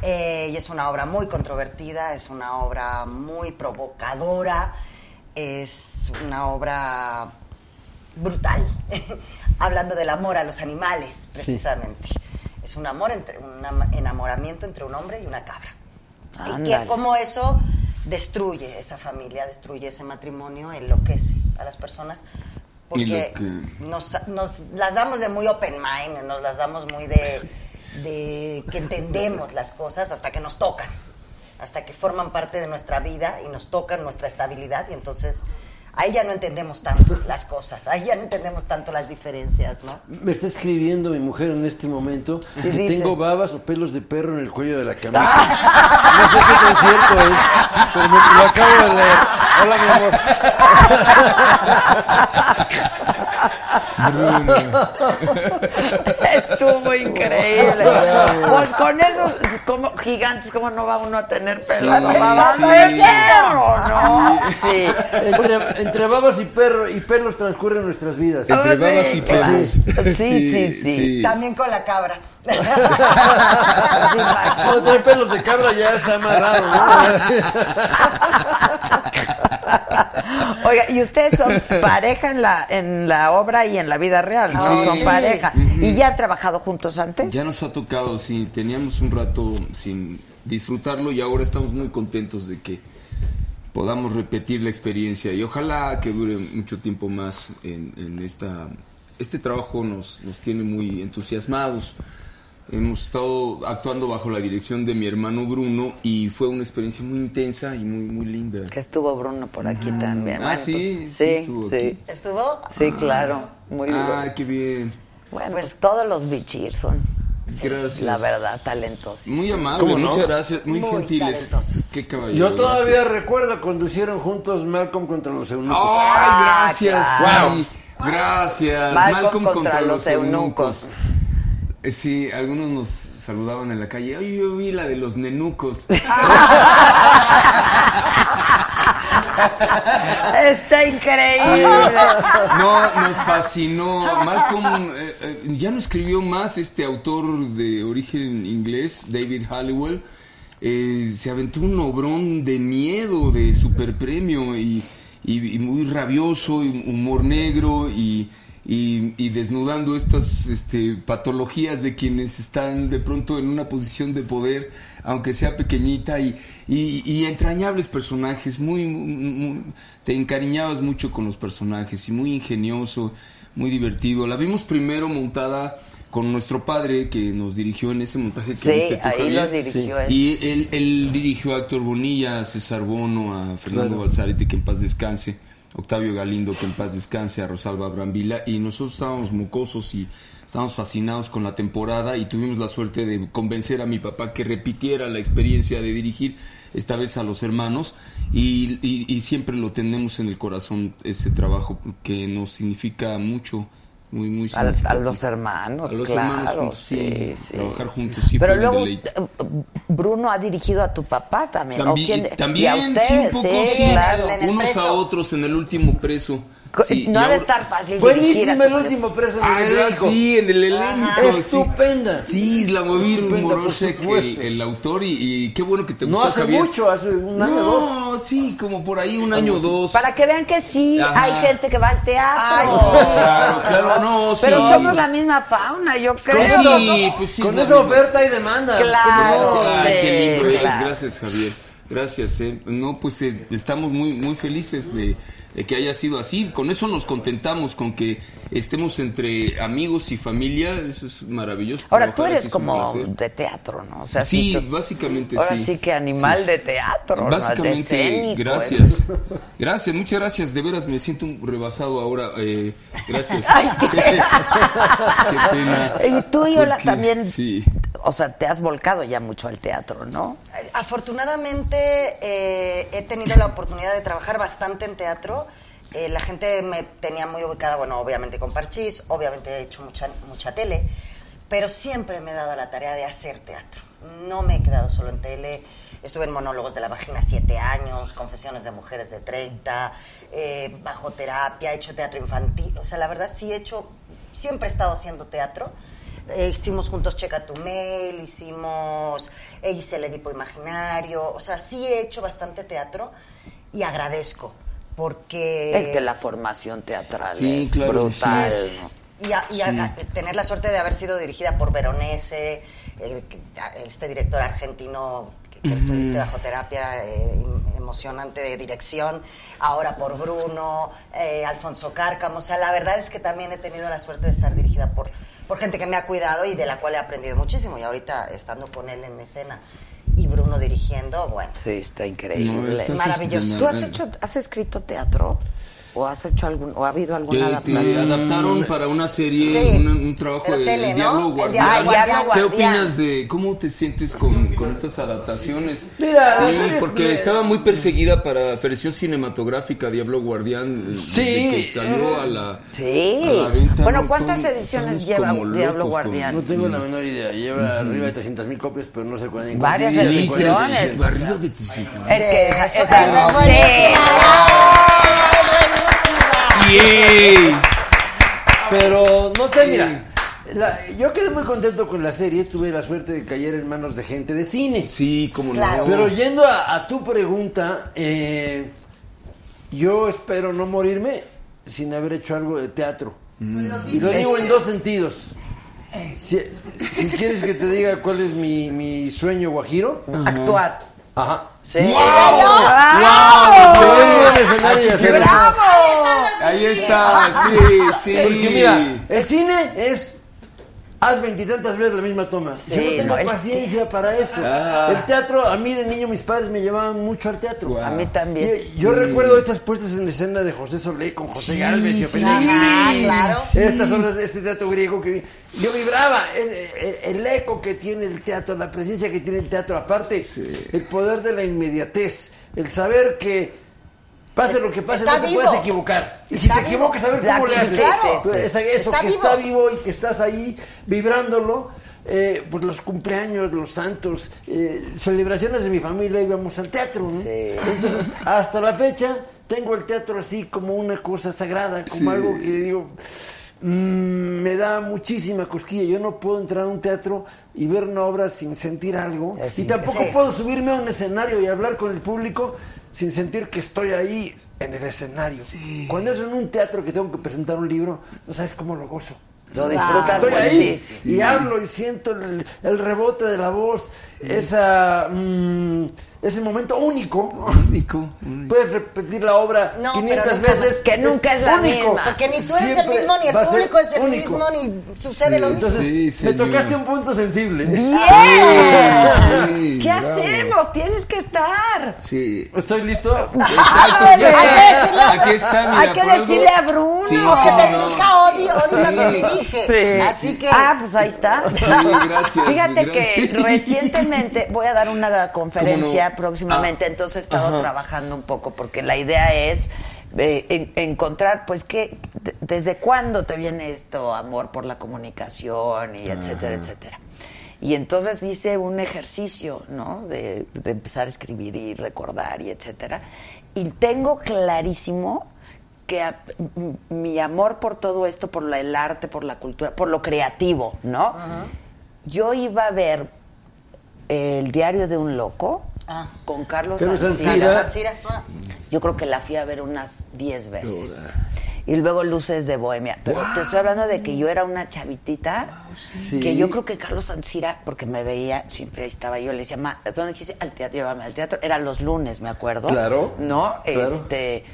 Speaker 13: Eh, y es una obra muy controvertida, es una obra muy provocadora, es una obra brutal, hablando del amor a los animales, precisamente. Es un amor entre un am- enamoramiento entre un hombre y una cabra. Y que cómo eso destruye esa familia, destruye ese matrimonio, enloquece a las personas. Porque nos, nos las damos de muy open mind, nos las damos muy de, de que entendemos las cosas hasta que nos tocan, hasta que forman parte de nuestra vida y nos tocan nuestra estabilidad y entonces ahí ya no entendemos tanto las cosas, ahí ya no entendemos tanto las diferencias, ¿no?
Speaker 14: Me está escribiendo mi mujer en este momento
Speaker 13: ¿Qué
Speaker 14: que
Speaker 13: dice?
Speaker 14: tengo babas o pelos de perro en el cuello de la camisa. No sé qué tan cierto es, pero me- lo acabo de leer. Hola, mi
Speaker 3: Estuvo increíble. Pues con esos como gigantes, ¿cómo no va uno a tener
Speaker 14: Sí,
Speaker 3: pelos?
Speaker 14: sí.
Speaker 3: a de perro, ¿no? Sí.
Speaker 14: Entre, entre babas y perro y pelos transcurren nuestras vidas.
Speaker 12: Entre
Speaker 13: sí,
Speaker 12: babas y
Speaker 13: claro.
Speaker 12: pelos.
Speaker 3: Sí, sí, sí.
Speaker 13: También con la cabra.
Speaker 14: Cuando trae pelos de cabra ya está amarrado, ¿no?
Speaker 3: Oiga, y ustedes son pareja en la, en la obra y en la vida real, ¿no?
Speaker 12: Sí.
Speaker 3: Son pareja. ¿Y ya han trabajado juntos antes?
Speaker 12: Ya nos ha tocado, sí, teníamos un rato sin disfrutarlo y ahora estamos muy contentos de que podamos repetir la experiencia y ojalá que dure mucho tiempo más en, en esta... Este trabajo nos, nos tiene muy entusiasmados. Hemos estado actuando bajo la dirección de mi hermano Bruno y fue una experiencia muy intensa y muy, muy linda.
Speaker 3: Que estuvo Bruno por aquí también.
Speaker 12: Ah,
Speaker 3: Bueno,
Speaker 12: sí,
Speaker 3: pues,
Speaker 12: sí
Speaker 3: sí,
Speaker 12: estuvo
Speaker 3: sí.
Speaker 12: aquí.
Speaker 13: ¿Estuvo?
Speaker 3: Sí, claro. Muy
Speaker 12: Ah,
Speaker 3: bien.
Speaker 12: qué bien.
Speaker 3: Bueno, pues todos los bichir son,
Speaker 12: Gracias.
Speaker 3: la verdad, talentosos.
Speaker 12: Muy amable,
Speaker 14: ¿Cómo no?
Speaker 12: muchas gracias, muy,
Speaker 13: Muy
Speaker 12: gentiles.
Speaker 13: talentosos.
Speaker 12: Qué caballero.
Speaker 14: Yo todavía
Speaker 12: gracias.
Speaker 14: recuerdo cuando hicieron juntos Malcolm contra los eunucos.
Speaker 12: ¡Ay, gracias!
Speaker 3: claro.
Speaker 12: sí, gracias.
Speaker 3: Malcolm contra los eunucos.
Speaker 12: Eh, Sí, algunos nos saludaban en la calle. Ay, yo vi la de los nenucos.
Speaker 3: Está increíble.
Speaker 12: No, nos fascinó. Malcolm eh, eh, ya no escribió más este autor de origen inglés, David Halliwell. Eh, se aventó un obrón de miedo, de superpremio y, y, y muy rabioso, y humor negro y, y, y desnudando estas este, patologías de quienes están de pronto en una posición de poder, aunque sea pequeñita, y, y, y entrañables personajes, muy, muy- muy- te encariñabas mucho con los personajes y muy ingenioso, muy divertido. La vimos primero montada con nuestro padre que nos dirigió en ese montaje que
Speaker 3: Sí,
Speaker 12: viste tú,
Speaker 3: ahí lo
Speaker 12: Javier.
Speaker 3: dirigió él.
Speaker 12: Y él, él dirigió a Héctor Bonilla, a César Bono, a Fernando
Speaker 14: Claro.
Speaker 12: Balzarete, que en paz descanse, Octavio Galindo, que en paz descanse, a Rosalba Brambila, y nosotros estábamos mocosos y estábamos fascinados con la temporada y tuvimos la suerte de convencer a mi papá que repitiera la experiencia de dirigir esta vez a los hermanos y, siempre lo tenemos en el corazón ese trabajo que nos significa mucho muy, muy
Speaker 3: a
Speaker 12: significativo.
Speaker 3: los hermanos,
Speaker 12: A los
Speaker 3: claro,
Speaker 12: hermanos juntos, sí,
Speaker 3: sí, sí,
Speaker 12: trabajar juntos sí
Speaker 3: Pero
Speaker 12: fue un
Speaker 3: luego
Speaker 12: deleite.
Speaker 3: eh, Bruno ha dirigido a tu papá también. ¿o
Speaker 12: También,
Speaker 3: quién? Y a
Speaker 12: también
Speaker 3: ustedes,
Speaker 12: sí, un poco, sí,
Speaker 3: claro.
Speaker 12: unos a otros en el último preso. Sí,
Speaker 3: no ha de estar fácil
Speaker 14: Buenísima el último preso
Speaker 12: Ah,
Speaker 14: el helénico.
Speaker 12: sí, en el helénico. sí.
Speaker 14: Estupenda.
Speaker 12: Sí,
Speaker 14: Estupenda, por
Speaker 12: Morosek, el, el autor, y, y qué bueno que te
Speaker 14: No
Speaker 12: gustó,
Speaker 14: hace
Speaker 12: Javier.
Speaker 14: mucho, hace un año o
Speaker 12: No,
Speaker 14: dos.
Speaker 12: sí, como por ahí un año o dos.
Speaker 3: Para que vean que sí,
Speaker 12: Ajá.
Speaker 3: hay gente que va al teatro.
Speaker 13: Ay, sí.
Speaker 12: Claro, claro, no, sí.
Speaker 3: Pero somos la misma fauna, yo creo.
Speaker 12: Pues sí, pues sí,
Speaker 14: Con
Speaker 12: la
Speaker 14: esa
Speaker 12: misma.
Speaker 14: oferta y demanda.
Speaker 3: Claro,
Speaker 12: Ay, qué lindo. Gracias, Javier. Gracias. eh. No, pues eh, estamos muy, muy felices de, de que haya sido así. Con eso nos contentamos, con que estemos entre amigos y familia. Eso es maravilloso.
Speaker 3: Ahora tú eres como de teatro, ¿no? O sea,
Speaker 12: Sí,
Speaker 3: tú-
Speaker 12: básicamente
Speaker 3: Ahora
Speaker 12: sí.
Speaker 3: sí que animal
Speaker 12: Sí.
Speaker 3: de teatro, ¿no? De
Speaker 12: Básicamente,
Speaker 3: escénico,
Speaker 12: gracias.
Speaker 3: eso.
Speaker 12: Gracias, muchas gracias. De veras me siento un rebasado ahora. eh, gracias.
Speaker 3: Ay, qué-
Speaker 12: Qué pena.
Speaker 3: Y tú, Yola,
Speaker 12: Porque-
Speaker 3: también,
Speaker 12: Sí.
Speaker 3: O sea, te has volcado ya mucho al teatro, ¿no?
Speaker 13: Afortunadamente eh, he tenido la oportunidad de trabajar bastante en teatro. Eh, la gente me tenía muy ubicada, bueno, obviamente con Parchís, obviamente he hecho mucha, mucha tele, pero siempre me he dado la tarea de hacer teatro. No me he quedado solo en tele. Estuve en Monólogos de la Vagina siete años, Confesiones de Mujeres de 30, eh, bajo terapia, he hecho teatro infantil. O sea, la verdad sí he hecho, siempre he estado haciendo teatro. Eh, hicimos juntos Checa tu Mail, hicimos, eh, hice el Edipo Imaginario, o sea, sí he hecho bastante teatro y agradezco, porque...
Speaker 3: Es que la formación teatral
Speaker 12: Sí,
Speaker 3: es
Speaker 12: claro,
Speaker 3: brutal,
Speaker 13: es- y, a- y
Speaker 12: Sí.
Speaker 13: a- tener la suerte de haber sido dirigida por Veronese, eh, este director argentino que, tuviste bajo terapia eh, em- emocionante de dirección, ahora por Bruno, eh, Alfonso Cárcamo, o sea, la verdad es que también he tenido la suerte de estar dirigida por, por gente que me ha cuidado y de la cual he aprendido muchísimo, y ahorita estando con él en escena y Bruno dirigiendo, bueno.
Speaker 3: ¿no? Sí, está increíble.
Speaker 12: No,
Speaker 13: Maravilloso.
Speaker 3: ¿Tú has hecho, has escrito teatro? ¿O has hecho algún, o ha habido alguna
Speaker 12: Que te
Speaker 3: adaptación?
Speaker 12: adaptaron para una serie,
Speaker 13: Sí.
Speaker 12: un, un trabajo
Speaker 13: Pero
Speaker 12: de
Speaker 13: tele,
Speaker 12: El
Speaker 13: ¿no?
Speaker 12: Diablo
Speaker 13: El
Speaker 12: Guardián.
Speaker 13: Diablo
Speaker 3: Ah, Guardián.
Speaker 12: ¿Qué opinas de cómo te sientes con, con estas adaptaciones?
Speaker 14: Mira,
Speaker 12: sí, porque
Speaker 14: fue-
Speaker 12: estaba muy perseguida para versión cinematográfica Diablo Guardián eh, desde
Speaker 14: Sí.
Speaker 12: que salió a la,
Speaker 3: Sí.
Speaker 12: a la venta.
Speaker 3: Bueno,
Speaker 12: ¿no?
Speaker 3: ¿cuántas
Speaker 12: Estamos-
Speaker 3: ediciones
Speaker 12: estamos
Speaker 3: lleva Diablo
Speaker 12: locos
Speaker 3: Guardián?
Speaker 14: No tengo la menor idea. Lleva arriba de 300 mil copias, pero no sé cuál en
Speaker 3: Varias ediciones.
Speaker 12: con- Arriba de 300.
Speaker 3: Es que esa,
Speaker 13: Eso-
Speaker 3: esa
Speaker 13: esa es
Speaker 3: no.
Speaker 13: buenísima.
Speaker 14: Pero no sé, mira. la- yo quedé muy contento con la serie. Tuve la suerte de caer en manos de gente de cine.
Speaker 12: Sí, como
Speaker 13: Claro.
Speaker 12: no.
Speaker 14: Pero yendo a, a tu pregunta, eh, yo espero no morirme sin haber hecho algo de teatro. Y lo digo en dos sentidos. Si, si quieres que te diga cuál es mi, mi sueño guajiro,
Speaker 3: Actuar.
Speaker 14: Ajá.
Speaker 3: Sí.
Speaker 14: ¡Wow! Eso.
Speaker 3: ¡Bravo!
Speaker 12: Ahí está, sí, sí.
Speaker 14: Porque mira, el cine es. Haz veintitantas veces la misma toma. Yo no
Speaker 3: Sí,
Speaker 14: tengo
Speaker 3: no, el-
Speaker 14: paciencia para eso.
Speaker 12: Ah.
Speaker 14: El teatro, a mí de niño mis padres me llevaban mucho al teatro.
Speaker 3: A mí también.
Speaker 14: Yo recuerdo estas puestas en escena de José Solé con José
Speaker 12: Sí,
Speaker 14: Galvez y.
Speaker 13: Ajá, claro.
Speaker 14: Estas obras de este teatro griego que vi- yo vibraba, el, el- el eco que tiene el teatro, la presencia que tiene el teatro, aparte, el poder de la inmediatez, el saber que pase lo que pase,
Speaker 13: Está
Speaker 14: no te
Speaker 13: vivo.
Speaker 14: puedes equivocar. Y si
Speaker 13: Está
Speaker 14: te
Speaker 13: vivo.
Speaker 14: equivocas, saber
Speaker 3: La
Speaker 14: cómo le haces.
Speaker 3: claro.
Speaker 14: Eso
Speaker 13: Está
Speaker 14: que
Speaker 13: vivo.
Speaker 14: está vivo y que estás ahí vibrándolo. eh, pues los cumpleaños, los santos, eh, celebraciones de mi familia íbamos al teatro. ¿no? Entonces, hasta la fecha, tengo el teatro así como una cosa sagrada, como
Speaker 12: Sí.
Speaker 14: algo que digo, mm, me da muchísima cosquilla. Yo no puedo entrar a un teatro y ver una obra sin sentir algo. Y tampoco
Speaker 13: sí.
Speaker 14: puedo subirme a un escenario y hablar con el público sin sentir que estoy ahí en el escenario. Cuando es en un teatro que tengo que presentar un libro, no sabes cómo lo gozo.
Speaker 3: Lo disfrutas
Speaker 14: Estoy ahí y hablo y siento el, el rebote de la voz, esa, mm, ese momento único.
Speaker 12: Único, único.
Speaker 14: Puedes repetir la obra
Speaker 13: No,
Speaker 14: 500
Speaker 13: pero nunca
Speaker 14: veces.
Speaker 3: Que nunca es la misma.
Speaker 13: Porque ni tú eres el mismo, ni el público es el
Speaker 14: único.
Speaker 13: mismo, ni sucede lo mismo.
Speaker 14: Entonces,
Speaker 12: Sí,
Speaker 14: me tocaste un punto sensible.
Speaker 3: ¡Bien!
Speaker 12: Sí,
Speaker 3: ¿Qué
Speaker 12: bravo.
Speaker 3: hacemos? Tienes que estar.
Speaker 12: Sí.
Speaker 14: ¿Estoy listo?
Speaker 12: Exacto,
Speaker 3: Hay que decirle a-
Speaker 12: Aquí está, mira,
Speaker 3: Hay que
Speaker 12: por algo-
Speaker 3: decirle a Bruno.
Speaker 12: Sí,
Speaker 13: O que te
Speaker 12: no.
Speaker 13: dirija Odi, Odi también dirige.
Speaker 3: Sí.
Speaker 13: Así que.
Speaker 3: Ah, pues ahí está.
Speaker 12: Sí, gracias,
Speaker 3: Fíjate que recientemente voy a dar una conferencia Próximamente,
Speaker 12: Ah.
Speaker 3: entonces he estado
Speaker 12: Ajá.
Speaker 3: trabajando un poco porque la idea es eh, en- encontrar, pues, que ¿desde cuándo te viene esto, amor por la comunicación y etcétera,
Speaker 15: Ajá.
Speaker 3: etcétera? Y entonces hice un ejercicio, ¿no? De, de empezar a escribir y recordar y etcétera. Y tengo clarísimo que a- mi amor por todo esto, por la- el arte, por la cultura, por lo creativo, ¿no? Yo iba a ver el diario de un loco con Carlos Ancira.
Speaker 13: Ah.
Speaker 3: Yo creo que la fui a ver unas 10 veces. Y luego Luces de Bohemia. Pero te estoy hablando de que yo era una chavitita
Speaker 14: Sí.
Speaker 3: que yo creo que Carlos Ancira, porque me veía, siempre ahí estaba yo, le decía, ma, ¿dónde quise? Al teatro, llévame al teatro. Era los lunes, me acuerdo.
Speaker 14: Claro,
Speaker 3: ¿No?
Speaker 14: claro.
Speaker 3: Este.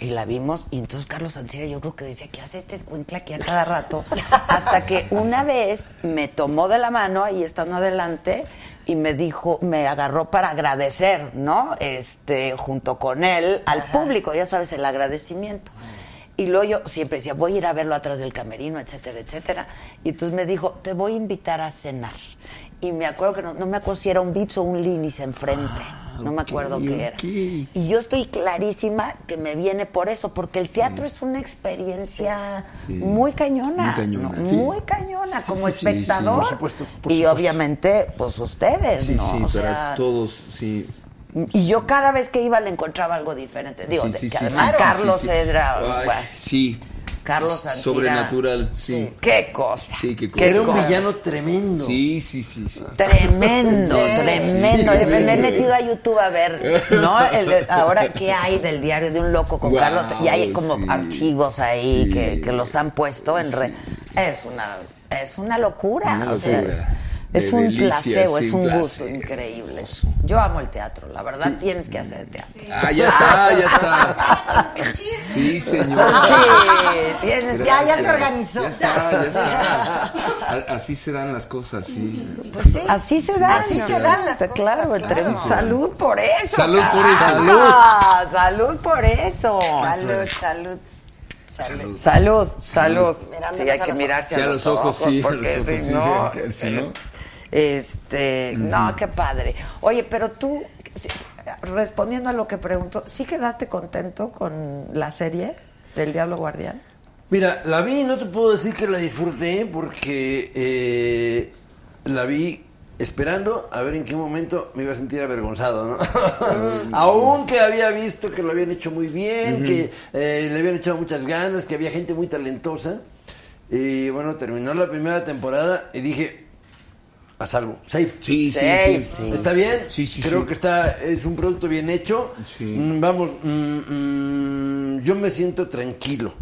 Speaker 3: Y la vimos, y entonces Carlos Ancira yo creo que decía, ¿qué hace este escuincla aquí a cada rato? Hasta que una vez me tomó de la mano, ahí estando adelante, y me dijo, me agarró para agradecer, ¿no? Este, junto con él, al público, ya sabes, el agradecimiento. Y luego yo siempre decía, voy a ir a verlo atrás del camerino, etcétera, etcétera. Y entonces me dijo, te voy a invitar a cenar. Y me acuerdo que no, no me acuerdo si era un Vips o un Linis enfrente. No me acuerdo qué era. Y yo estoy clarísima que me viene por eso, porque el teatro es una experiencia
Speaker 12: Sí.
Speaker 3: muy cañona.
Speaker 12: Muy cañona,
Speaker 3: ¿no?
Speaker 12: sí.
Speaker 3: Muy cañona, como espectador.
Speaker 12: por supuesto, por
Speaker 3: y
Speaker 12: supuesto.
Speaker 3: obviamente, pues ustedes,
Speaker 12: Sí,
Speaker 3: ¿no?
Speaker 12: sí,
Speaker 3: O
Speaker 12: para
Speaker 3: sea,
Speaker 12: todos, sí.
Speaker 3: Y yo cada vez que iba le encontraba algo diferente. Digo, de- que además Carlos era...
Speaker 12: Ay,
Speaker 3: bueno,
Speaker 12: sí.
Speaker 3: Carlos Ancira.
Speaker 12: Sobrenatural, sí.
Speaker 3: Qué cosa.
Speaker 12: Sí, qué cosa.
Speaker 14: Era un villano tremendo.
Speaker 12: Sí, sí, sí, sí.
Speaker 3: Tremendo,
Speaker 14: Sí,
Speaker 3: tremendo.
Speaker 14: sí,
Speaker 3: me, me he metido a YouTube a ver, ¿no? El- ahora qué hay del diario de un loco con
Speaker 12: Guau,
Speaker 3: Carlos. Y hay como
Speaker 12: sí.
Speaker 3: archivos ahí
Speaker 12: Sí.
Speaker 3: que, que los han puesto en red. Es una, es una locura.
Speaker 12: Una
Speaker 3: o sea,
Speaker 12: locura.
Speaker 3: Es un
Speaker 12: delicia,
Speaker 3: placebo,
Speaker 12: sí,
Speaker 3: es un
Speaker 12: placer.
Speaker 3: gusto increíble. Yo amo el teatro, la verdad tienes que hacer teatro.
Speaker 12: Ah, ya está, ya está. Sí, señor.
Speaker 3: Sí, tienes que
Speaker 13: Ya, ya se organizó.
Speaker 12: Ya está, ya está. Así se dan las cosas, sí.
Speaker 13: Pues sí.
Speaker 3: Así se dan.
Speaker 13: Así se dan las cosas,
Speaker 3: Claro,
Speaker 13: claro.
Speaker 3: entre- salud por eso.
Speaker 12: Salud por eso.
Speaker 3: carajo. Salud por eso.
Speaker 13: Salud, salud. Salud.
Speaker 3: Salud, salud.
Speaker 13: Mirándonos
Speaker 3: Sí, hay que
Speaker 13: los
Speaker 3: mirarse
Speaker 12: Sí,
Speaker 3: a los ojos,
Speaker 12: sí, a los
Speaker 3: porque
Speaker 12: ojos,
Speaker 3: si
Speaker 12: sí,
Speaker 3: no,
Speaker 12: sí, si no.
Speaker 3: Este, no, qué padre. Oye, pero tú, respondiendo a lo que pregunto, ¿sí quedaste contento con la serie del Diablo Guardián?
Speaker 14: Mira, la vi, no te puedo decir que la disfruté porque eh, la vi esperando a ver en qué momento me iba a sentir avergonzado, ¿no? Aunque había visto que lo habían hecho muy bien, que eh, le habían echado muchas ganas, que había gente muy talentosa. Y bueno, terminó la primera temporada y dije, a salvo, safe.
Speaker 12: Sí, sí,
Speaker 3: Safe,
Speaker 12: sí.
Speaker 3: sí.
Speaker 14: ¿Está bien?
Speaker 12: Sí, sí,
Speaker 14: Creo
Speaker 12: sí.
Speaker 14: que está, es un producto bien hecho.
Speaker 12: Sí.
Speaker 14: Mm, Vamos, mm, mm, yo me siento tranquilo.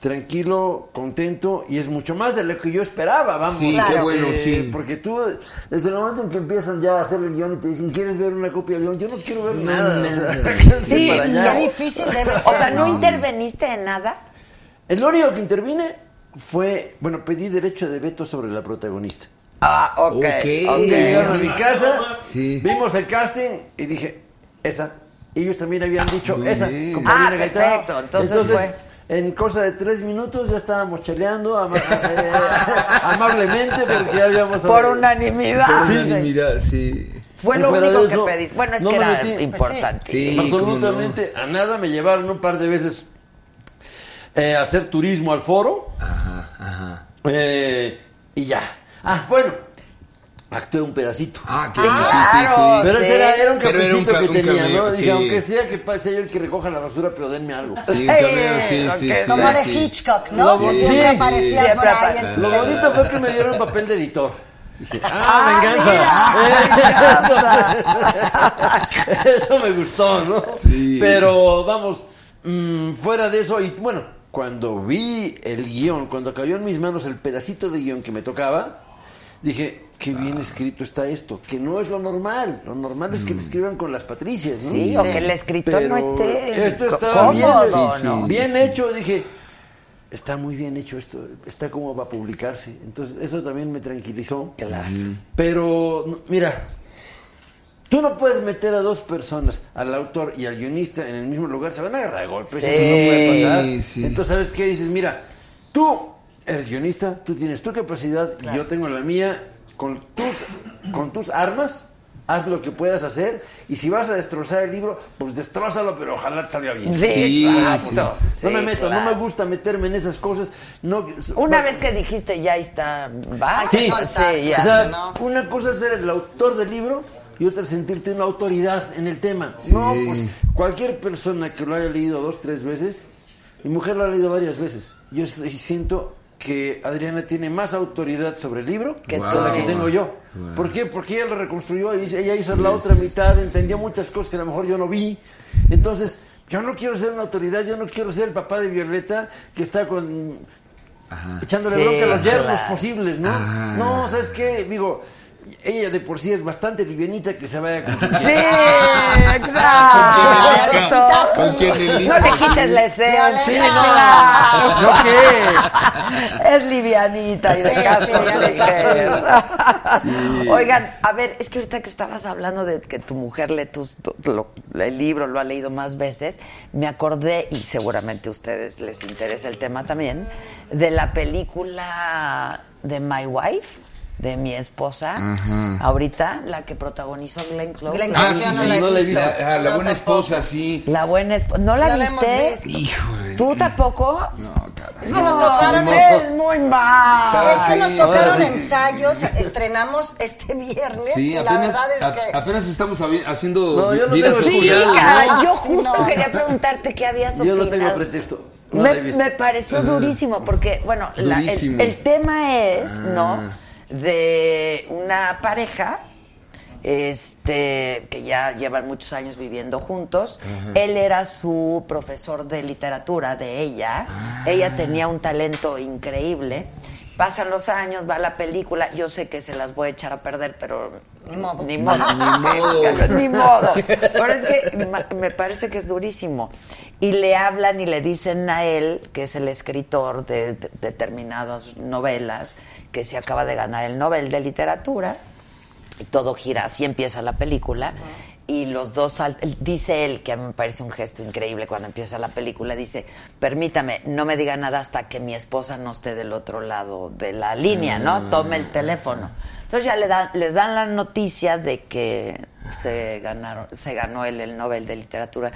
Speaker 14: Tranquilo, contento, y es mucho más de lo que yo esperaba, vamos.
Speaker 12: Sí, qué bueno, sí.
Speaker 14: Porque tú, desde el momento en que empiezan ya a hacer el guion y te dicen, ¿quieres ver una copia del guion? Yo no quiero ver
Speaker 12: No,
Speaker 14: nada. o
Speaker 12: nada.
Speaker 14: sea,
Speaker 3: Sí,
Speaker 14: para
Speaker 13: Y
Speaker 14: allá.
Speaker 13: qué difícil debe
Speaker 3: O
Speaker 13: ser.
Speaker 3: sea, ¿no
Speaker 13: ¿no?
Speaker 3: interveniste en nada?
Speaker 14: El único que intervine fue, bueno, pedí derecho de veto sobre la protagonista.
Speaker 3: Ah, ok.
Speaker 12: Ok.
Speaker 3: ok.
Speaker 14: Llegaron a mi casa,
Speaker 12: Sí.
Speaker 14: vimos el casting y dije, esa. Ellos también habían dicho
Speaker 12: Muy
Speaker 14: esa. con
Speaker 3: Ah, perfecto, entonces fue.
Speaker 14: En cosa de tres minutos ya estábamos cheleando ama- eh, amablemente porque ya habíamos...
Speaker 3: Por unanimidad.
Speaker 12: Por
Speaker 3: Sí.
Speaker 12: unanimidad, sí.
Speaker 3: Fue lo único que pediste. Bueno, es
Speaker 14: no
Speaker 3: que era
Speaker 14: metí.
Speaker 3: importante.
Speaker 12: Sí,
Speaker 14: Absolutamente a nada. Me llevaron un par de veces eh, a hacer turismo al foro.
Speaker 12: Ajá, ajá.
Speaker 14: eh, y ya. Ah, bueno. Actué un pedacito.
Speaker 12: Ah, qué
Speaker 3: Sí,
Speaker 12: bueno,
Speaker 3: claro.
Speaker 14: Pero
Speaker 3: Sí.
Speaker 14: ese era, era un
Speaker 12: Pero era un
Speaker 14: caprichito
Speaker 12: ca-
Speaker 14: que
Speaker 12: un
Speaker 14: tenía,
Speaker 12: cameo,
Speaker 14: ¿no?
Speaker 12: sí.
Speaker 14: Dije, aunque sea que sea yo el que recoja la basura, pero denme algo.
Speaker 12: Sí, un cameo, sí, sí, sí.
Speaker 13: Como de
Speaker 12: sí.
Speaker 13: Hitchcock, ¿no?
Speaker 14: Lo-
Speaker 13: Que
Speaker 14: sí,
Speaker 13: siempre
Speaker 14: sí,
Speaker 13: aparecía
Speaker 3: siempre
Speaker 13: por ahí su
Speaker 14: Lo bonito fue que me dieron papel de editor. Dije, ah, venganza. eso me gustó, ¿no?
Speaker 12: Sí.
Speaker 14: Pero vamos, mm, fuera de eso, y bueno, cuando vi el guion, cuando cayó en mis manos el pedacito de guion que me tocaba, dije, qué bien escrito está esto, que no es lo normal. Lo normal es que le escriban con las patricias, ¿no?
Speaker 3: Sí, o que el escritor
Speaker 14: Pero
Speaker 3: no esté
Speaker 14: Esto está bien,
Speaker 12: Sí,
Speaker 14: bien
Speaker 12: sí.
Speaker 14: hecho, dije, está muy bien hecho esto, está como va a publicarse. Entonces, eso también me tranquilizó.
Speaker 3: Claro.
Speaker 14: Pero, mira, tú no puedes meter a dos personas, al autor y al guionista, en el mismo lugar, se van a agarrar a golpes,
Speaker 3: Sí,
Speaker 14: eso no puede pasar.
Speaker 12: sí.
Speaker 14: Entonces, ¿sabes qué? Dices, mira, tú eres guionista, tú tienes tu capacidad, y yo tengo la mía, con tus, con tus armas, haz lo que puedas hacer y si vas a destrozar el libro, pues destrózalo, pero ojalá te salga bien.
Speaker 3: Sí, Sí, exacto.
Speaker 14: No me meto,
Speaker 3: claro.
Speaker 14: no me gusta meterme en esas cosas. No,
Speaker 3: Una
Speaker 14: no-
Speaker 3: vez que dijiste ya está, va.
Speaker 14: Sí,
Speaker 3: sí, ya.
Speaker 14: o sea, una cosa es ser el autor del libro y otra es sentirte una autoridad en el tema. No, pues cualquier persona que lo haya leído dos, tres veces, mi mujer lo ha leído varias veces. Yo siento que Adriana tiene más autoridad sobre el libro que
Speaker 3: tú.
Speaker 14: la que
Speaker 3: Wow.
Speaker 14: tengo yo.
Speaker 3: Wow.
Speaker 14: ¿Por qué? Porque ella lo reconstruyó, y ella hizo
Speaker 3: Sí,
Speaker 14: la otra
Speaker 3: sí,
Speaker 14: mitad, entendió muchas cosas que a lo mejor yo no vi. Entonces, yo no quiero ser una autoridad, yo no quiero ser el papá de Violeta que está con echándole
Speaker 3: Sí,
Speaker 14: bronca a los yernos posibles, ¿no?
Speaker 3: Ah.
Speaker 14: No, ¿sabes qué? Digo, ella de por sí es bastante livianita que se vaya con
Speaker 3: Sí, exacto.
Speaker 14: Con quien el
Speaker 3: No le quites la esencia.
Speaker 14: Sí, no. ¿No qué?
Speaker 3: Es livianita y de
Speaker 14: Sí,
Speaker 3: caso
Speaker 14: sí, ya le
Speaker 3: ligero.
Speaker 14: Sí.
Speaker 3: Oigan, a ver, es que ahorita que estabas hablando de que tu mujer lee tus, tu- lo- el libro, lo ha leído más veces, me acordé, y seguramente a ustedes les interesa el tema también, de la película de My Wife, de mi esposa,
Speaker 12: Ajá.
Speaker 3: ahorita, la que protagonizó Glenn Close.
Speaker 13: Glenn
Speaker 12: Ah,
Speaker 13: Close,
Speaker 12: sí,
Speaker 13: yo no
Speaker 12: sí,
Speaker 13: la he
Speaker 12: no la he
Speaker 13: visto.
Speaker 12: Ah, la
Speaker 13: No,
Speaker 12: buena
Speaker 13: tampoco.
Speaker 12: esposa, sí.
Speaker 3: La buena esposa. ¿No la
Speaker 13: No la
Speaker 3: viste?
Speaker 13: hemos visto.
Speaker 12: Híjole.
Speaker 3: ¿Tú tampoco?
Speaker 12: No, cara.
Speaker 13: Es que nos tocaron
Speaker 3: es muy mal.
Speaker 13: Es que nos tocaron ensayos, estrenamos este viernes
Speaker 12: Sí,
Speaker 13: y la
Speaker 12: apenas,
Speaker 13: verdad es
Speaker 12: a-
Speaker 13: que
Speaker 12: apenas estamos haciendo
Speaker 14: No, yo no
Speaker 12: vida
Speaker 14: tengo
Speaker 3: Sí,
Speaker 12: social. ¿no?
Speaker 3: caray, yo justo
Speaker 13: no.
Speaker 3: quería preguntarte qué habías
Speaker 14: Yo
Speaker 3: opinado.
Speaker 14: no tengo pretexto. No la
Speaker 3: me, me pareció durísimo porque, bueno, la- el tema es,
Speaker 12: Ah.
Speaker 3: ¿no? De una pareja este que ya llevan muchos años viviendo juntos.
Speaker 12: Ajá.
Speaker 3: Él era su profesor de literatura de ella.
Speaker 12: Ah.
Speaker 3: Ella tenía un talento increíble. Pasan los años, va la película. Yo sé que se las voy a echar a perder, pero
Speaker 13: Ni modo.
Speaker 3: Ni modo.
Speaker 12: Ni modo.
Speaker 3: Ni modo. Pero es que me parece que es durísimo. Y le hablan y le dicen a él, que es el escritor de, de- determinadas novelas, que se acaba de ganar el Nobel de Literatura. Y todo gira, así empieza la película. Y los dos, dice él, que a mí me parece un gesto increíble cuando empieza la película, dice, permítame, no me diga nada hasta que mi esposa no esté del otro lado de la línea, ¿no? Tome el teléfono. Entonces ya le dan, les dan la noticia de que se ganaron, se ganó él el Nobel de Literatura.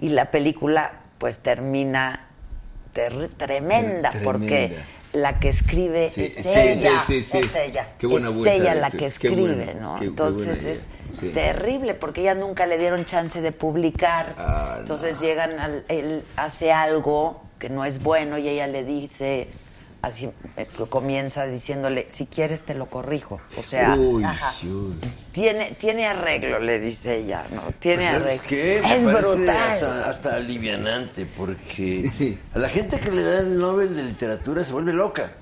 Speaker 3: Y la película pues termina ter- tremenda,
Speaker 12: Tremenda.
Speaker 3: porque la que escribe
Speaker 12: Sí,
Speaker 3: es ella.
Speaker 12: sí, sí, sí.
Speaker 13: es ella.
Speaker 12: Qué buena
Speaker 3: es
Speaker 12: vuelta
Speaker 3: ella la que escribe,
Speaker 12: bueno,
Speaker 3: ¿no?
Speaker 12: qué-
Speaker 3: Entonces es terrible porque ella nunca le dieron chance de publicar.
Speaker 12: Ah, no.
Speaker 3: Entonces llegan, al, él hace algo que no es bueno y ella le dice, así eh, comienza diciéndole, si quieres te lo corrijo. O sea,
Speaker 12: Uy,
Speaker 3: ajá.
Speaker 12: uy.
Speaker 3: tiene, tiene arreglo, le dice ella, ¿no? Tiene
Speaker 14: Pues, ¿sabes
Speaker 3: arreglo.
Speaker 14: qué? Me
Speaker 3: Es brutal.
Speaker 14: Hasta, hasta alivianante, porque a la gente que le da el Nobel de Literatura se vuelve loca.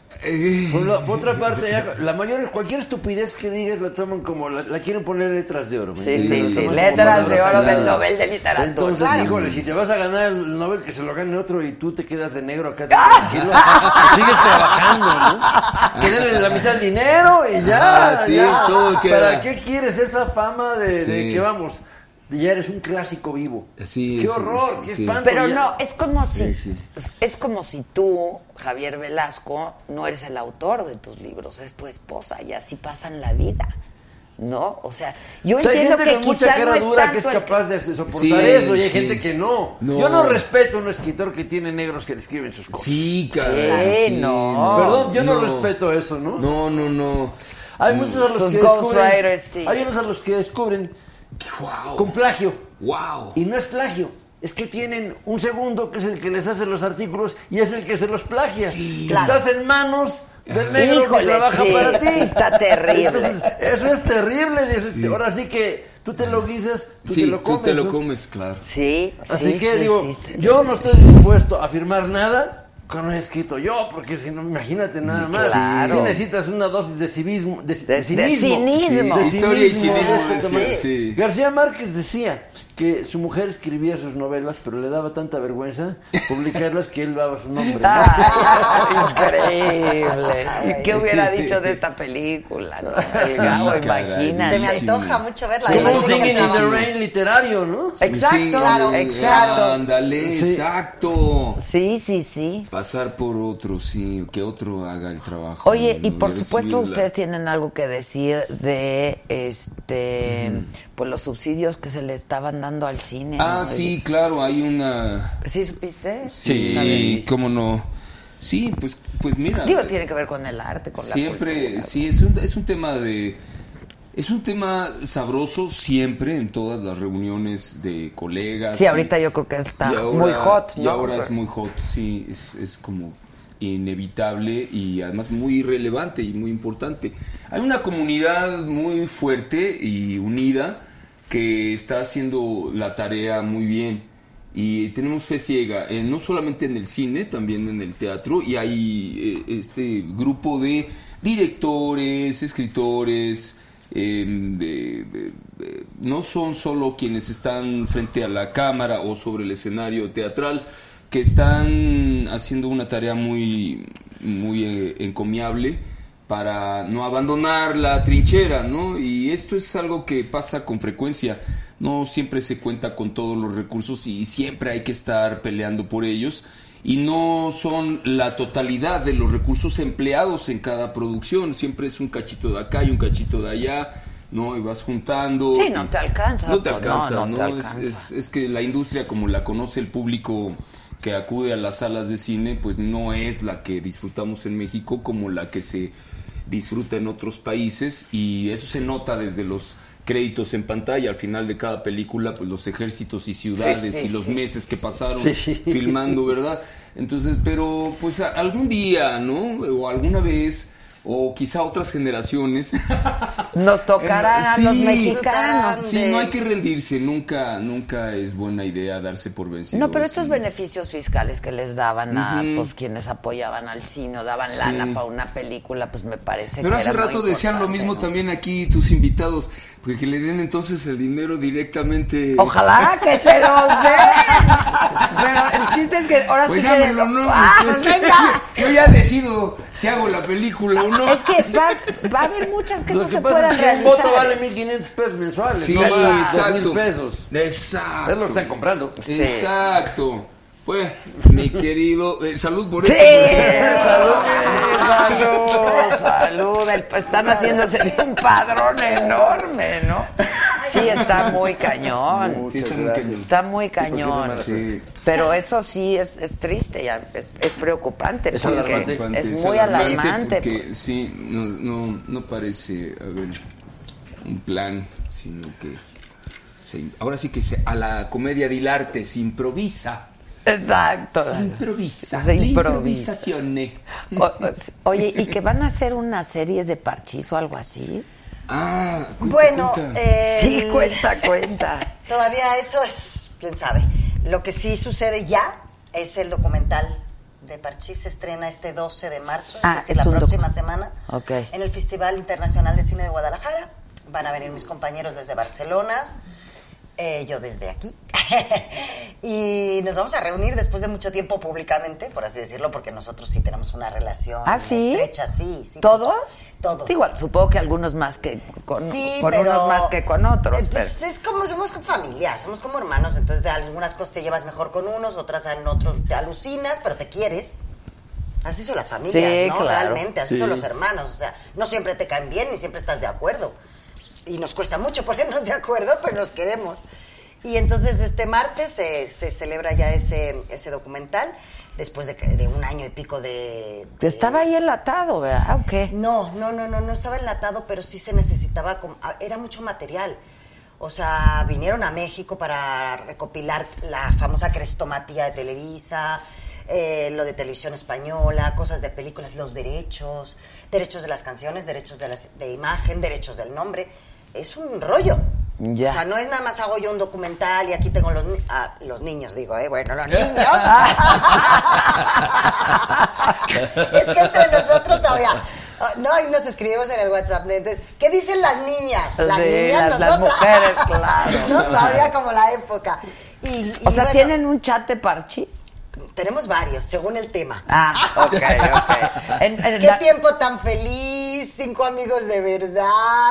Speaker 14: Por, la- por otra parte, ya la mayor, cualquier estupidez que digas la toman como, la, la quieren poner letras de oro. ¿me
Speaker 3: Sí, sí, sí, letras de oro del. Nobel de Literatura.
Speaker 14: Entonces,
Speaker 3: Claro.
Speaker 14: híjole, si te vas a ganar el Nobel, que se lo gane otro y tú te quedas de negro acá
Speaker 3: ¡Ah!
Speaker 14: tranquilo, sigues trabajando, ¿no? Que denle la mitad del dinero y ya.
Speaker 12: Ah, sí,
Speaker 14: ya.
Speaker 12: todo queda.
Speaker 14: ¿Para qué quieres esa fama de, de
Speaker 12: Sí.
Speaker 14: que vamos? Ya eres un clásico vivo.
Speaker 12: Sí,
Speaker 14: ¡Qué horror!
Speaker 12: sí,
Speaker 14: ¡Qué
Speaker 12: sí.
Speaker 14: espanto!
Speaker 3: Pero
Speaker 14: ya.
Speaker 3: no, es como si
Speaker 12: Sí, sí.
Speaker 3: es- es como si tú, Javier Velasco, no eres el autor de tus libros, es tu esposa y así pasan la vida. ¿No? O sea, yo
Speaker 14: O sea, hay
Speaker 3: entiendo
Speaker 14: gente
Speaker 3: que
Speaker 14: con mucha cara
Speaker 3: no es
Speaker 14: dura que es capaz de soportar
Speaker 12: Sí,
Speaker 14: eso y hay
Speaker 12: sí.
Speaker 14: gente que no.
Speaker 12: No.
Speaker 14: Yo no respeto a un escritor que tiene negros que le escriben sus cosas.
Speaker 12: Sí, caray. sí,
Speaker 3: no.
Speaker 14: Perdón, yo no,
Speaker 12: No.
Speaker 14: respeto eso, ¿no?
Speaker 12: No, no, no.
Speaker 14: Hay muchos a los que descubren. Hay unos a los que descubren
Speaker 12: Wow.
Speaker 14: con plagio.
Speaker 12: Wow.
Speaker 14: Y no es plagio. Es que tienen un segundo que es el que les hace los artículos y es el que se los plagia.
Speaker 12: Sí.
Speaker 14: Estás en manos del negro
Speaker 3: Híjole,
Speaker 14: que trabaja
Speaker 3: sí,
Speaker 14: para ti.
Speaker 3: está terrible.
Speaker 14: Entonces, eso es terrible. dices, Ahora sí que tú te lo guisas, tú
Speaker 12: Sí,
Speaker 14: te lo comes.
Speaker 12: tú te lo
Speaker 14: ¿no?
Speaker 12: comes, claro.
Speaker 3: Sí,
Speaker 14: Así
Speaker 3: sí,
Speaker 14: que
Speaker 3: sí,
Speaker 14: digo, yo no estoy dispuesto a afirmar nada no he escrito yo, porque si no, imagínate nada más.
Speaker 3: claro.
Speaker 14: Si necesitas una dosis de civismo, de, de
Speaker 3: de
Speaker 14: cinismo.
Speaker 3: cinismo.
Speaker 14: De
Speaker 12: Sí, historia y
Speaker 14: cinismo,
Speaker 12: cinismo,
Speaker 14: de este
Speaker 12: sí,
Speaker 14: tamaño.
Speaker 12: sí.
Speaker 14: García Márquez decía que su mujer escribía sus novelas, pero le daba tanta vergüenza publicarlas que él daba su nombre. ¿no?
Speaker 3: Ah, increíble. ¿Y qué hubiera dicho de esta película? No? Gabo, imagínate.
Speaker 13: Se me antoja mucho verla.
Speaker 14: Como un Singing in the Rain literario, ¿no?
Speaker 3: Exacto,
Speaker 12: Sí,
Speaker 13: claro,
Speaker 3: exacto.
Speaker 12: Ándale,
Speaker 14: Sí.
Speaker 12: exacto.
Speaker 3: Sí, sí, sí.
Speaker 12: pasar por otro, sí, que otro haga el trabajo.
Speaker 3: Oye, y por supuesto ustedes tienen algo que decir de este pues los subsidios que se le estaban dando al cine.
Speaker 12: Ah,
Speaker 3: ¿no?
Speaker 12: sí, claro, hay una...
Speaker 3: ¿Sí supiste?
Speaker 12: Sí, cómo no. Sí, pues, pues mira.
Speaker 3: Digo, tiene que ver con el arte, con la
Speaker 12: siempre, sí, es un, es un tema de... Es un tema sabroso siempre en todas las reuniones de colegas.
Speaker 3: Sí,
Speaker 12: y-
Speaker 3: ahorita yo creo que está
Speaker 12: y ahora-
Speaker 3: muy hot,
Speaker 12: Y
Speaker 3: ¿no?
Speaker 12: ahora
Speaker 3: O
Speaker 12: es muy hot, sí, es, es como inevitable y además muy relevante y muy importante. Hay una comunidad muy fuerte y unida que está haciendo la tarea muy bien. Y tenemos fe ciega, eh, no solamente en el cine, también en el teatro. Y hay eh, este grupo de directores, escritores, eh, no son solo quienes están frente a la cámara o sobre el escenario teatral, que están haciendo una tarea muy, muy eh, encomiable para no abandonar la trinchera, ¿no? Y esto es algo que pasa con frecuencia. No siempre se cuenta con todos los recursos y siempre hay que estar peleando por ellos. Y no son la totalidad de los recursos empleados en cada producción. Siempre es un cachito de acá y un cachito de allá, ¿no? Y vas juntando.
Speaker 3: Sí, no te alcanza,
Speaker 12: No te
Speaker 3: pues, no,
Speaker 12: alcanza,
Speaker 3: no
Speaker 12: ¿no?
Speaker 3: te
Speaker 12: Es-
Speaker 3: alcanza.
Speaker 12: es- es que la industria como la conoce el público que acude a las salas de cine, pues no es la que disfrutamos en México como la que se disfruta en otros países y eso se nota desde los créditos en pantalla al final de cada película, pues los ejércitos y ciudades
Speaker 3: Sí, sí,
Speaker 12: y los
Speaker 3: sí,
Speaker 12: meses que pasaron filmando, ¿verdad? Entonces, pero pues algún día, ¿no? O alguna vez o quizá otras generaciones
Speaker 3: Nos tocará a
Speaker 12: Sí,
Speaker 3: los mexicanos.
Speaker 12: Sí, no hay que rendirse, nunca, nunca es buena idea darse por vencido.
Speaker 3: No, pero estos beneficios fiscales que les daban a
Speaker 12: Ujú.
Speaker 3: pues, quienes apoyaban al cine o daban lana
Speaker 12: Sí.
Speaker 3: para una película, pues me parece
Speaker 12: Pero
Speaker 3: que
Speaker 12: hace
Speaker 3: era muy
Speaker 12: rato decían lo mismo
Speaker 3: ¿no?
Speaker 12: también aquí tus invitados, porque que le den entonces el dinero directamente.
Speaker 3: Ojalá que se los den. Pero el chiste es que ahora
Speaker 12: Pues
Speaker 3: sí que...
Speaker 12: dámelo, ¿no?
Speaker 3: ¡Ah,
Speaker 12: Pues,
Speaker 3: pues venga!
Speaker 12: Yo ya decido si hago la película o no.
Speaker 3: Es que va, va a haber muchas que
Speaker 14: Lo
Speaker 3: no
Speaker 14: que
Speaker 3: se
Speaker 14: pasa
Speaker 3: puedan
Speaker 14: es que un
Speaker 3: realizar.
Speaker 14: voto vale 1.500 pesos mensuales.
Speaker 12: Sí,
Speaker 14: no vale dos
Speaker 12: exacto.
Speaker 14: mil pesos.
Speaker 12: Exacto.
Speaker 14: Es lo están comprando.
Speaker 12: Exacto. Pues, mi querido, eh, salud por
Speaker 3: Sí,
Speaker 12: eso.
Speaker 3: salud, salud, salud. El- Están haciéndose un padrón enorme, ¿no? Sí, está muy cañón.
Speaker 12: Sí, está muy cañón.
Speaker 3: Está muy cañón.
Speaker 12: Sí.
Speaker 3: Pero eso sí es, es triste, ya, es, es preocupante.
Speaker 14: Es
Speaker 3: porque
Speaker 14: alarmante.
Speaker 3: Es muy alarmante.
Speaker 12: Porque sí, no, no, no parece haber un plan, sino que se- ahora sí que se, a la comedia del arte se improvisa.
Speaker 3: Exacto.
Speaker 12: Se improvisa.
Speaker 3: Se improvisa. O- oye, ¿y que van a hacer una serie de parchís o algo así?
Speaker 12: Ah,
Speaker 13: Bueno, eh,
Speaker 3: Sí, cuenta, cuenta.
Speaker 13: Todavía eso es, quién sabe. Lo que sí sucede ya es el documental de Parchís. Se estrena este 12 de marzo,
Speaker 3: Ah,
Speaker 13: es decir,
Speaker 3: es
Speaker 13: la próxima semana,
Speaker 3: Ok.
Speaker 13: en el Festival Internacional de Cine de Guadalajara. Van a venir mis compañeros desde Barcelona, eh, yo desde aquí. y nos vamos a reunir después de mucho tiempo públicamente, por así decirlo, porque nosotros sí tenemos una relación
Speaker 3: ¿Ah, sí?
Speaker 13: estrecha, sí, sí.
Speaker 3: ¿Todos?
Speaker 13: pues, todos.
Speaker 3: Igual, supongo que algunos más que con,
Speaker 13: Sí,
Speaker 3: con
Speaker 13: pero-
Speaker 3: unos más que con otros.
Speaker 13: Eh, pues
Speaker 3: pero-
Speaker 13: es como somos como familia, somos como hermanos, entonces de algunas cosas te llevas mejor con unos, otras en otros te alucinas, pero te quieres. Así son las familias,
Speaker 3: Sí,
Speaker 13: ¿no?
Speaker 3: claro.
Speaker 13: Realmente, así
Speaker 3: Sí.
Speaker 13: son los hermanos, o sea, no siempre te caen bien ni siempre estás de acuerdo. Y nos cuesta mucho ponernos de acuerdo, pero nos queremos. Y entonces este martes se, se celebra ya ese, ese documental, después de, de un año y pico de,
Speaker 3: Estaba ahí enlatado, ¿verdad? ¿O qué?
Speaker 13: no, no, no, no, no estaba enlatado, pero sí se necesitaba, como- ah, era mucho material. O sea, vinieron a México para recopilar la famosa crestomatía de Televisa, eh, lo de televisión española, cosas de películas, los derechos, derechos de las canciones, derechos de, las- de imagen, derechos del nombre. Es un rollo.
Speaker 3: Ya.
Speaker 13: O sea, no es nada más hago yo un documental y aquí tengo los, ni- ah, los niños, digo, ¿eh? Bueno, los niños. es que entre nosotros todavía. ah, No, y nos escribimos en el WhatsApp. Entonces, ¿qué dicen las niñas? Las
Speaker 3: Sí,
Speaker 13: niñas,
Speaker 3: las- mujeres, claro.
Speaker 13: ¿No? Todavía como la época. Y, y
Speaker 3: O sea,
Speaker 13: bueno,
Speaker 3: ¿tienen un chat de parchís?
Speaker 13: Tenemos varios, según el tema.
Speaker 3: Ah, ok, ok.
Speaker 13: ¿Qué tiempo tan feliz? Cinco amigos de verdad.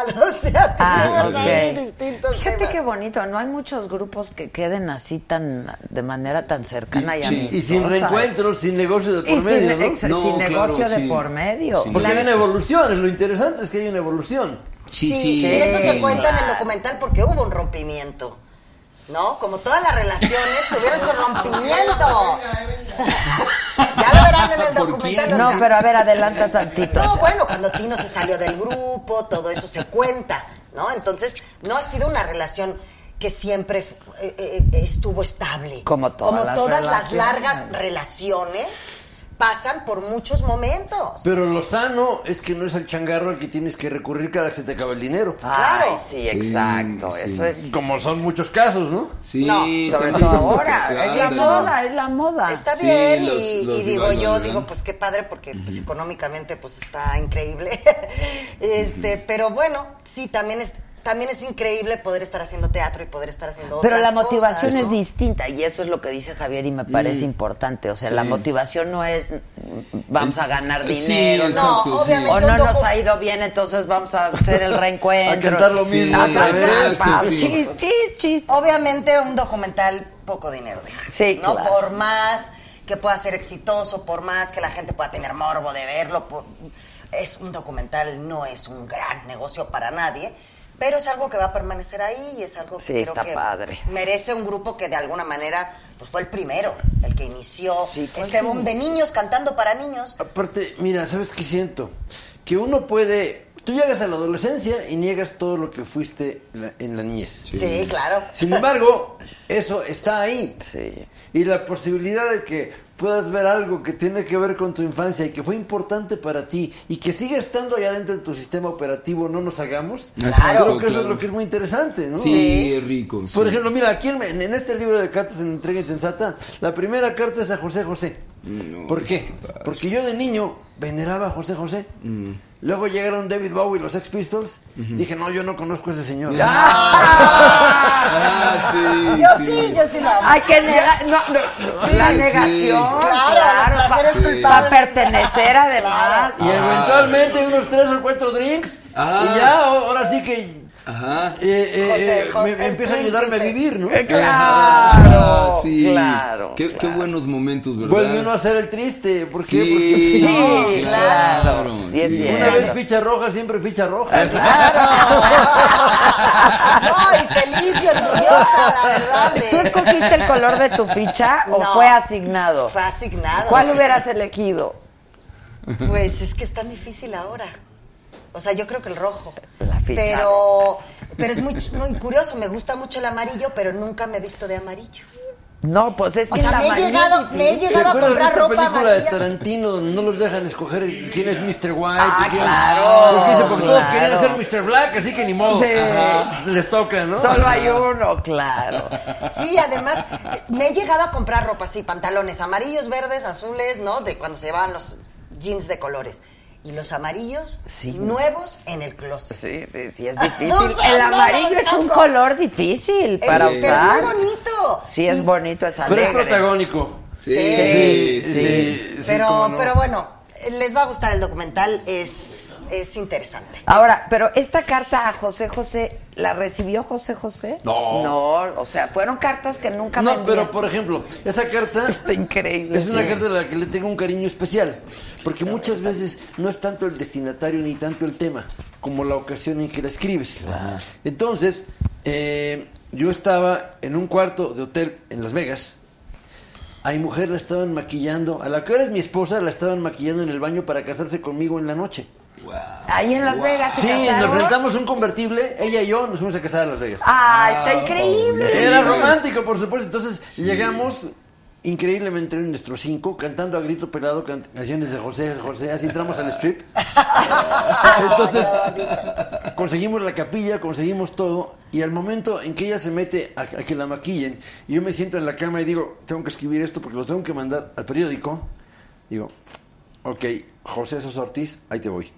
Speaker 13: O sea,
Speaker 3: Ah,
Speaker 13: tenemos ahí distintos
Speaker 3: Fíjate
Speaker 13: temas.
Speaker 3: qué bonito, no hay muchos grupos que queden así tan de manera tan cercana y,
Speaker 14: Sí, y sin
Speaker 3: amistosa.
Speaker 14: reencuentros, sin negocio de por
Speaker 3: Y sin-
Speaker 14: medio,
Speaker 3: sin No, negocio claro, de sí. por medio. Sí.
Speaker 14: Porque hay una evolución, lo interesante es que hay una evolución.
Speaker 12: Sí,
Speaker 13: Sí, y eso se cuenta en el documental porque hubo un rompimiento. ¿No? Como todas las relaciones tuvieron su rompimiento. ya lo verán en el documental.
Speaker 3: No,
Speaker 13: sea,
Speaker 3: pero a ver, adelanta tantito.
Speaker 13: No, bueno, cuando Tino se salió del grupo, todo eso se cuenta, ¿no? Entonces, no ha sido una relación que siempre eh, eh, estuvo estable.
Speaker 3: Como todas
Speaker 13: Como
Speaker 3: las
Speaker 13: todas las largas relaciones pasan por muchos momentos.
Speaker 14: Pero lo sano es que no es al changarro al que tienes que recurrir cada que se te acaba el dinero.
Speaker 3: Ay, sí, exacto. Eso es.
Speaker 14: Como son muchos casos, ¿no?
Speaker 12: Sí,
Speaker 3: No, sobre todo ahora.
Speaker 12: Claro.
Speaker 3: Es la moda, es la moda.
Speaker 13: Está
Speaker 12: Sí,
Speaker 13: bien
Speaker 12: los-
Speaker 13: y,
Speaker 12: los
Speaker 13: y digo yo, digo pues qué padre porque pues, económicamente pues está increíble. este, pero bueno, sí también es también es increíble poder estar haciendo teatro y poder estar haciendo
Speaker 3: Pero
Speaker 13: otras
Speaker 3: la motivación
Speaker 13: cosas.
Speaker 3: es distinta y eso es lo que dice Javier y me parece
Speaker 12: Mm.
Speaker 3: importante. O sea, la
Speaker 12: Sí.
Speaker 3: motivación no es vamos a ganar
Speaker 12: Sí,
Speaker 3: dinero,
Speaker 12: exacto,
Speaker 3: no,
Speaker 12: sí.
Speaker 3: obviamente o
Speaker 13: un
Speaker 3: no nos ha ido bien, entonces vamos a hacer el reencuentro.
Speaker 14: A cantar lo mismo
Speaker 3: A cantar,
Speaker 12: sí.
Speaker 3: Chis, chis, chis.
Speaker 13: Obviamente un documental poco dinero deja.
Speaker 3: Sí,
Speaker 13: ¿no?
Speaker 3: claro.
Speaker 13: Por más que pueda ser exitoso, por más que la gente pueda tener morbo de verlo, por- es un documental, no es un gran negocio para nadie, pero es algo que va a permanecer ahí y es algo que
Speaker 3: Sí,
Speaker 13: creo
Speaker 3: está
Speaker 13: que
Speaker 3: padre.
Speaker 13: merece un grupo que de alguna manera pues fue el primero, el que inició
Speaker 3: Sí, ¿cuál
Speaker 13: este boom de niños cantando para niños.
Speaker 14: Aparte, mira, ¿sabes qué siento? Que uno puede... Tú llegas a la adolescencia y niegas todo lo que fuiste en la, en la niñez.
Speaker 13: Sí, claro.
Speaker 14: Sin embargo, eso está ahí.
Speaker 3: Sí.
Speaker 14: Y la posibilidad de que puedas ver algo que tiene que ver con tu infancia y que fue importante para ti y que sigue estando allá dentro de tu sistema operativo, no nos hagamos.
Speaker 12: Exacto,
Speaker 14: Creo que eso es
Speaker 12: claro.
Speaker 14: lo que es muy interesante, ¿no?
Speaker 12: Sí, es rico. sí.
Speaker 14: Por ejemplo, mira, aquí en, en este libro de cartas en Entrega Insensata, la primera carta es a José José.
Speaker 12: No,
Speaker 14: ¿Por qué? Porque yo de niño veneraba a José José. Luego llegaron David Bowie y los Sex Pistols. Dije, no, yo no conozco a ese señor.
Speaker 12: Ah, sí.
Speaker 13: Yo sí, yo sí lo amo.
Speaker 3: Hay que negar, no, no, no, la
Speaker 12: sí.
Speaker 3: negación,
Speaker 13: Claro,
Speaker 12: Sí.
Speaker 3: para pertenecer además.
Speaker 14: Y eventualmente unos tres o cuatro drinks.
Speaker 12: Ah.
Speaker 14: Y ya, ahora sí que
Speaker 12: Ajá.
Speaker 14: eh, eh,
Speaker 13: José,
Speaker 14: eh,
Speaker 13: José,
Speaker 14: me, empieza a ayudarme a vivir, ¿no?
Speaker 3: Eh, Claro,
Speaker 12: Ah, sí.
Speaker 3: claro,
Speaker 12: Qué, qué
Speaker 3: claro.
Speaker 12: buenos momentos, ¿verdad?
Speaker 14: Vuelve uno a ser el triste. ¿Por qué?
Speaker 12: Sí,
Speaker 14: Porque
Speaker 3: Sí,
Speaker 12: no,
Speaker 3: claro. Sí, es
Speaker 14: una vez ficha roja, siempre ficha roja.
Speaker 13: No, y feliz y orgullosa, la verdad. de-
Speaker 3: ¿Tú escogiste el color de tu ficha o
Speaker 13: No.
Speaker 3: fue asignado?
Speaker 13: Fue asignado.
Speaker 3: ¿Cuál hubieras elegido?
Speaker 13: Pues es que es tan difícil ahora. O sea, yo creo que el rojo.
Speaker 3: La ficha
Speaker 13: Pero, pero es muy, muy curioso. Me gusta mucho el amarillo, pero nunca me he visto de amarillo.
Speaker 3: No, pues es
Speaker 13: O
Speaker 3: que
Speaker 13: sea, me he llegado- me he
Speaker 3: difícil.
Speaker 14: ¿Te
Speaker 13: llegado a
Speaker 14: acuerdas de
Speaker 13: comprar
Speaker 14: esta
Speaker 13: ropa
Speaker 14: película de? Tarantino donde no los dejan escoger quién es Mr. White?
Speaker 3: Ah,
Speaker 14: y quién-
Speaker 3: claro,
Speaker 14: Porque, dice, porque todos querían ser Mr. Black, así que ni modo.
Speaker 3: Sí.
Speaker 14: Ajá. Les toca, ¿no?
Speaker 3: Solo hay uno, claro.
Speaker 13: Sí, además, me he llegado a comprar ropa así, pantalones amarillos, verdes, azules, ¿no? De cuando se llevaban los jeans de colores. Y los amarillos
Speaker 3: Sí.
Speaker 13: nuevos en el closet.
Speaker 3: Sí, sí, sí, es difícil.
Speaker 13: O sea,
Speaker 3: el amarillo
Speaker 13: no,
Speaker 3: es un color difícil para
Speaker 13: es,
Speaker 3: usar.
Speaker 13: Pero muy bonito.
Speaker 3: Sí, es
Speaker 13: Y-
Speaker 3: bonito, es
Speaker 14: Pero es
Speaker 3: alegre.
Speaker 14: protagónico.
Speaker 12: Sí,
Speaker 13: Sí,
Speaker 12: sí.
Speaker 14: sí,
Speaker 13: pero, pero bueno, les va a gustar el documental, es, es interesante.
Speaker 3: Ahora, pero esta carta a José José, ¿la recibió José José?
Speaker 14: No.
Speaker 3: No, o sea, fueron cartas que nunca
Speaker 14: No,
Speaker 3: vendían.
Speaker 14: pero por ejemplo, esa carta
Speaker 3: Está increíble.
Speaker 14: es una carta a la que le tengo un cariño especial. Porque muchas veces no es tanto el destinatario ni tanto el tema, como la ocasión en que la escribes. Entonces, eh, yo estaba en un cuarto de hotel en Las Vegas. A mi mujer la estaban maquillando, a la que ahora es mi esposa, la estaban maquillando en el baño para casarse conmigo en la noche.
Speaker 3: Ahí en Las Vegas se
Speaker 14: Sí,
Speaker 3: casaron.
Speaker 14: nos rentamos un convertible, ella y yo nos fuimos a casar a Las Vegas.
Speaker 3: Ah, está increíble.
Speaker 14: Era romántico, por supuesto. Entonces llegamos increíblemente en nuestro cinco, cantando a grito pelado can- canciones de José José, así entramos al strip. Entonces conseguimos la capilla, conseguimos todo, y al momento en que ella se mete a, a que la maquillen, y yo me siento en la cama y digo, tengo que escribir esto porque lo tengo que mandar al periódico, digo, ok, José Sosa Ortiz, ahí te voy.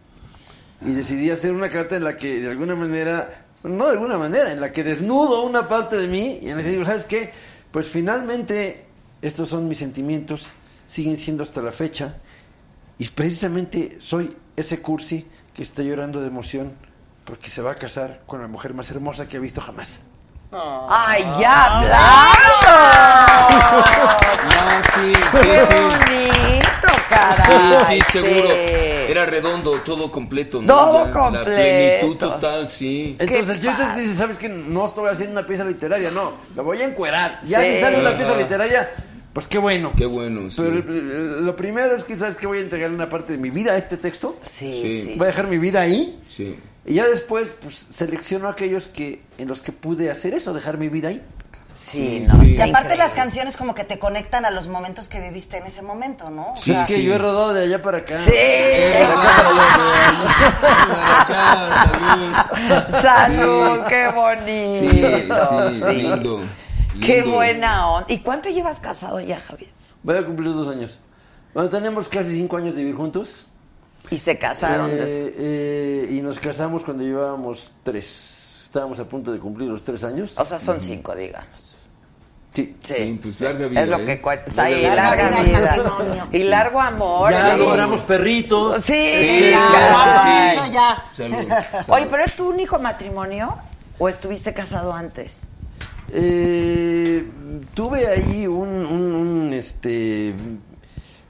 Speaker 14: Y decidí hacer una carta en la que de alguna manera, no de alguna manera, en la que desnudo una parte de mí y en la que digo, ¿sabes qué? Pues finalmente estos son mis sentimientos, siguen siendo hasta la fecha y precisamente soy ese cursi que está llorando de emoción porque se va a casar con la mujer más hermosa que ha visto jamás.
Speaker 3: ¡Ay, ya,
Speaker 12: Ah, sí, sí,
Speaker 3: ¡Qué
Speaker 12: sí.
Speaker 3: bonito,
Speaker 12: Sí,
Speaker 3: caray!
Speaker 12: sí, seguro.
Speaker 3: sí.
Speaker 12: Era redondo, todo completo. ¿no?
Speaker 3: Todo
Speaker 12: Ya,
Speaker 3: completo.
Speaker 12: La plenitud total, sí.
Speaker 14: Entonces el chiste dice, ¿sabes que No estoy haciendo una pieza literaria, no, la voy a encuerar. Ya
Speaker 3: Sí.
Speaker 14: si sale una pieza literaria, pues qué bueno.
Speaker 12: Qué bueno, sí.
Speaker 14: Pero eh, lo primero es que, ¿sabes que Voy a entregarle una parte de mi vida a este texto.
Speaker 3: Sí,
Speaker 12: Sí.
Speaker 3: sí.
Speaker 14: Voy a dejar mi vida ahí.
Speaker 12: Sí.
Speaker 14: Y ya después, pues, selecciono aquellos que en los que pude hacer eso, dejar mi vida ahí.
Speaker 3: Sí,
Speaker 12: Sí,
Speaker 3: no,
Speaker 12: sí.
Speaker 13: Y aparte las canciones como que te conectan a los momentos que viviste en ese momento, ¿no? O
Speaker 14: Sí,
Speaker 13: sea,
Speaker 14: es que yo he rodado de allá para acá.
Speaker 3: Sí. Salud, qué bonito.
Speaker 12: Sí, sí, lindo.
Speaker 3: Qué buena onda. ¿Y cuánto llevas casado ya, Javier?
Speaker 14: Voy a cumplir dos años. Bueno, tenemos casi cinco años de vivir juntos.
Speaker 3: Y se casaron.
Speaker 14: Eh, eh, y nos casamos cuando llevábamos tres. Estábamos a punto de cumplir los tres años.
Speaker 3: O sea, son cinco, digamos.
Speaker 14: Sí.
Speaker 3: Sí,
Speaker 12: Sí, pues larga vida,
Speaker 3: Es lo
Speaker 12: ¿eh?
Speaker 3: que cuenta.
Speaker 12: Larga
Speaker 3: Ahí,
Speaker 12: vida.
Speaker 3: larga
Speaker 13: Larga vida y
Speaker 3: vida.
Speaker 13: matrimonio.
Speaker 3: Y largo amor.
Speaker 14: Ya
Speaker 3: sí.
Speaker 14: logramos perritos.
Speaker 3: Sí,
Speaker 12: Sí,
Speaker 3: ya.
Speaker 13: Eso ya.
Speaker 12: Salud, salud.
Speaker 3: Oye, ¿pero es tu único matrimonio? ¿O estuviste casado antes?
Speaker 14: Eh, tuve ahí un, un, un, este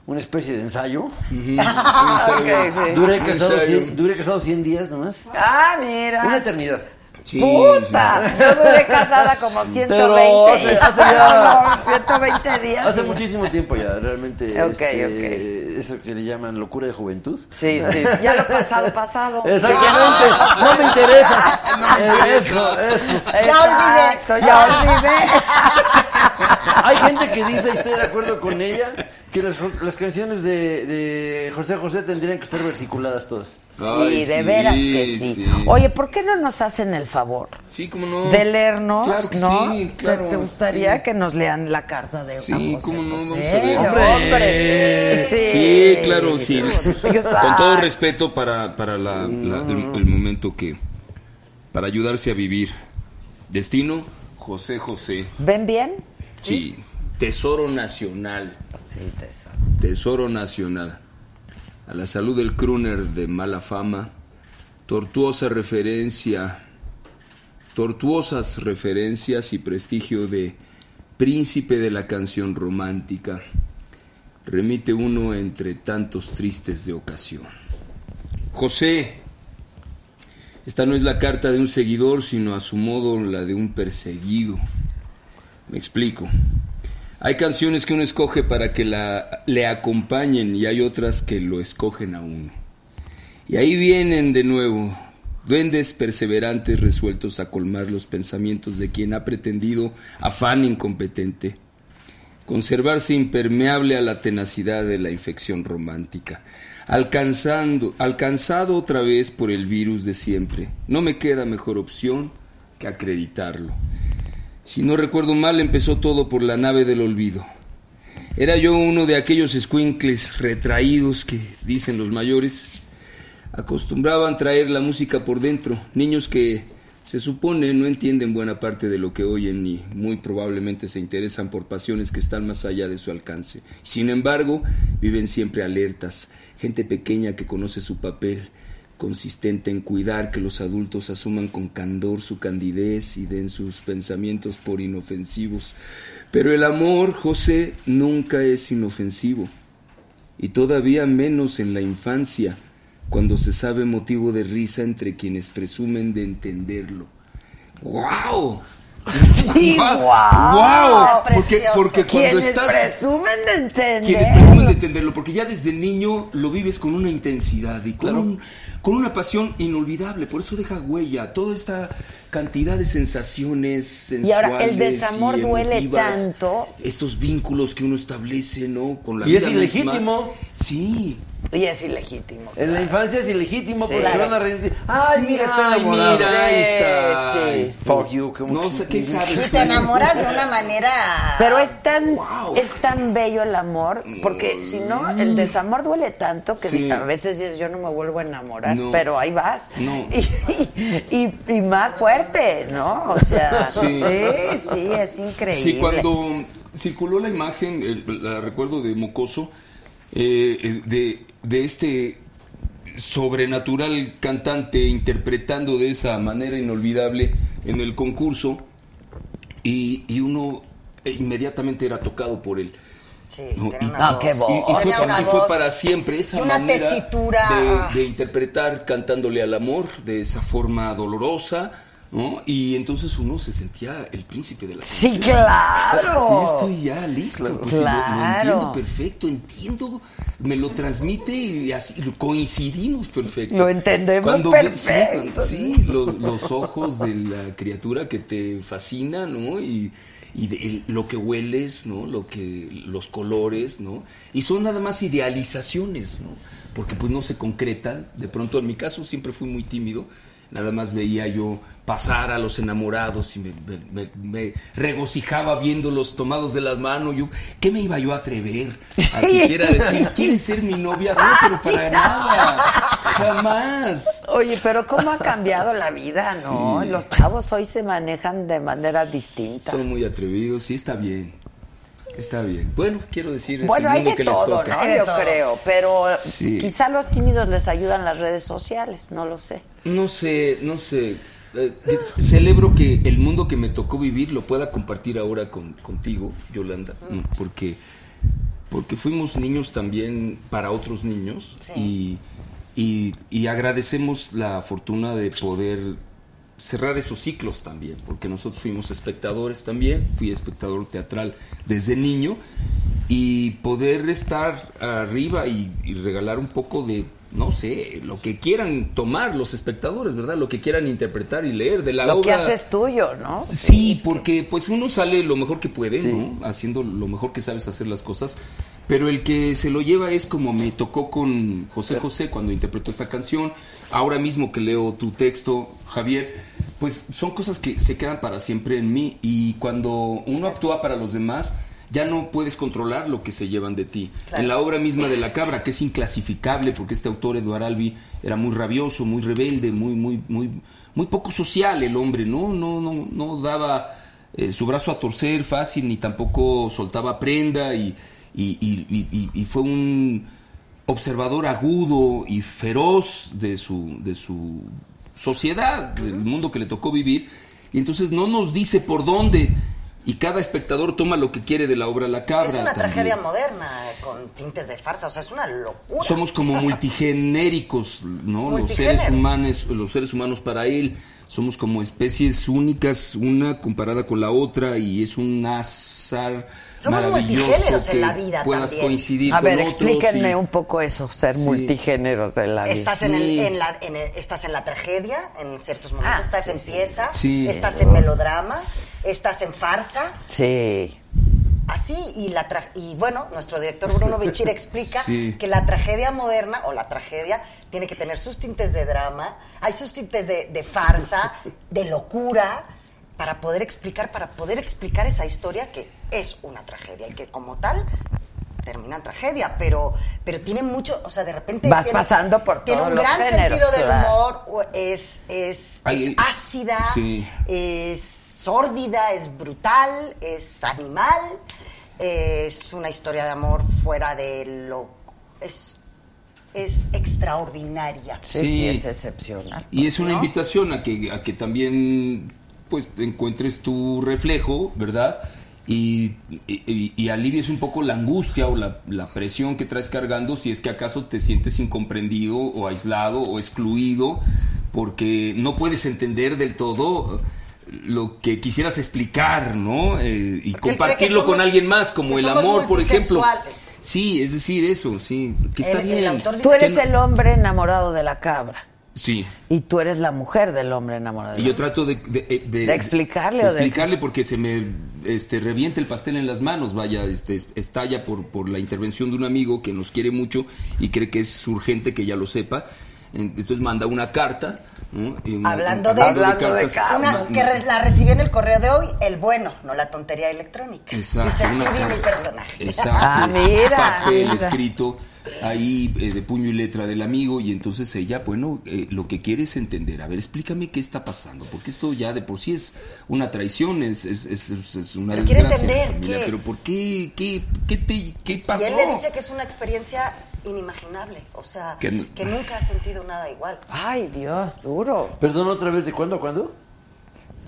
Speaker 14: una especie de ensayo.
Speaker 12: Ujú.
Speaker 3: Ah, ok, sí.
Speaker 14: Duré
Speaker 12: Un
Speaker 14: casado,
Speaker 12: ensayo.
Speaker 14: 100, duré casado 100 días nomás.
Speaker 3: Ah, mira.
Speaker 14: Una eternidad.
Speaker 12: Sí,
Speaker 3: ¡Puta! Yo duré casada como 120
Speaker 14: Pero hace-
Speaker 3: días.
Speaker 14: hace ya-
Speaker 3: No, 120 días.
Speaker 14: Hace muchísimo tiempo ya, realmente.
Speaker 3: Ok,
Speaker 14: este, Eso que le llaman locura de juventud.
Speaker 3: Sí, sí. Ya lo pasado, pasado.
Speaker 14: Exactamente, no me interesa. Eso, eso.
Speaker 13: Ya olvidé.
Speaker 3: Ya olvidé.
Speaker 14: Hay gente que dice, y estoy de acuerdo con ella, que las, las canciones de, de José José tendrían que estar versiculadas todas.
Speaker 3: Sí,
Speaker 12: Ay,
Speaker 3: de
Speaker 12: sí,
Speaker 3: veras que sí.
Speaker 12: sí.
Speaker 3: Oye, ¿por qué no nos hacen el favor
Speaker 12: Sí, cómo no.
Speaker 3: de leernos?
Speaker 12: Claro que
Speaker 3: ¿no?
Speaker 12: sí,
Speaker 3: ¿Te-
Speaker 12: claro.
Speaker 3: ¿Te, gustaría
Speaker 12: sí.
Speaker 3: que nos lean la carta de
Speaker 12: Sí,
Speaker 3: José
Speaker 12: cómo no,
Speaker 3: José?
Speaker 12: vamos a ver.
Speaker 3: ¡Hombre! ¡Hombre! Sí,
Speaker 12: Sí, claro, sí. Con todo respeto para, para la- la- el, el momento que... Para ayudarse a vivir. Destino, José José.
Speaker 3: ¿Ven bien?
Speaker 12: Sí. Tesoro Nacional.
Speaker 3: Sí, tesoro.
Speaker 12: Tesoro Nacional. A la salud del crooner de mala fama. Tortuosa referencia. Tortuosas referencias y prestigio de príncipe de la canción romántica. Remite uno entre tantos tristes de ocasión. José. Esta no es la carta de un seguidor, sino a su modo la de un perseguido. Me explico. Hay canciones que uno escoge para que la, le acompañen y hay otras que lo escogen a uno. Y ahí vienen de nuevo, duendes perseverantes resueltos a colmar los pensamientos de quien ha pretendido afán incompetente, conservarse impermeable a la tenacidad de la infección romántica, alcanzando, alcanzado otra vez por el virus de siempre. No me queda mejor opción que acreditarlo. Si no recuerdo mal, empezó todo por la nave del olvido. Era yo uno de aquellos escuincles retraídos que, dicen los mayores, acostumbraban traer la música por dentro, niños que se supone no entienden buena parte de lo que oyen ni muy probablemente se interesan por pasiones que están más allá de su alcance. Sin embargo, viven siempre alertas, gente pequeña que conoce su papel, consistente en cuidar que los adultos asuman con candor su candidez y den sus pensamientos por inofensivos. Pero el amor, José, nunca es inofensivo, y todavía menos en la infancia, cuando se sabe motivo de risa entre quienes presumen de entenderlo. ¡Wow!
Speaker 3: Sí,
Speaker 12: ¡Guau!
Speaker 3: guau.
Speaker 12: ¡Guau! Porque, cuando
Speaker 3: Quienes
Speaker 12: estás...
Speaker 3: presumen de entender.
Speaker 12: Quienes presumen de entenderlo, porque ya desde niño lo vives con una intensidad y con, un- con una pasión inolvidable, por eso deja huella, toda esta cantidad de sensaciones
Speaker 3: Y ahora, el
Speaker 12: sensuales
Speaker 3: desamor
Speaker 12: y
Speaker 3: duele tanto.
Speaker 12: Estos vínculos que uno establece, ¿no? Con la
Speaker 14: Y es
Speaker 12: vida
Speaker 14: ilegítimo.
Speaker 12: misma. Sí.
Speaker 3: Y es ilegítimo.
Speaker 14: En la infancia es ilegítimo
Speaker 3: Sí.
Speaker 14: porque se van a reír. Ay,
Speaker 12: Sí,
Speaker 14: mira, está
Speaker 12: ay,
Speaker 14: enamorado.
Speaker 12: mira, ahí está.
Speaker 3: Sí,
Speaker 12: Ay,
Speaker 3: sí.
Speaker 14: Fuck you. como
Speaker 12: No sé qué sabes.
Speaker 13: Y te enamoras de una manera...
Speaker 3: Pero es tan, es tan bello el amor, porque si no, el desamor duele tanto que
Speaker 12: Sí.
Speaker 3: a veces dices, yo no me vuelvo a enamorar,
Speaker 12: No.
Speaker 3: pero ahí vas.
Speaker 12: No.
Speaker 3: Y, y- y más fuerte, ¿no? O sea, sí,
Speaker 12: Sí.
Speaker 3: sí, es increíble.
Speaker 12: Sí, cuando circuló la imagen, el- la recuerdo de Mocoso, eh, eh, de, de este sobrenatural cantante interpretando de esa manera inolvidable en el concurso y, y uno inmediatamente era tocado por él.
Speaker 13: Sí,
Speaker 12: ¿no?
Speaker 13: tenía
Speaker 12: Y-
Speaker 3: qué voz.
Speaker 12: y- y fue, para siempre esa
Speaker 13: una
Speaker 12: manera
Speaker 13: tesitura.
Speaker 12: de, de interpretar cantándole al amor de esa forma dolorosa, ¿no? Y entonces uno se sentía el príncipe de la
Speaker 3: Sí,
Speaker 12: canción.
Speaker 3: claro.
Speaker 12: Yo estoy ya listo, pues, y lo- lo,
Speaker 3: Claro.
Speaker 12: entiendo perfecto, entiendo, me lo transmite y así coincidimos perfecto.
Speaker 3: Lo entendemos
Speaker 12: Cuando ve- sí,
Speaker 3: perfecto.
Speaker 12: cuando- Sí, los, los ojos de la criatura que te fascina, ¿no? Y, y de- el- lo que hueles, ¿no? Lo que, los colores, ¿no? Y son nada más idealizaciones, ¿no? Porque pues no se concretan. De pronto, en mi caso, siempre fui muy tímido. Nada más veía yo pasar a los enamorados y me, me- me- regocijaba viéndolos tomados de las manos. Yo, ¿Qué me iba yo a atrever a siquiera decir, ¿quieres ser mi novia? No, pero para nada, jamás.
Speaker 3: Oye, pero ¿cómo ha cambiado la vida, no?
Speaker 12: Sí.
Speaker 3: Los chavos hoy se manejan de manera distinta.
Speaker 12: Son muy atrevidos, sí, está bien. Está bien. Bueno, quiero decir, es
Speaker 3: Bueno,
Speaker 12: el
Speaker 3: hay
Speaker 12: mundo
Speaker 3: de
Speaker 12: que les
Speaker 3: todo,
Speaker 12: toca.
Speaker 3: ¿no?
Speaker 13: Hay de
Speaker 3: Yo
Speaker 13: todo.
Speaker 3: creo, pero
Speaker 12: Sí.
Speaker 3: quizá los tímidos les ayudan las redes sociales, no lo sé.
Speaker 12: No sé, no sé. Eh, celebro que el mundo que me tocó vivir lo pueda compartir ahora con, contigo, Yolanda, mm, porque, porque fuimos niños también para otros niños y, y- y agradecemos la fortuna de poder cerrar esos ciclos también, porque nosotros fuimos espectadores también, fui espectador teatral desde niño y poder estar arriba y, y regalar un poco de, no sé, lo que quieran tomar los espectadores, ¿verdad? Lo que quieran interpretar y leer de la
Speaker 3: lo que
Speaker 12: obra.
Speaker 3: haces tuyo, ¿no?
Speaker 12: Sí, porque pues uno sale lo mejor que puede, ¿no? Haciendo lo mejor que sabes hacer las cosas. Pero el que se lo lleva es como me tocó con José José cuando interpretó esta canción. Ahora mismo que leo tu texto, Javier, pues son cosas que se quedan para siempre en mí. Y cuando uno actúa para los demás, ya no puedes controlar lo que se llevan de ti.
Speaker 13: Claro.
Speaker 12: En la obra misma de La Cabra, que es inclasificable, porque este autor, Eduardo Albi, era muy rabioso, muy rebelde, muy, muy, muy, muy poco social el hombre, ¿no? No, no, no daba eh, su brazo a torcer fácil, ni tampoco soltaba prenda, y, y, y- y- y- y fue un observador agudo y feroz de su, de su sociedad, del mundo que le tocó vivir, y entonces no nos dice por dónde. Y cada espectador toma lo que quiere de la obra La Cabra.
Speaker 13: Es una
Speaker 12: también.
Speaker 13: tragedia moderna con tintes de farsa, o sea, es una locura.
Speaker 12: Somos como multigenéricos, ¿no? Los seres humanos, los seres humanos para él somos como especies únicas, una comparada con la otra y es un azar
Speaker 13: Somos
Speaker 12: maravilloso
Speaker 13: multigéneros en
Speaker 12: que
Speaker 13: la vida
Speaker 12: puedas
Speaker 13: también.
Speaker 12: coincidir
Speaker 3: A
Speaker 12: con
Speaker 3: ver,
Speaker 12: otros
Speaker 3: explíquenme
Speaker 12: y-
Speaker 3: un poco eso, ser
Speaker 12: Sí.
Speaker 3: multigéneros de la vida.
Speaker 13: Estás en, el- en la, en el- estás en la tragedia en ciertos momentos,
Speaker 3: Ah,
Speaker 13: estás
Speaker 3: sí,
Speaker 13: en pieza,
Speaker 12: Sí.
Speaker 13: estás en melodrama, estás en farsa,
Speaker 3: Sí.
Speaker 13: Así y la tra- y bueno, nuestro director Bruno Bichir explica
Speaker 12: Sí.
Speaker 13: que la tragedia moderna o la tragedia tiene que tener sus tintes de drama, hay sus tintes de, de farsa, de locura para poder explicar para poder explicar esa historia que es una tragedia y que como tal termina en tragedia, pero pero tiene mucho, o sea, de repente
Speaker 3: Vas
Speaker 13: tiene,
Speaker 3: pasando por
Speaker 13: tiene un gran
Speaker 3: géneros,
Speaker 13: sentido del
Speaker 3: claro.
Speaker 13: humor, es es,
Speaker 12: Ay,
Speaker 13: es
Speaker 12: es-
Speaker 13: ácida,
Speaker 12: sí.
Speaker 13: es sórdida, es brutal, es animal, es una historia de amor fuera de lo es es extraordinaria.
Speaker 3: Sí, es excepcional.
Speaker 12: Y es una
Speaker 13: ¿no?
Speaker 12: invitación a que, a que también pues encuentres tu reflejo, ¿verdad? Y, y- y alivies un poco la angustia o la, la presión que traes cargando si es que acaso te sientes incomprendido o aislado o excluido porque no puedes entender del todo lo que quisieras explicar, ¿no? Eh, y
Speaker 13: Porque
Speaker 12: compartirlo con alguien más, como el amor, por ejemplo. Sí, es decir, eso, sí, que está
Speaker 13: El-
Speaker 12: bien.
Speaker 3: Tú eres
Speaker 12: Que
Speaker 3: el hombre enamorado de la cabra
Speaker 12: Sí.
Speaker 3: y tú eres la mujer del hombre enamorado de
Speaker 12: Y yo trato de, de, de-
Speaker 3: De explicarle
Speaker 12: de
Speaker 3: o
Speaker 12: explicarle porque se me este, revienta el pastel en las manos, vaya, este, es- estalla por, por la intervención de un amigo que nos quiere mucho y cree que es urgente que ya lo sepa. En- Entonces manda una carta. ¿no? Y una-
Speaker 13: Hablando de-
Speaker 3: Hablando de cartas.
Speaker 13: Una que re- la recibí en el correo de hoy, el bueno, no la tontería electrónica.
Speaker 12: Exacto,
Speaker 13: Dice
Speaker 12: carta.
Speaker 13: mi personaje.
Speaker 12: Exacto.
Speaker 3: Ah, mira,
Speaker 12: Papel
Speaker 3: mira.
Speaker 12: escrito ahí eh, de puño y letra del amigo y entonces ella, bueno, eh, lo que quiere es entender. A ver, explícame qué está pasando, porque esto ya de por sí es una traición, es, es, es- es- una
Speaker 13: Pero quiere
Speaker 12: desgracia. en la
Speaker 13: entender
Speaker 12: familia.
Speaker 13: qué-
Speaker 12: Pero ¿por qué? ¿Qué, qué, te, qué pasó?
Speaker 13: Y él le dice que es una experiencia inimaginable. O sea,
Speaker 8: Que
Speaker 13: que, nunca has sentido nada igual.
Speaker 3: Ay, Dios, duro.
Speaker 14: Perdón, otra vez, ¿de cuándo a cuándo?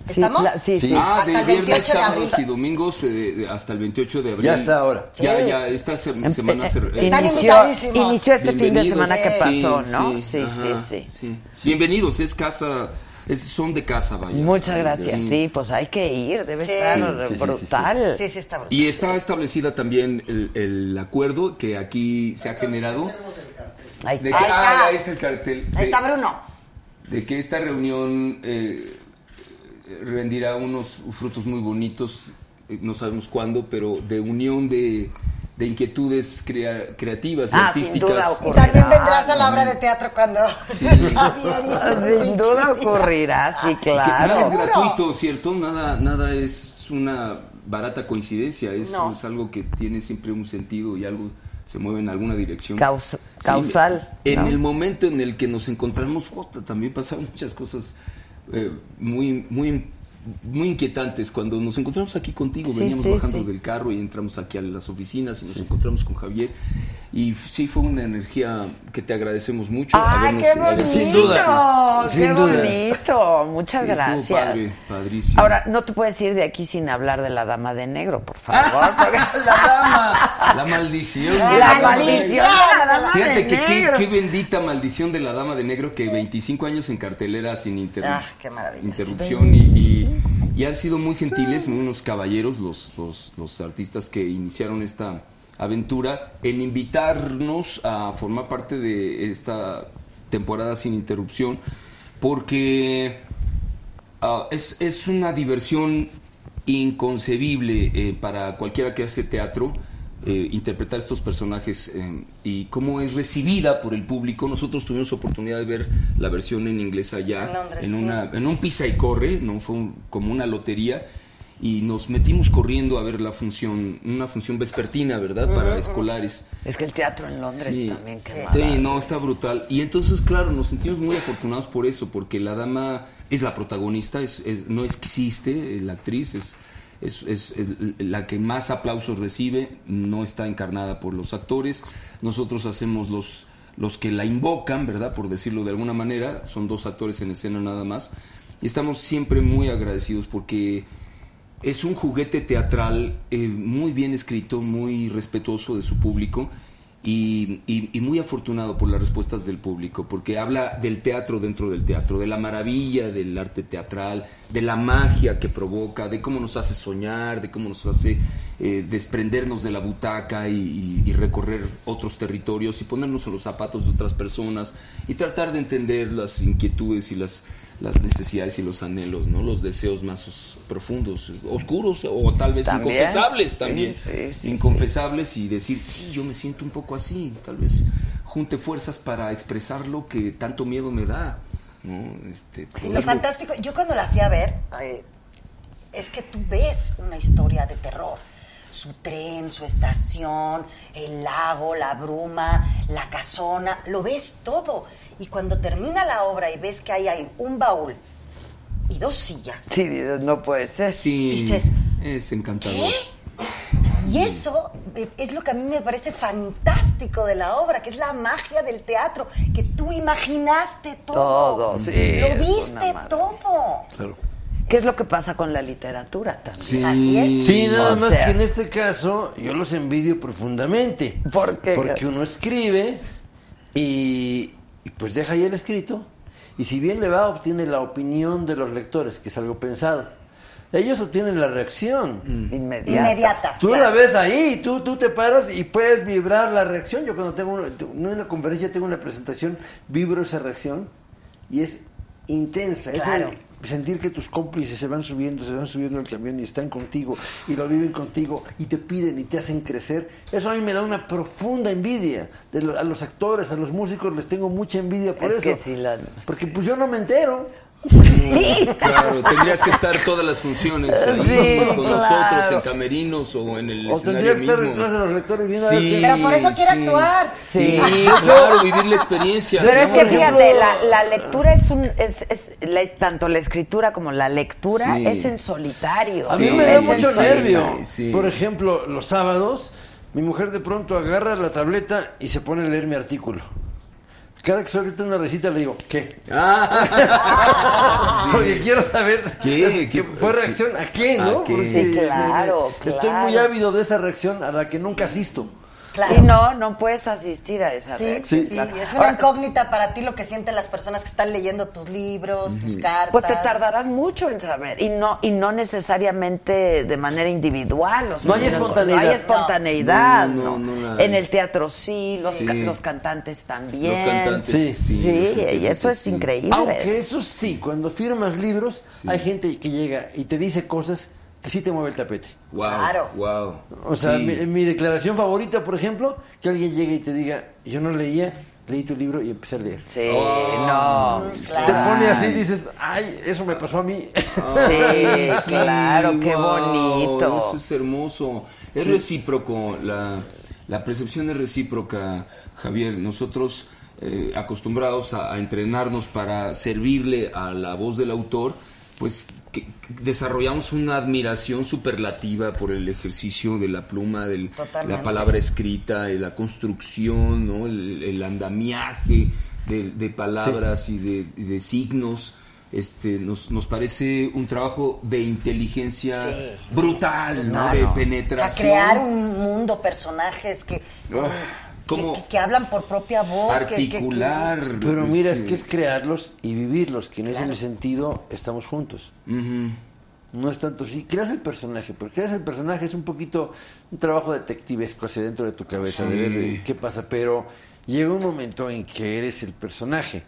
Speaker 13: ¿Estamos?
Speaker 3: sí, sí.
Speaker 12: Ah,
Speaker 13: Hasta
Speaker 12: de
Speaker 13: el
Speaker 12: viernes,
Speaker 13: 28 de
Speaker 12: sábados y domingos eh, hasta el 28 de abril.
Speaker 14: Ya está ahora.
Speaker 12: Ya,
Speaker 13: Sí.
Speaker 12: ya, esta se-
Speaker 3: Em-
Speaker 12: semana se...
Speaker 3: eh,
Speaker 13: Están
Speaker 3: inició,
Speaker 13: invitadísimos.
Speaker 3: inició este fin de semana que
Speaker 13: Sí,
Speaker 3: pasó, ¿no? Sí, sí,
Speaker 12: ajá,
Speaker 3: sí.
Speaker 12: Bienvenidos, es casa, es- son de casa, vaya.
Speaker 3: Muchas gracias.
Speaker 12: Sí.
Speaker 3: Sí, pues hay que ir, debe
Speaker 13: Sí.
Speaker 3: estar
Speaker 14: Sí, sí, sí, sí,
Speaker 3: brutal.
Speaker 13: Sí, sí, está brutal.
Speaker 12: Y está establecida también el, el acuerdo que aquí se ha generado.
Speaker 3: Ahí
Speaker 12: De
Speaker 3: está.
Speaker 12: que,
Speaker 13: Ahí
Speaker 12: ah,
Speaker 13: está.
Speaker 12: ahí está el cartel.
Speaker 13: Ahí está
Speaker 12: De,
Speaker 13: Bruno.
Speaker 12: de que esta reunión eh, rendirá unos frutos muy bonitos, eh, no sabemos cuándo, pero de unión de, de inquietudes crea- creativas y
Speaker 3: Ah, sin
Speaker 12: artísticas.
Speaker 3: duda
Speaker 13: Y también vendrás a la obra de teatro cuando los
Speaker 3: Sin duda ocurrirá, sí,
Speaker 12: Que nada
Speaker 3: claro.
Speaker 12: es gratuito, ¿cierto? Nada, nada es una barata coincidencia, es,
Speaker 13: No.
Speaker 12: es algo que tiene siempre un sentido y algo se mueve en alguna dirección.
Speaker 3: Caus- causal,
Speaker 12: En
Speaker 3: ¿no?
Speaker 12: el momento en el que nos encontramos, también pasaron muchas cosas eh, muy, muy, muy inquietantes. Cuando nos encontramos aquí contigo,
Speaker 3: Sí,
Speaker 12: veníamos
Speaker 3: sí,
Speaker 12: bajando
Speaker 3: sí.
Speaker 12: del carro y entramos aquí a las oficinas y nos encontramos con Javier. Y sí, fue una energía que te agradecemos mucho.
Speaker 3: Ay, qué bonito.
Speaker 14: Sin duda,
Speaker 3: Qué
Speaker 14: sin duda.
Speaker 3: bonito. Muchas gracias.
Speaker 12: padre, padrísimo.
Speaker 3: Ahora, no te puedes ir de aquí sin hablar de la dama de negro, por favor. porque-
Speaker 12: la dama, la maldición.
Speaker 3: La maldición dama.
Speaker 12: Fíjate
Speaker 3: de
Speaker 12: que qué,
Speaker 3: negro.
Speaker 12: qué bendita maldición de la dama de negro que 25 años en cartelera sin inter-
Speaker 13: Ah, qué
Speaker 12: interrupción y, y- y han sido muy gentiles, unos caballeros los, los, los artistas que iniciaron esta aventura en invitarnos a formar parte de esta temporada sin interrupción porque Ah, es, es una diversión inconcebible eh, para cualquiera que hace teatro eh, interpretar estos personajes eh, y cómo es recibida por el público. Nosotros tuvimos oportunidad de ver la versión en inglés allá,
Speaker 13: En Londres,
Speaker 12: en,
Speaker 13: sí.
Speaker 12: una, en un pisa y corre, no fue un- como una lotería. Y nos metimos corriendo a ver la función, una función vespertina, ¿verdad? Para escolares.
Speaker 3: Es que el teatro en Londres
Speaker 12: Sí.
Speaker 3: también,
Speaker 12: Sí,
Speaker 3: maravilla.
Speaker 12: no, está brutal. Y entonces, claro, nos sentimos muy afortunados por eso, porque la dama es la protagonista, es, es- no existe eh, la actriz, es, es, es- la que más aplausos recibe, no está encarnada por los actores. Nosotros hacemos los, los que la invocan, ¿verdad? Por decirlo de alguna manera, son dos actores en escena nada más. Y estamos siempre muy agradecidos porque es un juguete teatral eh, muy bien escrito, muy respetuoso de su público y, y- muy afortunado por las respuestas del público, porque habla del teatro dentro del teatro, de la maravilla del arte teatral, de la magia que provoca, de cómo nos hace soñar, de cómo nos hace eh, desprendernos de la butaca y- y recorrer otros territorios y ponernos en los zapatos de otras personas y tratar de entender las inquietudes y las, las necesidades y los anhelos, ¿no? los deseos más os- profundos, oscuros o tal vez
Speaker 3: También.
Speaker 12: inconfesables también.
Speaker 3: sí, sí,
Speaker 12: inconfesables y decir, sí, yo me siento un poco así, tal vez junte fuerzas para expresar lo que tanto miedo me da. ¿no? Este,
Speaker 13: lo fantástico, yo cuando la fui a ver, eh, es que tú ves una historia de terror. Su tren, su estación, el lago, la bruma, la casona, lo ves todo. Y cuando termina la obra y ves que ahí hay un baúl y dos sillas,
Speaker 3: Sí, no puede ser.
Speaker 12: Sí,
Speaker 13: dices,
Speaker 12: es encantador.
Speaker 13: y eso es lo que a mí me parece fantástico de la obra, que es la magia del teatro, que tú imaginaste todo.
Speaker 3: Todo, sí,
Speaker 13: Lo viste todo.
Speaker 3: ¿Qué es lo que pasa con la literatura también?
Speaker 12: Sí.
Speaker 13: Así es.
Speaker 14: Sí, nada
Speaker 3: O
Speaker 14: más
Speaker 3: sea-
Speaker 14: que en este caso yo los envidio profundamente.
Speaker 3: ¿Por qué?
Speaker 14: Porque uno escribe y, y pues deja ahí el escrito y si bien le va obtiene la opinión de los lectores, que es algo pensado. Ellos obtienen la reacción.
Speaker 3: Inmediata.
Speaker 13: Inmediata.
Speaker 14: Tú
Speaker 13: claro.
Speaker 14: la ves ahí, tú, tú te paras y puedes vibrar la reacción. Yo cuando tengo una, en una conferencia, tengo una presentación, vibro esa reacción y es intensa. Es
Speaker 13: Claro.
Speaker 14: el sentir que tus cómplices se van subiendo, se van subiendo al camión y están contigo y lo viven contigo y te piden y te hacen crecer. Eso a mí me da una profunda envidia. De lo- a los actores, a los músicos les tengo mucha envidia por
Speaker 3: Es
Speaker 14: eso.
Speaker 3: que sí la-
Speaker 14: Porque pues yo no me entero.
Speaker 12: Claro, tendrías que estar todas las funciones ahí
Speaker 3: Sí,
Speaker 12: con
Speaker 3: claro.
Speaker 12: nosotros en camerinos o en el
Speaker 14: O tendría
Speaker 12: escenario
Speaker 14: que estar
Speaker 12: mismo.
Speaker 14: detrás de los lectores viendo a ver
Speaker 12: Sí,
Speaker 13: Pero por eso quiere actuar.
Speaker 12: Sí,
Speaker 3: Sí.
Speaker 12: claro, vivir la experiencia.
Speaker 3: Pero es que fíjate, la, la lectura es un. Es, es la- tanto la escritura como la lectura
Speaker 12: Sí.
Speaker 3: es en solitario.
Speaker 14: A mí
Speaker 12: Sí,
Speaker 14: me da
Speaker 3: Es
Speaker 14: mucho nervio.
Speaker 12: sí.
Speaker 14: Por ejemplo, los sábados Mi mujer de pronto agarra la tableta y se pone a leer mi artículo. Cada que suelta una recita le digo, ¿qué? Porque quiero saber
Speaker 12: ¿Qué?
Speaker 14: que fue reacción a qué, ¿no?
Speaker 12: ¿A qué?
Speaker 14: Porque
Speaker 3: Sí, claro,
Speaker 14: Estoy
Speaker 3: claro.
Speaker 14: muy ávido de esa reacción a la que nunca asisto.
Speaker 13: Claro.
Speaker 3: Y no, no puedes asistir a esa
Speaker 13: Sí,
Speaker 3: reacción.
Speaker 13: sí,
Speaker 3: claro.
Speaker 13: es una
Speaker 3: Ahora,
Speaker 13: incógnita para ti lo que sienten las personas que están leyendo tus libros, tus cartas.
Speaker 3: Pues te tardarás mucho en saber y no y no necesariamente de manera individual, o sea,
Speaker 14: No hay espontaneidad.
Speaker 3: no hay espontaneidad,
Speaker 12: No,
Speaker 3: ¿no?
Speaker 12: no, no la
Speaker 3: En el teatro sí, los,
Speaker 12: Sí.
Speaker 3: ca- los cantantes también.
Speaker 12: Los cantantes,
Speaker 14: Sí.
Speaker 12: sí.
Speaker 3: Sí, y eso es
Speaker 12: sí.
Speaker 3: increíble.
Speaker 14: Aunque eso sí, cuando firmas libros, hay gente que llega y te dice cosas sí te mueve el tapete.
Speaker 12: Wow,
Speaker 13: Claro.
Speaker 12: wow.
Speaker 14: O sea,
Speaker 12: Sí.
Speaker 14: mi, mi declaración favorita, por ejemplo, que alguien llegue y te diga, yo no leía, leí tu libro y empecé a leer.
Speaker 3: Sí,
Speaker 12: Oh.
Speaker 3: no.
Speaker 14: Te pone así y dices, ay, eso me pasó a mí.
Speaker 3: Sí, claro, qué
Speaker 12: wow,
Speaker 3: bonito.
Speaker 12: Eso es hermoso. Es recíproco, la, la percepción es recíproca, Javier. Nosotros, eh, acostumbrados a, a entrenarnos para servirle a la voz del autor, pues que- desarrollamos una admiración superlativa por el ejercicio de la pluma, de la palabra escrita, de la construcción, ¿no? el, el andamiaje de, de palabras y, de, y de signos. Este, nos, nos parece un trabajo de inteligencia
Speaker 13: Sí.
Speaker 12: brutal, ¿no? De
Speaker 3: sea,
Speaker 13: O sea,
Speaker 12: penetración.
Speaker 13: crear un mundo, personajes que,
Speaker 12: Ah, ¿cómo?
Speaker 13: que, que hablan por propia voz. que- que- que-
Speaker 12: particular.
Speaker 14: Pero mira, es
Speaker 12: este,
Speaker 14: que es crearlos y vivirlos, que en ese sentido estamos juntos. No es tanto si creas el personaje, porque creas el personaje es un poquito un trabajo detectivesco hacia dentro de tu cabeza, de ver qué pasa, pero llega un momento en que eres el personaje,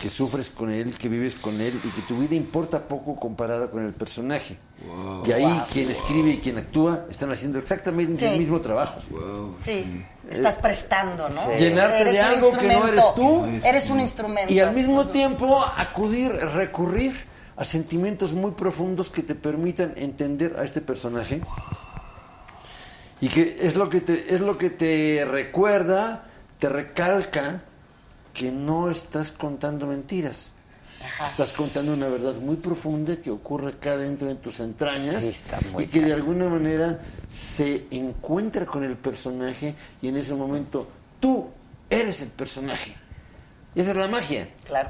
Speaker 14: que sufres con él, que vives con él y que tu vida importa poco comparada con el personaje. Y ahí quien escribe y quien actúa están haciendo exactamente
Speaker 13: Sí.
Speaker 14: el mismo trabajo.
Speaker 13: Sí, estás prestando, ¿no?
Speaker 14: Llenarte
Speaker 13: Eres
Speaker 14: de algo que no eres tú.
Speaker 13: Eres un instrumento.
Speaker 14: Y al mismo tiempo acudir, recurrir a sentimientos muy profundos que te permitan entender a este personaje. Y que es lo que te, es lo que te recuerda, te recalca que no estás contando mentiras. Estás contando una verdad muy profunda que ocurre acá dentro de tus entrañas
Speaker 3: Sí, está muy
Speaker 14: y que de alguna manera se encuentra con el personaje y en ese momento tú eres el personaje. Y esa es la magia.
Speaker 13: Claro.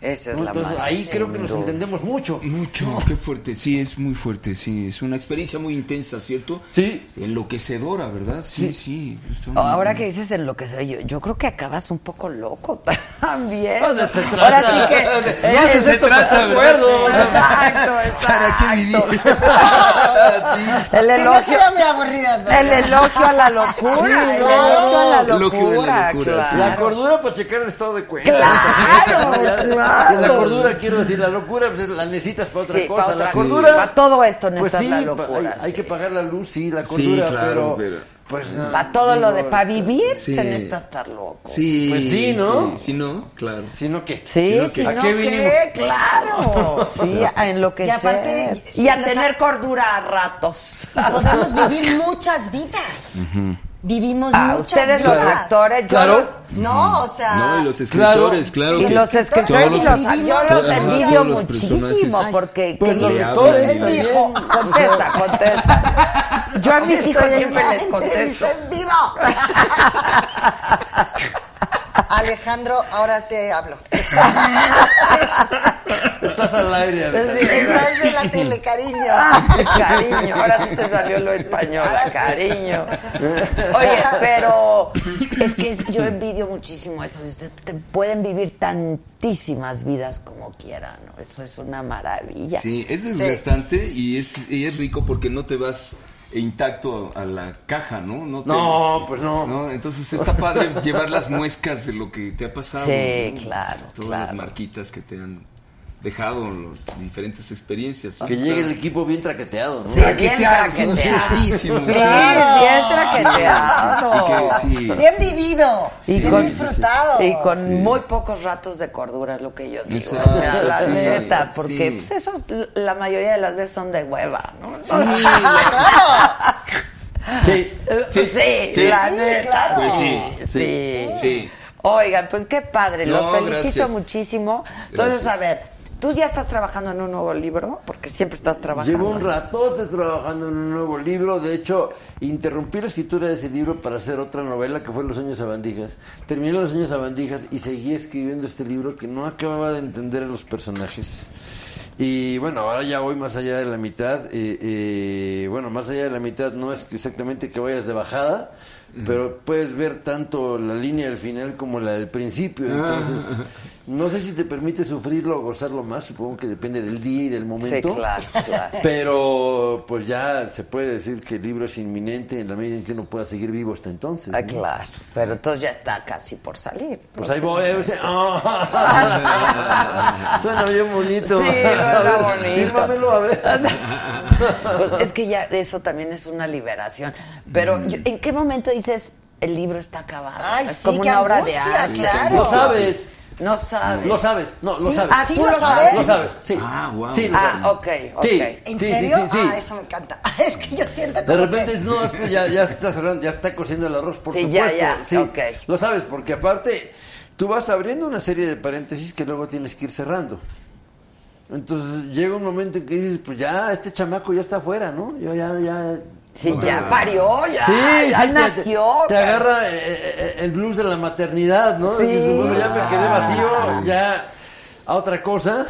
Speaker 3: Esa es
Speaker 14: ¿no?
Speaker 3: la
Speaker 14: Entonces ahí creo que nos entendemos mucho.
Speaker 12: Mucho, qué fuerte, sí, es muy fuerte, sí, es una experiencia muy intensa, ¿cierto?
Speaker 14: Sí.
Speaker 12: Enloquecedora, ¿verdad? Sí, sí. muy-
Speaker 3: Ahora que dices en lo que sé, yo, yo creo que acabas un poco loco también.
Speaker 14: No, de se
Speaker 3: Ahora sí que.
Speaker 14: No
Speaker 3: eh,
Speaker 14: se trata, de acuerdo.
Speaker 3: Exacto, exacto.
Speaker 12: ¿Para qué vivir?
Speaker 3: El
Speaker 13: Si no
Speaker 3: elogio,
Speaker 13: muy aburrida.
Speaker 3: el elogio a la locura. el elogio a la
Speaker 12: Elogio de la
Speaker 3: locura.
Speaker 12: locura, sí.
Speaker 14: La cordura para checar el estado de cuenta.
Speaker 3: Claro, claro.
Speaker 14: La cordura, quiero decir, la locura pues, la necesitas para otra
Speaker 3: Sí,
Speaker 14: cosa.
Speaker 3: para otra
Speaker 14: la cordura.
Speaker 3: Para todo esto
Speaker 14: Pues
Speaker 3: necesitas
Speaker 14: sí,
Speaker 3: la locura.
Speaker 14: hay, hay que pagar la luz, sí, la
Speaker 12: Sí,
Speaker 14: cordura,
Speaker 12: claro,
Speaker 14: pero,
Speaker 12: pero-
Speaker 14: Pues, no,
Speaker 3: Para todo lo de. Para vivir
Speaker 12: Sí.
Speaker 3: se necesita estar loco.
Speaker 12: Sí,
Speaker 14: Pues sí, ¿no?
Speaker 12: Sí, sí, ¿no? Claro.
Speaker 14: Si no, ¿qué?
Speaker 3: Sí, sí,
Speaker 12: que-
Speaker 14: ¿a
Speaker 3: no,
Speaker 14: qué
Speaker 3: ¿qué?
Speaker 14: vinimos?
Speaker 3: Claro. Sí, a enloquecer.
Speaker 13: Y aparte,
Speaker 3: y a tener cordura a ratos.
Speaker 13: Y podemos vivir muchas vidas. Vivimos
Speaker 3: Ah,
Speaker 13: muchas
Speaker 3: ustedes
Speaker 13: vidas.
Speaker 3: los actores, yo
Speaker 14: Claro.
Speaker 3: los-
Speaker 13: No, o sea.
Speaker 12: No, y los escritores, claro.
Speaker 3: y
Speaker 12: que
Speaker 3: los escritores y los
Speaker 12: los-
Speaker 3: yo los envidio muchísimo porque
Speaker 14: Pues
Speaker 3: que-
Speaker 14: los
Speaker 12: hablan.
Speaker 14: también.
Speaker 13: Hijo.
Speaker 3: contesta, contesta. Yo a mis hijos siempre les contesto.
Speaker 13: En vivo. Alejandro, ahora te hablo.
Speaker 14: Estás al aire.
Speaker 13: Estás de la tele, cariño.
Speaker 3: cariño, ahora sí te salió lo español, cariño. Oye, pero es que yo envidio muchísimo eso. de Usted te- pueden vivir tantísimas vidas como quieran, ¿no? Eso es una maravilla.
Speaker 12: Sí, es desgastante y es, y es rico porque no te vas intacto a la caja, ¿no? No, te-
Speaker 14: No, pues no.
Speaker 12: ¿no? Entonces está padre llevar las muescas de lo que te ha pasado.
Speaker 3: Sí,
Speaker 12: ¿no?
Speaker 3: claro,
Speaker 12: Todas
Speaker 3: claro.
Speaker 12: las marquitas que te han dejado las diferentes experiencias.
Speaker 14: Que llegue el equipo bien traqueteado, ¿no?
Speaker 3: Sí, bien
Speaker 12: Traqueteado,
Speaker 3: bien traqueteado.
Speaker 12: Y que- sí.
Speaker 13: Bien vivido.
Speaker 3: Y
Speaker 13: bien
Speaker 3: con-
Speaker 13: disfrutado.
Speaker 3: Y con
Speaker 12: Sí.
Speaker 3: muy pocos ratos de cordura, es lo que yo digo.
Speaker 12: Exacto,
Speaker 3: o sea, la
Speaker 12: sí,
Speaker 3: neta, porque
Speaker 12: sí.
Speaker 3: pues, esos la mayoría de las veces son de hueva, ¿no?
Speaker 14: Sí.
Speaker 3: Sí,
Speaker 12: sí.
Speaker 3: la
Speaker 12: Sí,
Speaker 3: neta.
Speaker 13: claro.
Speaker 12: Pues
Speaker 3: sí,
Speaker 12: sí,
Speaker 3: sí.
Speaker 12: Sí.
Speaker 3: Oigan, pues qué padre, los
Speaker 12: No,
Speaker 3: felicito
Speaker 12: gracias.
Speaker 3: muchísimo. Entonces,
Speaker 12: Gracias.
Speaker 3: a ver, ¿Tú ya estás trabajando en un nuevo libro? Porque siempre estás trabajando.
Speaker 14: Llevo un ratote trabajando en un nuevo libro. De hecho, interrumpí la escritura de ese libro para hacer otra novela que fue Los Años Sabandijas. Terminé Los Años Sabandijas y seguí escribiendo este libro que no acababa de entender a los personajes. Y bueno, ahora ya voy más allá de la mitad. eh, eh, bueno, más allá de la mitad no es exactamente que vayas de bajada, pero puedes ver tanto la línea del final como la del principio. Entonces, no sé si te permite sufrirlo o gozarlo más, supongo que depende del día y del momento.
Speaker 3: claro, claro.
Speaker 14: Pero pues ya se puede decir que el libro es inminente en la medida en que uno pueda seguir vivo hasta entonces.
Speaker 3: Ah,
Speaker 14: ¿no?
Speaker 3: claro. Pero entonces ya está casi por salir.
Speaker 14: Pues ahí voy. o sea, ¡ah! Suena bien bonito.
Speaker 3: Sí, suena bonito.
Speaker 14: Fírmamelo, a ver.
Speaker 3: Pues es que ya eso también es una liberación. Pero,
Speaker 14: Mm.
Speaker 3: yo- ¿en qué momento dices el libro está acabado?
Speaker 13: Ay,
Speaker 3: es
Speaker 13: sí,
Speaker 3: como una obra de
Speaker 13: angustia,
Speaker 3: arte.
Speaker 13: claro.
Speaker 14: Lo sabes.
Speaker 3: No sabes.
Speaker 14: Lo sabes. No, lo
Speaker 13: Sí,
Speaker 14: sabes.
Speaker 13: ah, ¿sí lo sabes?
Speaker 14: Lo sabes, sí.
Speaker 12: Ah, wow.
Speaker 14: Sí, lo
Speaker 3: Ah, ok, ok.
Speaker 14: Sí,
Speaker 13: ¿En serio?
Speaker 14: sí, sí.
Speaker 13: Ah, eso me encanta. Es que yo siento
Speaker 14: De
Speaker 13: como
Speaker 14: repente
Speaker 13: que-
Speaker 14: no, esto ya, ya está cerrando, ya está cociendo el arroz, por
Speaker 3: Sí, ya,
Speaker 14: supuesto.
Speaker 3: ya,
Speaker 14: sí,
Speaker 3: ok.
Speaker 14: Lo sabes, porque aparte tú vas abriendo una serie de paréntesis que luego tienes que ir cerrando. Entonces llega un momento en que dices, pues ya, este chamaco ya está afuera, ¿no? Yo ya, ya...
Speaker 3: Sí,
Speaker 14: no
Speaker 3: ya parió, ya,
Speaker 14: Sí,
Speaker 3: ya
Speaker 14: sí, te-
Speaker 3: nació.
Speaker 14: Te,
Speaker 3: cara.
Speaker 14: agarra eh, eh, el blues de la maternidad, ¿no?
Speaker 3: Sí.
Speaker 14: Dices, bueno, ya me quedé vacío, ya a otra cosa.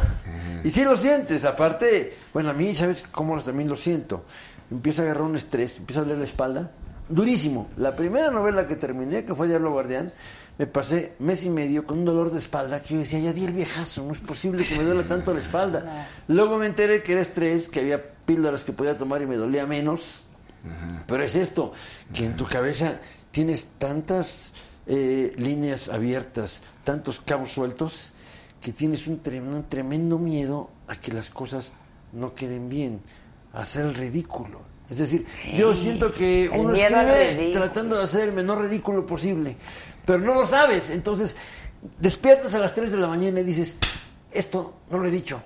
Speaker 14: Y sí lo sientes, aparte, bueno, a mí, ¿sabes cómo también lo siento? Empiezo a agarrar un estrés, empiezo a doler la espalda, durísimo. La primera novela que terminé, que fue Diablo Guardián, me pasé mes y medio con un dolor de espalda que yo decía, ya di el viejazo, no es posible que me duela tanto la espalda. Luego me enteré que era estrés, que había píldoras que podía tomar y me dolía menos. Pero es esto, que en tu cabeza tienes tantas eh, líneas abiertas, tantos cabos sueltos, que tienes un, tre- un tremendo miedo a que las cosas no queden bien, a hacer el ridículo. Es decir, yo siento que uno escribe tratando de hacer el menor ridículo posible, pero no lo sabes. Entonces, despiertas a las 3 de la mañana y dices, esto no lo he dicho.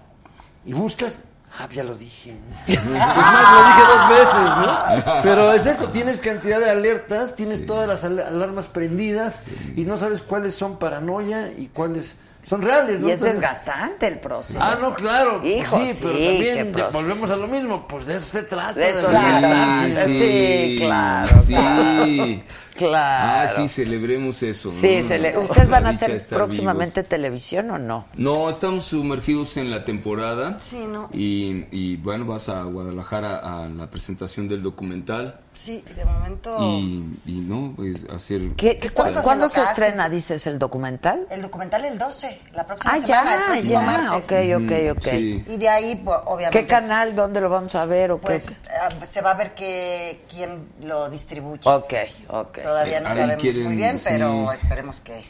Speaker 14: Y buscas, ah, ya lo dije. Es más, lo dije dos veces, ¿no? Pero es esto, tienes cantidad de alertas, tienes todas las al- alarmas prendidas y no sabes cuáles son paranoia y cuáles son reales, ¿no?
Speaker 3: Y es
Speaker 14: Entonces-
Speaker 3: desgastante el proceso.
Speaker 14: Ah, no, claro.
Speaker 3: Hijo,
Speaker 14: sí, pero
Speaker 3: sí,
Speaker 14: también de- volvemos a lo mismo. Pues de eso se trata.
Speaker 3: De eso
Speaker 14: de.
Speaker 3: Sí, claro,
Speaker 12: Sí.
Speaker 3: claro. Claro.
Speaker 12: Ah, sí, celebremos eso.
Speaker 3: Sí, ¿ustedes van a hacer próximamente televisión o no?
Speaker 12: No, estamos sumergidos en la temporada.
Speaker 13: Sí, ¿no?
Speaker 12: Y, y, bueno, vas a Guadalajara a la presentación del documental.
Speaker 13: Sí, de momento...
Speaker 12: Y, y no, pues hacer.
Speaker 3: ¿Qué, qué-
Speaker 13: Estamos
Speaker 3: cu- ¿Cuándo se estrena, dices, el documental?
Speaker 13: El documental el 12, la próxima
Speaker 3: Ah,
Speaker 13: semana, el
Speaker 3: ya,
Speaker 13: próximo
Speaker 3: ya,
Speaker 13: martes.
Speaker 3: ok, ok, ok.
Speaker 12: Sí.
Speaker 13: Y de ahí, pues, obviamente...
Speaker 3: ¿Qué canal? ¿Dónde lo vamos a ver o
Speaker 13: Pues
Speaker 3: qué?
Speaker 13: ah, se va a ver que, quién lo distribuye.
Speaker 3: Ok, ok.
Speaker 13: Todavía no
Speaker 12: Ahí
Speaker 13: sabemos
Speaker 12: quieren,
Speaker 13: muy bien,
Speaker 12: sí.
Speaker 13: pero esperemos que,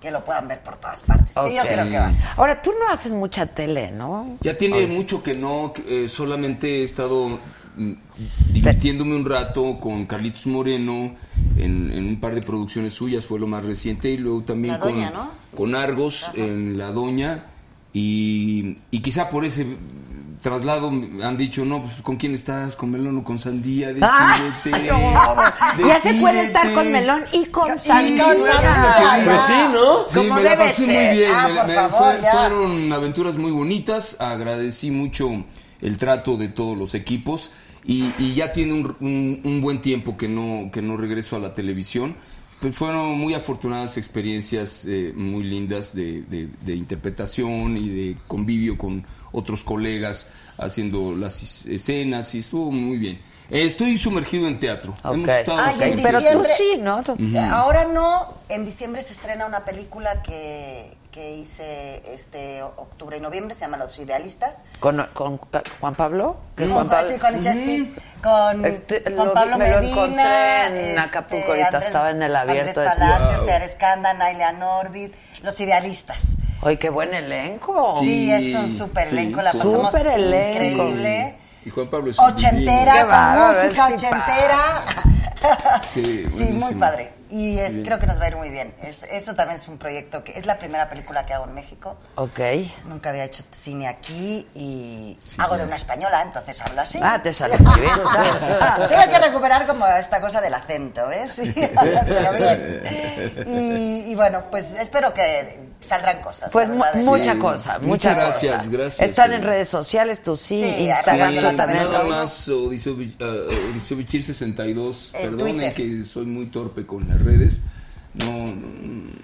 Speaker 13: que lo puedan ver por todas partes. que yo creo que va a ser.
Speaker 3: Ahora, tú no haces mucha tele, ¿no?
Speaker 12: Ya tiene mucho que no, eh, solamente he estado mm, divirtiéndome un rato con Carlitos Moreno en, en un par de producciones suyas, fue lo más reciente, y luego también
Speaker 13: La
Speaker 12: con, con Argos en La Doña, y, y quizá por ese traslado han dicho, no, pues ¿con quién estás? ¿Con melón o con sandía? Decídete.
Speaker 3: Ah, ya se puede estar
Speaker 12: decídete".
Speaker 3: con melón y con
Speaker 13: Sí,
Speaker 3: sandía.
Speaker 13: con sandía,
Speaker 14: Pues sí, ¿no?
Speaker 12: Sí,
Speaker 3: Como
Speaker 12: me la
Speaker 3: debe
Speaker 12: pasé
Speaker 3: ser.
Speaker 12: muy bien.
Speaker 13: Ah,
Speaker 12: me-
Speaker 13: por
Speaker 12: me-
Speaker 13: favor,
Speaker 12: fue- fueron aventuras muy bonitas. Agradecí mucho el trato de todos los equipos. Y, y ya tiene un, un- un buen tiempo que no, que no regreso a la televisión. Pues fueron muy afortunadas experiencias eh, muy lindas de, de- de interpretación y de convivio con otros colegas haciendo las escenas y estuvo muy bien. Eh, estoy sumergido en teatro. Hemos estado
Speaker 13: Ay, en
Speaker 12: juntos.
Speaker 3: Pero tú
Speaker 13: diciembre-
Speaker 3: sí, ¿no?
Speaker 13: Ahora no, en diciembre se estrena una película que, que hice este octubre y noviembre, se llama Los Idealistas.
Speaker 3: ¿Con, con Juan Pablo? ¿Qué es
Speaker 13: Con,
Speaker 3: Juan Pablo?
Speaker 13: sí, con Chespi, con
Speaker 3: Este,
Speaker 13: Juan
Speaker 3: lo-
Speaker 13: Pablo
Speaker 3: me lo
Speaker 13: Medina.
Speaker 3: encontré en Acapulco, ahorita estaba en el abierto de-
Speaker 13: Andrés Palacios,
Speaker 12: Wow.
Speaker 13: Tear Escanda, Nailia Norbit, Los Idealistas.
Speaker 3: Oye, qué buen elenco.
Speaker 13: Sí,
Speaker 12: Sí,
Speaker 13: es un super
Speaker 12: sí,
Speaker 13: elenco, la
Speaker 12: sí.
Speaker 13: pasamos
Speaker 3: Súper elenco.
Speaker 13: increíble.
Speaker 12: Y Juan Pablo es un
Speaker 13: Ochentera, con música ochentera.
Speaker 12: Sí,
Speaker 13: Sí, muy padre. Y es, creo que nos va a ir muy bien. Es- eso también es un proyecto que es la primera película que hago en México.
Speaker 3: Ok.
Speaker 13: Nunca había hecho cine aquí y hago de una española, entonces hablo así.
Speaker 3: Ah, te sale muy bien.
Speaker 13: Tuve que recuperar como esta cosa del acento, ¿ves? Sí, pero bien. Y, y bueno, pues espero que saldrán cosas.
Speaker 3: Pues
Speaker 13: la
Speaker 3: mucha cosa, mucha
Speaker 12: Muchas gracias,
Speaker 3: cosa.
Speaker 12: gracias,
Speaker 3: Están
Speaker 12: sí.
Speaker 3: en redes sociales, tú sí,
Speaker 13: Sí,
Speaker 3: Instagram también.
Speaker 12: Nada más Odiseo, ah, Odiseo Bichir 62.
Speaker 13: En
Speaker 12: Perdonen
Speaker 13: Twitter.
Speaker 12: que soy muy torpe con las redes. No, no,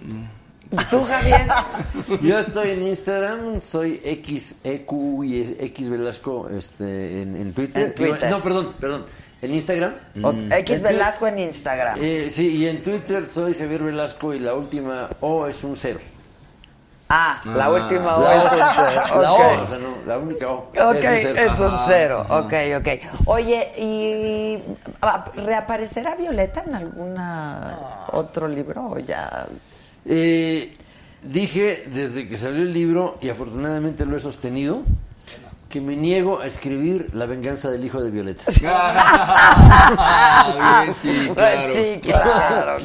Speaker 12: no.
Speaker 3: ¿Tú, Javier?
Speaker 14: Yo estoy en Instagram, soy XEQ y es X Velasco este, en, en Twitter.
Speaker 3: En Twitter.
Speaker 14: No, perdón, perdón. En Instagram.
Speaker 3: O-
Speaker 14: Mm.
Speaker 3: X
Speaker 14: En
Speaker 3: Velasco en Instagram.
Speaker 14: Eh, sí, y en Twitter soy Javier Velasco y la última O es un cero.
Speaker 3: Ah, la
Speaker 14: Ah.
Speaker 3: última O
Speaker 14: La-
Speaker 3: es un cero.
Speaker 14: La
Speaker 3: ok.
Speaker 14: O, o sea, no, la única O.
Speaker 3: Ok,
Speaker 14: es un cero.
Speaker 3: es un cero. Ok, ok. Oye, ¿y reaparecerá Violeta en alguna otro libro o ya?
Speaker 14: Eh, dije desde que salió el libro, y afortunadamente lo he sostenido, que me niego a escribir La venganza del hijo de Violeta.
Speaker 12: Ah, bien, sí, claro.
Speaker 3: Pues sí, claro,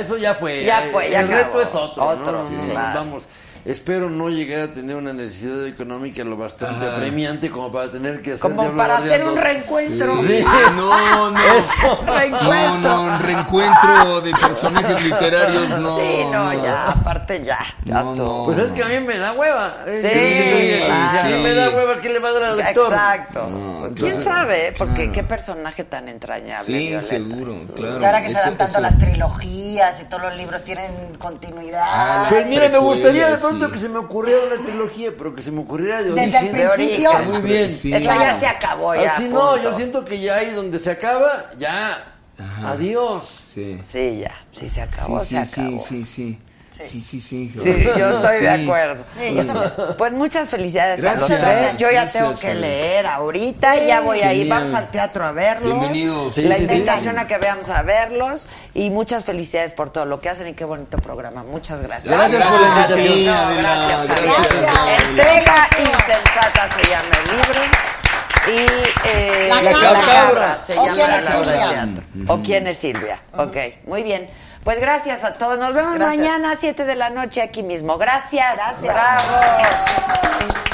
Speaker 14: eso ya fue.
Speaker 3: Ya fue, ya
Speaker 14: El
Speaker 3: acabó.
Speaker 14: reto es otro.
Speaker 3: Otro,
Speaker 14: No,
Speaker 3: claro.
Speaker 14: Vamos. Espero no llegar a tener una necesidad económica lo bastante apremiante como para tener que hacer
Speaker 3: Como para hacer un reencuentro.
Speaker 14: Sí.
Speaker 12: No, no.
Speaker 14: Eso.
Speaker 12: No, no, un reencuentro de personajes literarios, no.
Speaker 3: sí, no, ya, aparte ya. ya
Speaker 12: No,
Speaker 3: todo.
Speaker 12: no.
Speaker 14: Pues es que a mí me da hueva.
Speaker 3: Sí,
Speaker 14: Si a mí
Speaker 3: claro.
Speaker 14: me da hueva, ¿qué le va a dar al lector?
Speaker 3: Exacto.
Speaker 12: No,
Speaker 3: Pues,
Speaker 12: claro,
Speaker 3: ¿Quién sabe? eh? Porque
Speaker 12: claro.
Speaker 3: qué personaje tan entrañable.
Speaker 12: Sí,
Speaker 3: Violeta.
Speaker 12: seguro, claro.
Speaker 13: Y ahora que se
Speaker 12: Eso-
Speaker 13: dan tanto
Speaker 12: eso-
Speaker 13: las trilogías y todos los libros tienen continuidad.
Speaker 12: Ah,
Speaker 14: Pues mira, me gustaría de
Speaker 12: sí.
Speaker 14: que se me ocurriera una trilogía, pero que se me ocurriera de
Speaker 13: Desde
Speaker 14: origen.
Speaker 13: el principio.
Speaker 3: De origen.
Speaker 14: Muy bien.
Speaker 12: Sí.
Speaker 3: Esa ya se acabó ya.
Speaker 14: Así no,
Speaker 3: punto.
Speaker 14: yo siento que ya ahí donde se acaba, ya. Adiós.
Speaker 12: Sí.
Speaker 3: Sí, ya. Sí, se acabó,
Speaker 12: Sí,
Speaker 3: se
Speaker 12: sí,
Speaker 3: acabó.
Speaker 12: sí, sí, sí. Sí, sí, sí.
Speaker 3: Sí, yo estoy de
Speaker 12: Sí.
Speaker 3: acuerdo.
Speaker 13: Sí, yo también.
Speaker 3: Pues muchas felicidades a los
Speaker 12: Gracias,
Speaker 3: tres. Yo ya tengo que leer ahorita, ya voy a ir, vamos al teatro a verlos.
Speaker 12: Bienvenidos.
Speaker 3: La
Speaker 14: Sí, sí, sí.
Speaker 3: invitación a que veamos a verlos y muchas felicidades por todo lo que hacen y qué bonito programa. Muchas gracias.
Speaker 14: Gracias por la
Speaker 12: Gracias a ti,
Speaker 14: invitación.
Speaker 3: No, gracias,
Speaker 12: gracias.
Speaker 3: Entrega insensata se llama el libro. Y eh,
Speaker 13: La
Speaker 14: cabra.
Speaker 3: cabra se
Speaker 13: ¿O
Speaker 3: llama
Speaker 13: quién
Speaker 3: la
Speaker 13: es
Speaker 3: obra de
Speaker 13: Silvia?
Speaker 3: teatro. ¿O quién es Silvia? Ok, muy bien. Pues gracias a todos. Nos vemos
Speaker 13: Gracias.
Speaker 3: mañana a 7 de la noche aquí mismo. Gracias.
Speaker 13: Gracias.
Speaker 3: Bravo.